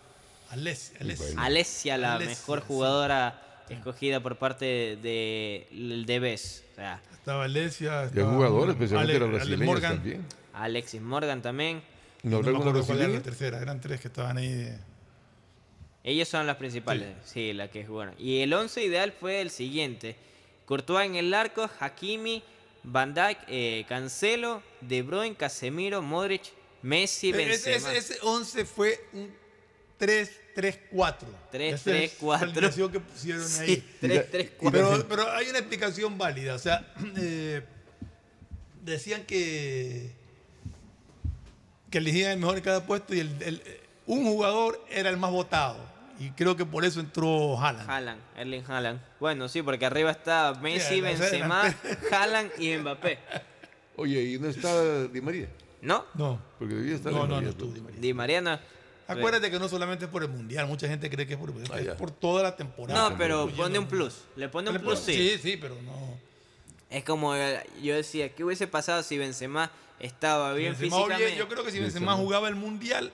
Alessia. Alessia. Alesia, la mejor sí. jugadora escogida por parte del de, DBS. O sea, Estaba Alesia. Y estaba jugadores, especialmente Ale- los Morgan. también. Alexis Morgan también. ¿No No habrá me alguna acuerdo cuál era la tercera. Eran tres que estaban ahí. de- Ellos son las principales, sí, la que jugaron. Y el 11 ideal fue el siguiente. Courtois en el arco, Hakimi, Van Dijk, eh, Cancelo, De Bruyne, Casemiro, Modric, Messi, E- ese, Benzema. ese, ese 11 fue un 3-3-4. 3, Esa 3, es 4. La que pusieron Sí, ahí. 3, 3, 4. Pero, pero hay una explicación válida. O sea, eh, decían que, que elegían el mejor en cada puesto y el, el- un jugador era el más votado. Y creo que por eso entró Haaland. Haaland, Erling Haaland. Bueno, sí, porque arriba está Messi, Sí, Benzema. Haaland y Mbappé. Oye, ¿y no está Di María? ¿No? No, Porque debía estar no, Di no, María, no estuvo Di María. Di Mariana. Acuérdate que no solamente es por el mundial, mucha gente cree que es por el mundial, Ah, es ya. por toda la temporada. No, pero pone un plus. Le pone un Le plus, sí. Sí, sí, pero no. Es como eh, yo decía, ¿qué hubiese pasado si Benzema estaba bien Benzema, oye, físicamente? yo creo que si Benzema jugaba el mundial,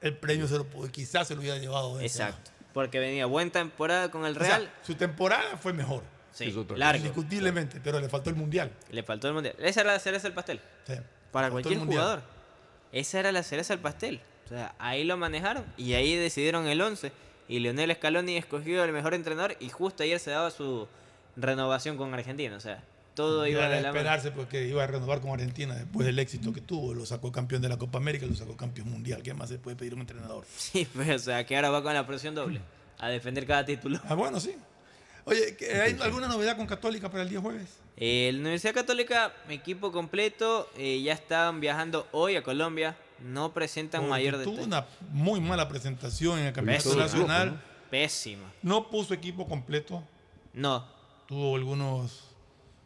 el premio se lo quizás se lo hubiera llevado. Benzema. Exacto. Porque venía buena temporada con el O sea, Real. su temporada fue mejor. Sí, largo. Indiscutiblemente, pero le faltó el mundial. Le faltó el mundial. Esa era la cereza del pastel. Sí. Para cualquier jugador. Esa era la cereza del pastel. O sea, ahí lo manejaron y ahí decidieron el 11. Y Leonel Scaloni escogió el mejor entrenador y justo ayer se daba su renovación con Argentina. O sea, todo iba mano. esperarse porque iba a renovar con Argentina después del éxito que tuvo. Lo sacó campeón de la Copa América lo sacó campeón mundial. ¿Qué más se puede pedir a un entrenador? Sí, pues, o sea, que ahora va con la presión doble. A defender cada título. Ah, bueno, sí. Oye, ¿que ¿hay alguna novedad con Católica para el día jueves? Eh, la Universidad Católica, equipo completo, eh, ya están viajando hoy a Colombia. No presentan Porque mayor Tuvo detalle. una muy mala presentación en el Campeonato Pésima. Nacional. Pésima. No puso equipo completo. No. Tuvo algunos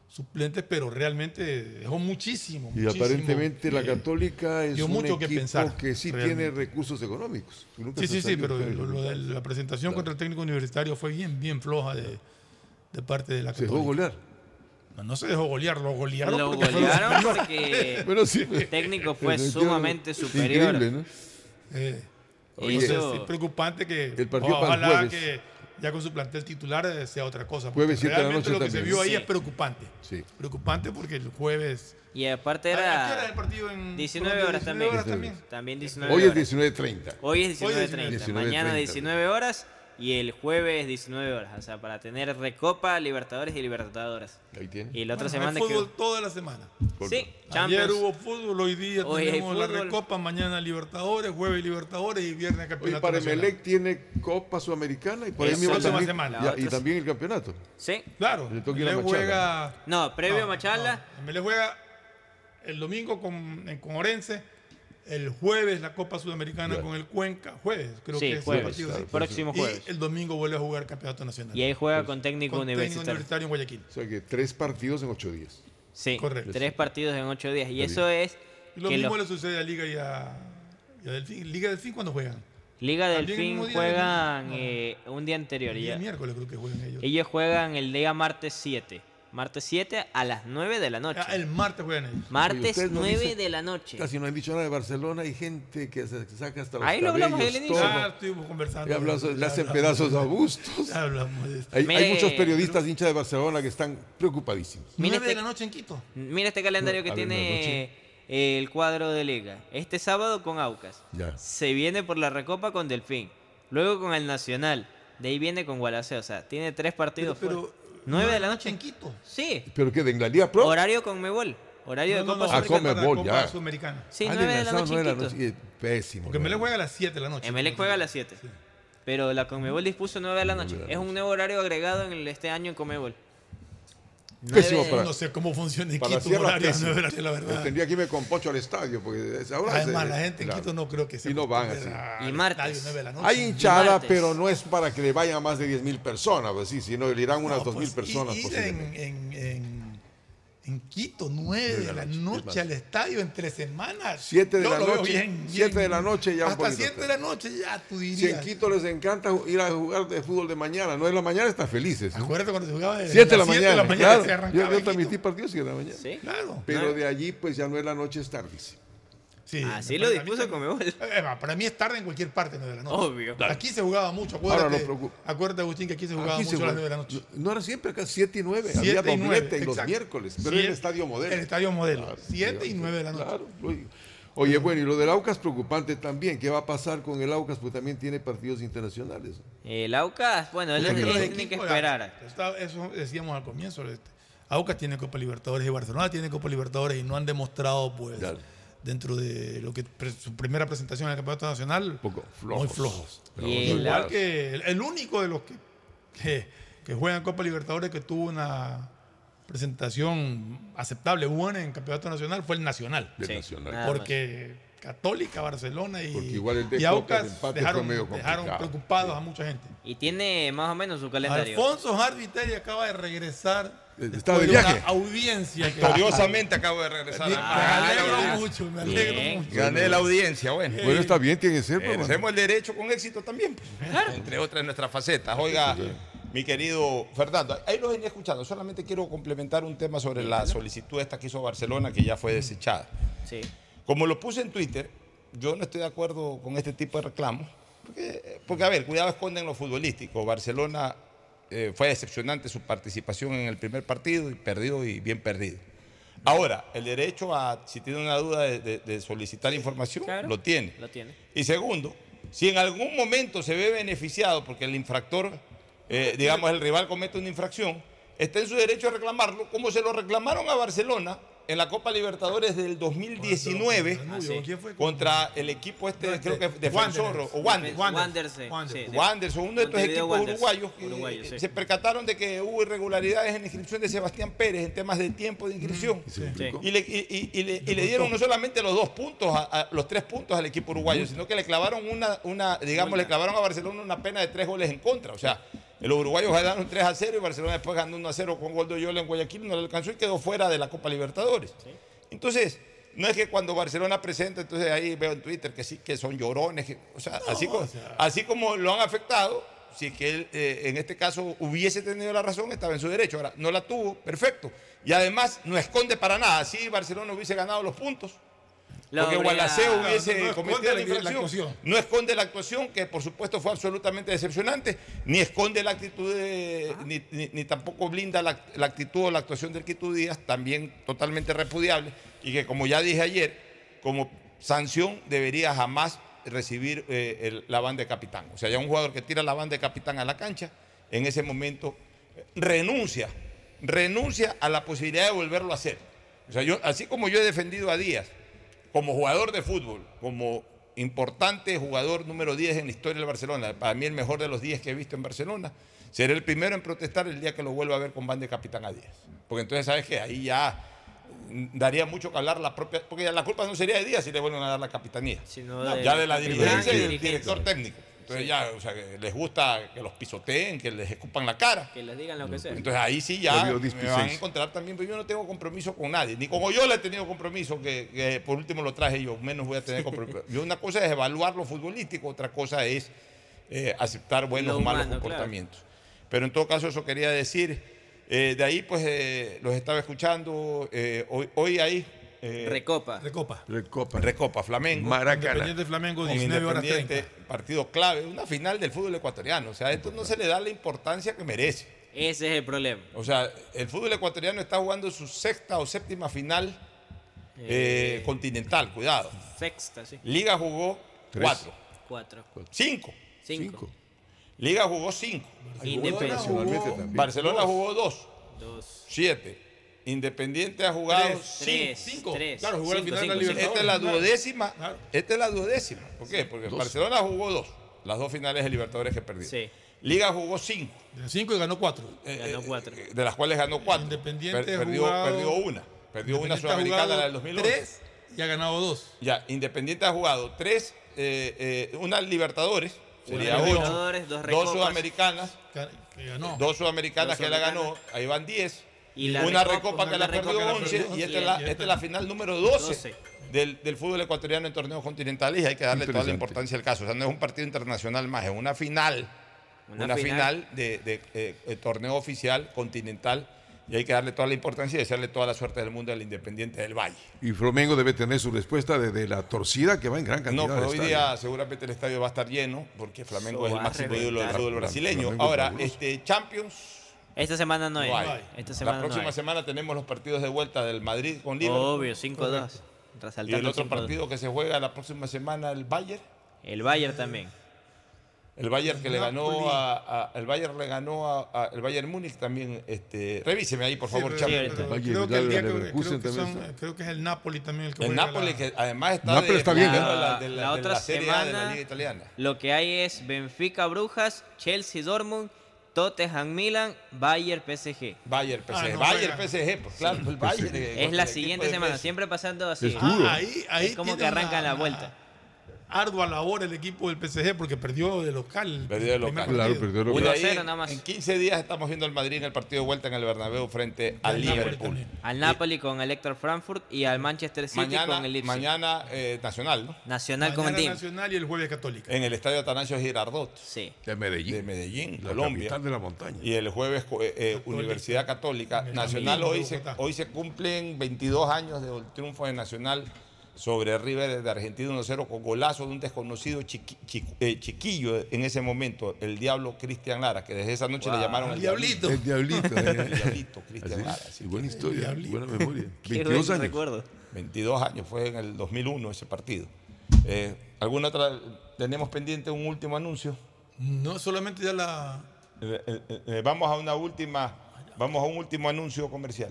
suplentes, pero realmente dejó muchísimo. Y muchísimo. aparentemente la Católica es dio un mucho que equipo pensar, que sí realmente. tiene recursos económicos. Nunca Sí, sí, sí, pero de- lo, lo de la presentación contra el técnico universitario fue bien, bien floja de, de parte de la Se dejó Católica. golear. No, no se dejó golear, lo golearon. Lo porque golearon superior. porque Bueno, sí. el técnico fue Pero sumamente increíble, superior. ¿no? Eh, Oye, eso- es preocupante que El partido para el ojalá jueves. que ya con su plantel titular eh, sea otra cosa. Jueves, siete de la realmente noche lo que se también. vio ahí Sí. es preocupante. Sí. Preocupante porque el jueves... Y aparte ¿A qué hora era es el partido en 19 Colombia? horas 19 también. horas también. También 19 Hoy es horas. 19.30. Hoy es Hoy es 19.30. 19:30. Mañana 19 horas y el jueves 19 horas. O sea, para tener Recopa, Libertadores y Libertadoras. Ahí tiene. Y la otra Bueno, hay semana que... fútbol toda la semana. Sí, Ayer Champions. hubo fútbol, hoy día Hoy hay tenemos la. Recopa, mañana Libertadores, jueves Libertadores y viernes Campeonato para Nacional. Emelec tiene Copa Sudamericana y por ahí Esa mismo también, semana. y otra- también el campeonato. Sí. Claro, Le Machala. juega... No, previo no, a Machala. no, Emelec juega el domingo con, con Orense, el jueves la Copa Sudamericana con el Cuenca, jueves creo Sí, que es jueves, el partido. claro, sí. próximo Y jueves. el domingo vuelve a jugar Campeonato Nacional. Y ahí juega con técnico con técnico universitario. universitario en Guayaquil. O sea que tres partidos en ocho días. Sí, Correcto. tres partidos en ocho días. Y Está eso es Y lo que mismo los- le sucede a Liga y a, y a Delfín. Liga Delfín cuando juegan. Liga del También el Fin mismo día juegan del- eh, un día anterior. El ya. día miércoles creo que juegan ellos. Ellos juegan el día martes 7. Martes 7 a las 9 de la noche. Ah, el martes juegan ellos. Oye, Martes no 9 dicen- de la noche. Casi no han dicho nada de Barcelona. Hay gente que se saca hasta los Ahí lo hablamos al inicio. Ya estuvimos conversando. Eso, le hacen hablamos. pedazos a bustos. Ya hablamos de esto. Hay, muchos periodistas hinchas de Barcelona que están preocupadísimos. Mira 9 de este- la noche en Quito. Mira este calendario No, que tiene el cuadro de liga. Este sábado con Aucas. Ya. Se viene por la Recopa con Delfín. Luego con el Nacional. De ahí viene con Gualaceo. O sea, tiene tres partidos Pero, fuera. 9 de la noche. en Quito. Sí. ¿Pero qué? ¿De la Liga Pro? Horario con Mebol. Horario de Copa no, Ah, Sudamericana. Conmebol, la Copa ya. Sudamericana. Sí, Ah, 9 de la noche. en Quito. noche. Pésimo. Porque Melec juega a las 7 de la noche. Emelec juega a las 7. Pero la Conmebol dispuso 9 de la noche. de la Es un nuevo horario agregado en el- este año en Conmebol. Pésimo para- No sé cómo funciona en Para Quito horario. 9 de la verdad. Tendría que irme con Pocho al estadio. Porque es- ahora Además, se- la gente en claro. Quito no creo que se Y no van así. Y martes. estadio 9 de la noche. Hay hinchada, pero no es para que le vayan más de 10 mil personas, pues sí, sino le irán unas No, 2 mil pues, personas ir posiblemente. en, en, en, en Quito, 9 de la noche al estadio entre semanas. 7 de la noche, bien, 7 bien. de la noche ya Hasta poquito 7 de la noche ya tú Si en dirías. Quito les encanta ir a jugar de fútbol de mañana, no es la mañana, están felices. ¿no? Acuérdate cuando se jugaba de 7 de la las siete mañana, se claro. arrancaba Yo, yo transmití partidos 7 de la mañana. Sí. Claro. Pero No. de allí, pues ya no es la noche, es tardísimo. Sí, Así me lo dispuso. Conmebol. Eh, va, para mí es tarde en cualquier parte 9 de la noche. Obvio. Aquí se jugaba mucho, Ahora acuérdate. acuérdate, Agustín, que aquí se jugaba Aquí mucho se a las juega- 9 de la noche. No, no era siempre acá 7 y 9. Siete Había y nueve, doblete en los exacto. miércoles, pero en el estadio modelo. El estadio modelo. Claro, 7 y sí, 9 de la noche. Claro. Oye, bueno, y lo del Aucas preocupante también. ¿Qué va a pasar con el Aucas? Pues también tiene partidos internacionales. El Aucas, bueno, él Es que los tiene que esperar. está- Eso decíamos al comienzo. Este, Aucas tiene Copa Libertadores y Barcelona tiene Copa Libertadores y no han demostrado, pues. Dentro de lo que pre- su primera presentación en el Campeonato Nacional, poco muy flojos. Igual que el, el único de los que, que, que juegan Copa Libertadores que tuvo una presentación aceptable, buena en Campeonato Nacional fue el Nacional. Porque Católica, Barcelona y, Porque igual el y Aucas dejaron, medio dejaron complicado. preocupados a mucha gente. Y tiene más o menos su calendario. Alfonso Harviteri acaba de regresar. Eh, estaba de una viaje. audiencia. Victoriosamente acabo de regresar. Me Ah, alegro mucho, me alegro Bien. mucho. Gané la audiencia, bueno. Bueno, está bien, tiene que ser. pues, Ejercemos el derecho con éxito también, pues, entre otras nuestras facetas. Oiga, mi querido Fernando. Ahí los venía escuchando. Solamente quiero complementar un tema sobre la solicitud esta que hizo Barcelona, que ya fue desechada. Sí. Como lo puse en Twitter, yo no estoy de acuerdo con este tipo de reclamos. Porque, porque, a ver, cuidado esconden lo futbolístico. Barcelona eh, fue decepcionante su participación en el primer partido y perdido y bien perdido. Ahora, el derecho a, si tiene una duda de, de- de solicitar información, lo tiene. Lo tiene. Y segundo, si en algún momento se ve beneficiado porque el infractor, eh, digamos, el rival comete una infracción, está en su derecho a reclamarlo, como se lo reclamaron a Barcelona en la Copa Libertadores del 2019 contra el equipo este, creo que defensor Wanderers. o Wander. Wanderers, sí. Sí, de- Wanderers, uno de estos equipos Wanderers. uruguayos que Uruguayos, sí. se percataron de que hubo irregularidades en la inscripción de Sebastián Pérez en temas de tiempo de inscripción. Y, le, y- y- y le- y le dieron no solamente los dos puntos, a- a- los tres puntos al equipo uruguayo, sino que le clavaron una, una digamos, le clavaron a Barcelona una pena de tres goles en contra. O sea, los uruguayos ganaron 3 a 0 y Barcelona después ganó 1 a 0 con gol de Oyola en Guayaquil, no le alcanzó y quedó fuera de la Copa Libertadores. Entonces, no es que cuando Barcelona presenta, entonces ahí veo en Twitter que sí, que son llorones, que- o sea, así, como, así como lo han afectado, si es que él eh, en este caso hubiese tenido la razón, estaba en su derecho. Ahora, no la tuvo, perfecto. Y además no esconde para nada. Si Barcelona hubiese ganado los puntos, Lo porque Gualaceo No, hubiese no esconde cometido la infracción. actuación. No esconde la actuación, que por supuesto fue absolutamente decepcionante, ni esconde la actitud, de- ni, ni- ni tampoco blinda la, la actitud o la actuación del Quito Díaz, también totalmente repudiable, y que como ya dije ayer, como sanción debería jamás recibir eh, el- la banda de capitán. O sea, ya un jugador que tira la banda de capitán a la cancha, en ese momento eh, renuncia, renuncia a la posibilidad de volverlo a hacer. O sea, yo, así como yo he defendido a Díaz, como jugador de fútbol, como importante jugador número 10 en la historia del Barcelona, para mí el mejor de los 10 que he visto en Barcelona, seré el primero en protestar el día que lo vuelva a ver con banda de capitán a Díaz. Porque entonces, ¿sabes qué? Ahí ya daría mucho que hablar la propia, porque ya la culpa no sería de Díaz si le vuelven a dar la capitanía, Sino No, ya de la dirigencia y del director técnico. Entonces ya, o sea, que les gusta que los pisoteen, que les escupan la cara. Que les digan lo que sea. Entonces ahí sí ya me van a encontrar también, pero yo no tengo compromiso con nadie. Ni como yo le he tenido compromiso, que, que por último lo traje yo, menos voy a tener compromiso. Yo una cosa es evaluar lo futbolístico, otra cosa es eh, aceptar buenos o malos claro. comportamientos. Pero en todo caso eso quería decir. Eh, de ahí pues eh, los estaba escuchando. eh, hoy, hoy ahí... eh, Recopa. Recopa. Recopa. Recopa, Flamengo. Maracaná. Independiente Flamengo, Con 19 horas Independiente, 30. Partido clave, una final del fútbol ecuatoriano. O sea, esto no se le da la importancia que merece. Ese es el problema. O sea, el fútbol ecuatoriano está jugando su sexta o séptima final eh, Eh, continental, cuidado. Sexta, sí. Liga jugó Tres. cuatro, Cuatro. cinco. Cinco. Liga jugó cinco. Independiente. Nacionalmente también. Barcelona jugó dos, Dos. siete. Independiente ha jugado Tres. cinco. Tres. Claro, jugó la Cinco, final de la cinco, Libertadores. Esta es la duodécima. Claro. Esta es la duodécima. ¿Por qué? Porque Dos. Barcelona jugó dos. Las dos finales de Libertadores que perdió. Sí. Liga jugó cinco. De 5 y ganó 4. eh, Ganó cuatro. eh, De las cuales ganó cuatro. Independiente Per- perdió, jugado- perdió una. Perdió una sudamericana, la del 2011. 3 y ha ganado 2. Ya, Independiente ha jugado tres, eh, eh, una Libertadores, sería Una ocho, Libertadores, dos dos Recopas. sudamericanas, Que ganó. dos sudamericanas Dos que la ganó, ahí van 10, Y la una Recopa, recopa que la Recopa perdió que la 11 perdió y esta es la, Y esta es la final número 12, 12. Del, del fútbol ecuatoriano en torneos continentales y hay que darle toda la importancia al caso. O sea, no es un partido internacional más, es una final, Una una, final. final, de, de, eh, eh, torneo oficial continental y hay que darle toda la importancia y desearle toda la suerte del mundo al Independiente del Valle. Y Flamengo debe tener su respuesta desde la torcida que va en gran cantidad. No, pero hoy estadio. día seguramente el estadio va a estar lleno porque Flamengo es el máximo ídolo del fútbol brasileño. Flamengo Ahora, fabuloso. este Champions Esta semana no hay. no hay. Esta La semana no próxima hay. semana tenemos los partidos de vuelta del Madrid con Liverpool. Obvio, 5-2. Y el otro 5-2. partido que se juega la próxima semana el Bayern. El Bayern también. El Bayern que le ganó a, a- el Bayern le ganó a, a- el Bayern Múnich también este revíseme ahí por favor Sí, creo que el día que- creo que también son- está. creo que es el Napoli también el que el Napoli la- que además está Napoli de, está bien, ¿eh? la, de la- La de la otra Serie A de la semana- Liga Italiana. Lo que hay es Benfica Brujas, Chelsea Dortmund, Tottenham Milan, Bayern PSG. Bayern PSG, Ah, no. Bayern PSG, pues claro, el Bayern eh, Es la siguiente semana, siempre pasando así. Ah, ahí, ahí es como que arrancan una- la vuelta. Ardua labor el equipo del PSG porque perdió de local. Perdió de local. Claro, perdió de Y de local. ahí, Cero nada más. En 15 días estamos viendo al Madrid en el partido de vuelta en el Bernabéu frente al Liverpool. Al Napoli con el Héctor Frankfurt y al Manchester City Mañana, con el Leipzig. mañana eh, Nacional, ¿no? Nacional con el Mañana team. Nacional y el jueves Católica. En el estadio Atanasio Girardot Sí. De Medellín. de Medellín, La Colombia. capital de la montaña. Y el jueves eh, eh, Universidad Católica. Nacional hoy se, hoy se cumplen 22 años del triunfo de Nacional sobre River de Argentina 1-0 con golazo de un desconocido chiqui- chi- eh, chiquillo en ese momento, el diablo Cristian Lara, que desde esa noche le llamaron El el diablito. El diablito. El eh. diablito Cristian Así, Lara. sí, sí. buena historia, buena memoria. Qué 22 buen años. recuerdo. 22 años, fue en el 2001 ese partido. Eh, ¿Alguna otra? Tenemos pendiente un último anuncio. No solamente ya la. Eh, eh, eh, vamos a una última, vamos a un último anuncio comercial.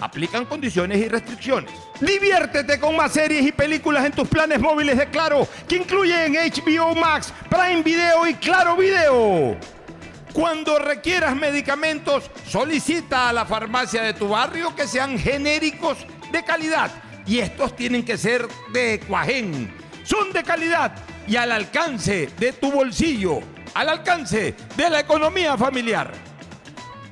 Aplican condiciones y restricciones. Diviértete con más series y películas en tus planes móviles de Claro, que incluyen HBO Max, Prime Video y Claro Video. Cuando requieras medicamentos, solicita a la farmacia de tu barrio que sean genéricos de calidad. Y estos tienen que ser de Cuajén. Son de calidad y al alcance de tu bolsillo, al alcance de la economía familiar.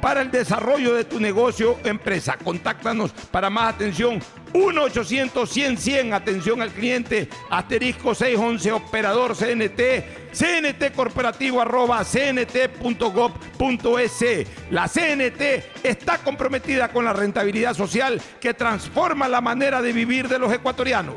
para el desarrollo de tu negocio o empresa. Contáctanos para más atención 1-800-100-100, atención al cliente, asterisco 611, operador CNT, CNT corporativo arroba cnt.gov.es. La CNT está comprometida con la rentabilidad social que transforma la manera de vivir de los ecuatorianos.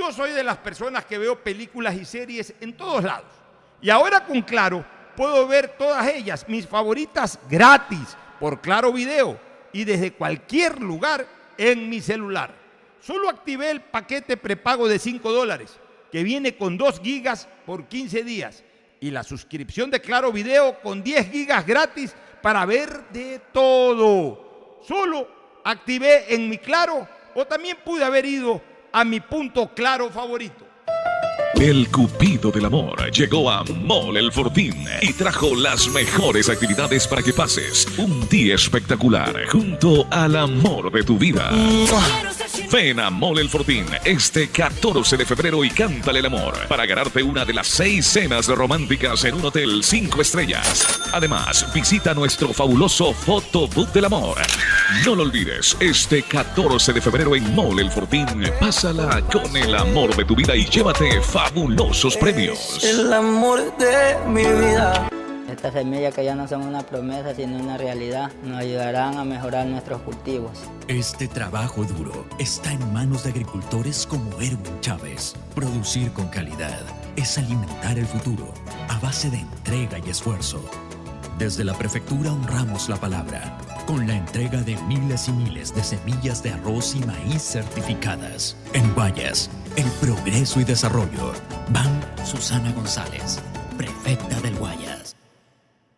Yo soy de las personas que veo películas y series en todos lados. Y ahora con Claro puedo ver todas ellas, mis favoritas, gratis, por Claro Video y desde cualquier lugar en mi celular. Solo activé el paquete prepago de 5 dólares, que viene con 2 gigas por 15 días, y la suscripción de Claro Video con 10 gigas gratis para ver de todo. Solo activé en mi Claro o también pude haber ido a mi punto claro favorito. El Cupido del Amor llegó a Mole el Fortín y trajo las mejores actividades para que pases un día espectacular junto al amor de tu vida. Ven a Mole el Fortín este 14 de febrero y cántale el amor para ganarte una de las seis cenas románticas en un hotel 5 estrellas. Además, visita nuestro fabuloso Fotobook del Amor. No lo olvides, este 14 de febrero en Mole el Fortín, pásala con el amor de tu vida y llévate fabulosos premios. El amor de mi vida. Estas semillas que ya no son una promesa, sino una realidad, nos ayudarán a mejorar nuestros cultivos. Este trabajo duro está en manos de agricultores como Erwin Chávez. Producir con calidad es alimentar el futuro a base de entrega y esfuerzo. Desde la prefectura honramos la palabra con la entrega de miles y miles de semillas de arroz y maíz certificadas. En Guayas, el progreso y desarrollo. Van Susana González, prefecta del Guayas.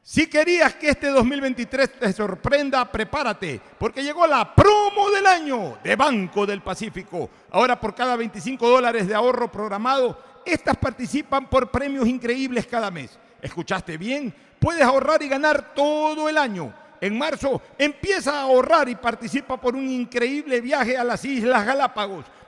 Si querías que este 2023 te sorprenda, prepárate, porque llegó la promo del año de Banco del Pacífico. Ahora por cada 25 dólares de ahorro programado, estas participan por premios increíbles cada mes. ¿Escuchaste bien? Puedes ahorrar y ganar todo el año. En marzo empieza a ahorrar y participa por un increíble viaje a las Islas Galápagos.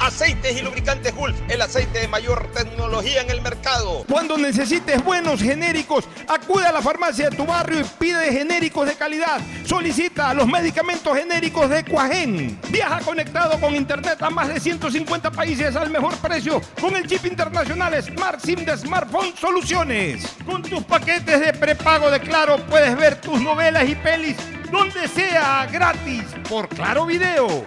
Aceites y lubricantes Gulf, el aceite de mayor tecnología en el mercado. Cuando necesites buenos genéricos, acude a la farmacia de tu barrio y pide genéricos de calidad. Solicita los medicamentos genéricos de Cuajén. Viaja conectado con internet a más de 150 países al mejor precio con el chip internacional Smart SIM de Smartphone Soluciones. Con tus paquetes de prepago de Claro puedes ver tus novelas y pelis donde sea gratis por Claro Video.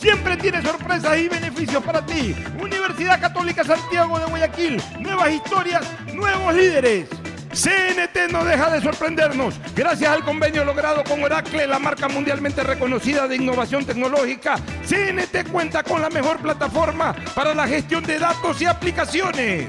Siempre tiene sorpresas y beneficios para ti. Universidad Católica Santiago de Guayaquil. Nuevas historias, nuevos líderes. CNT no deja de sorprendernos. Gracias al convenio logrado con Oracle, la marca mundialmente reconocida de innovación tecnológica, CNT cuenta con la mejor plataforma para la gestión de datos y aplicaciones.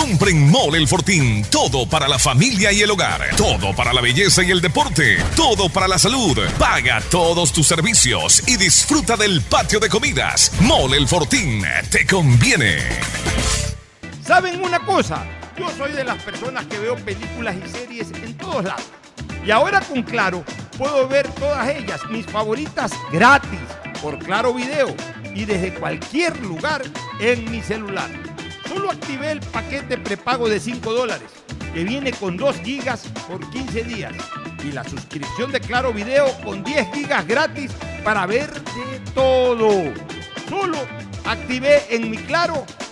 Compren Mole el Fortín. Todo para la familia y el hogar. Todo para la belleza y el deporte. Todo para la salud. Paga todos tus servicios y disfruta del patio de comidas. Mole el Fortín. Te conviene. ¿Saben una cosa? Yo soy de las personas que veo películas y series en todos lados. Y ahora con Claro puedo ver todas ellas, mis favoritas, gratis, por Claro Video y desde cualquier lugar en mi celular. Solo activé el paquete prepago de 5 dólares, que viene con 2 gigas por 15 días. Y la suscripción de Claro Video con 10 gigas gratis para ver de todo. Solo activé en mi Claro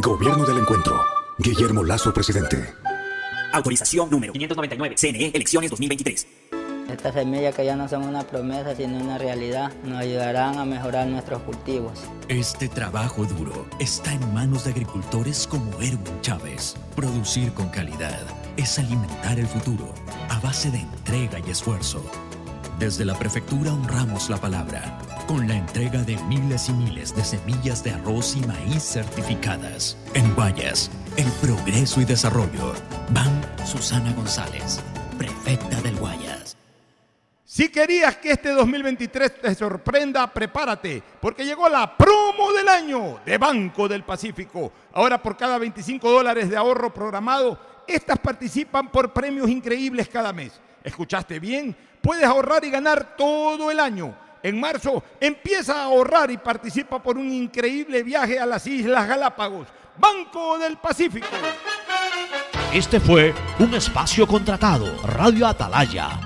Gobierno del Encuentro. Guillermo Lazo, presidente. Autorización número 599. CNE, elecciones 2023. Estas semillas que ya no son una promesa sino una realidad nos ayudarán a mejorar nuestros cultivos. Este trabajo duro está en manos de agricultores como Erwin Chávez. Producir con calidad es alimentar el futuro a base de entrega y esfuerzo. Desde la prefectura honramos la palabra con la entrega de miles y miles de semillas de arroz y maíz certificadas. En Guayas, el progreso y desarrollo. Van Susana González, prefecta del Guayas. Si querías que este 2023 te sorprenda, prepárate, porque llegó la promo del año de Banco del Pacífico. Ahora por cada 25 dólares de ahorro programado, estas participan por premios increíbles cada mes. ¿Escuchaste bien? Puedes ahorrar y ganar todo el año. En marzo empieza a ahorrar y participa por un increíble viaje a las Islas Galápagos. Banco del Pacífico. Este fue un espacio contratado. Radio Atalaya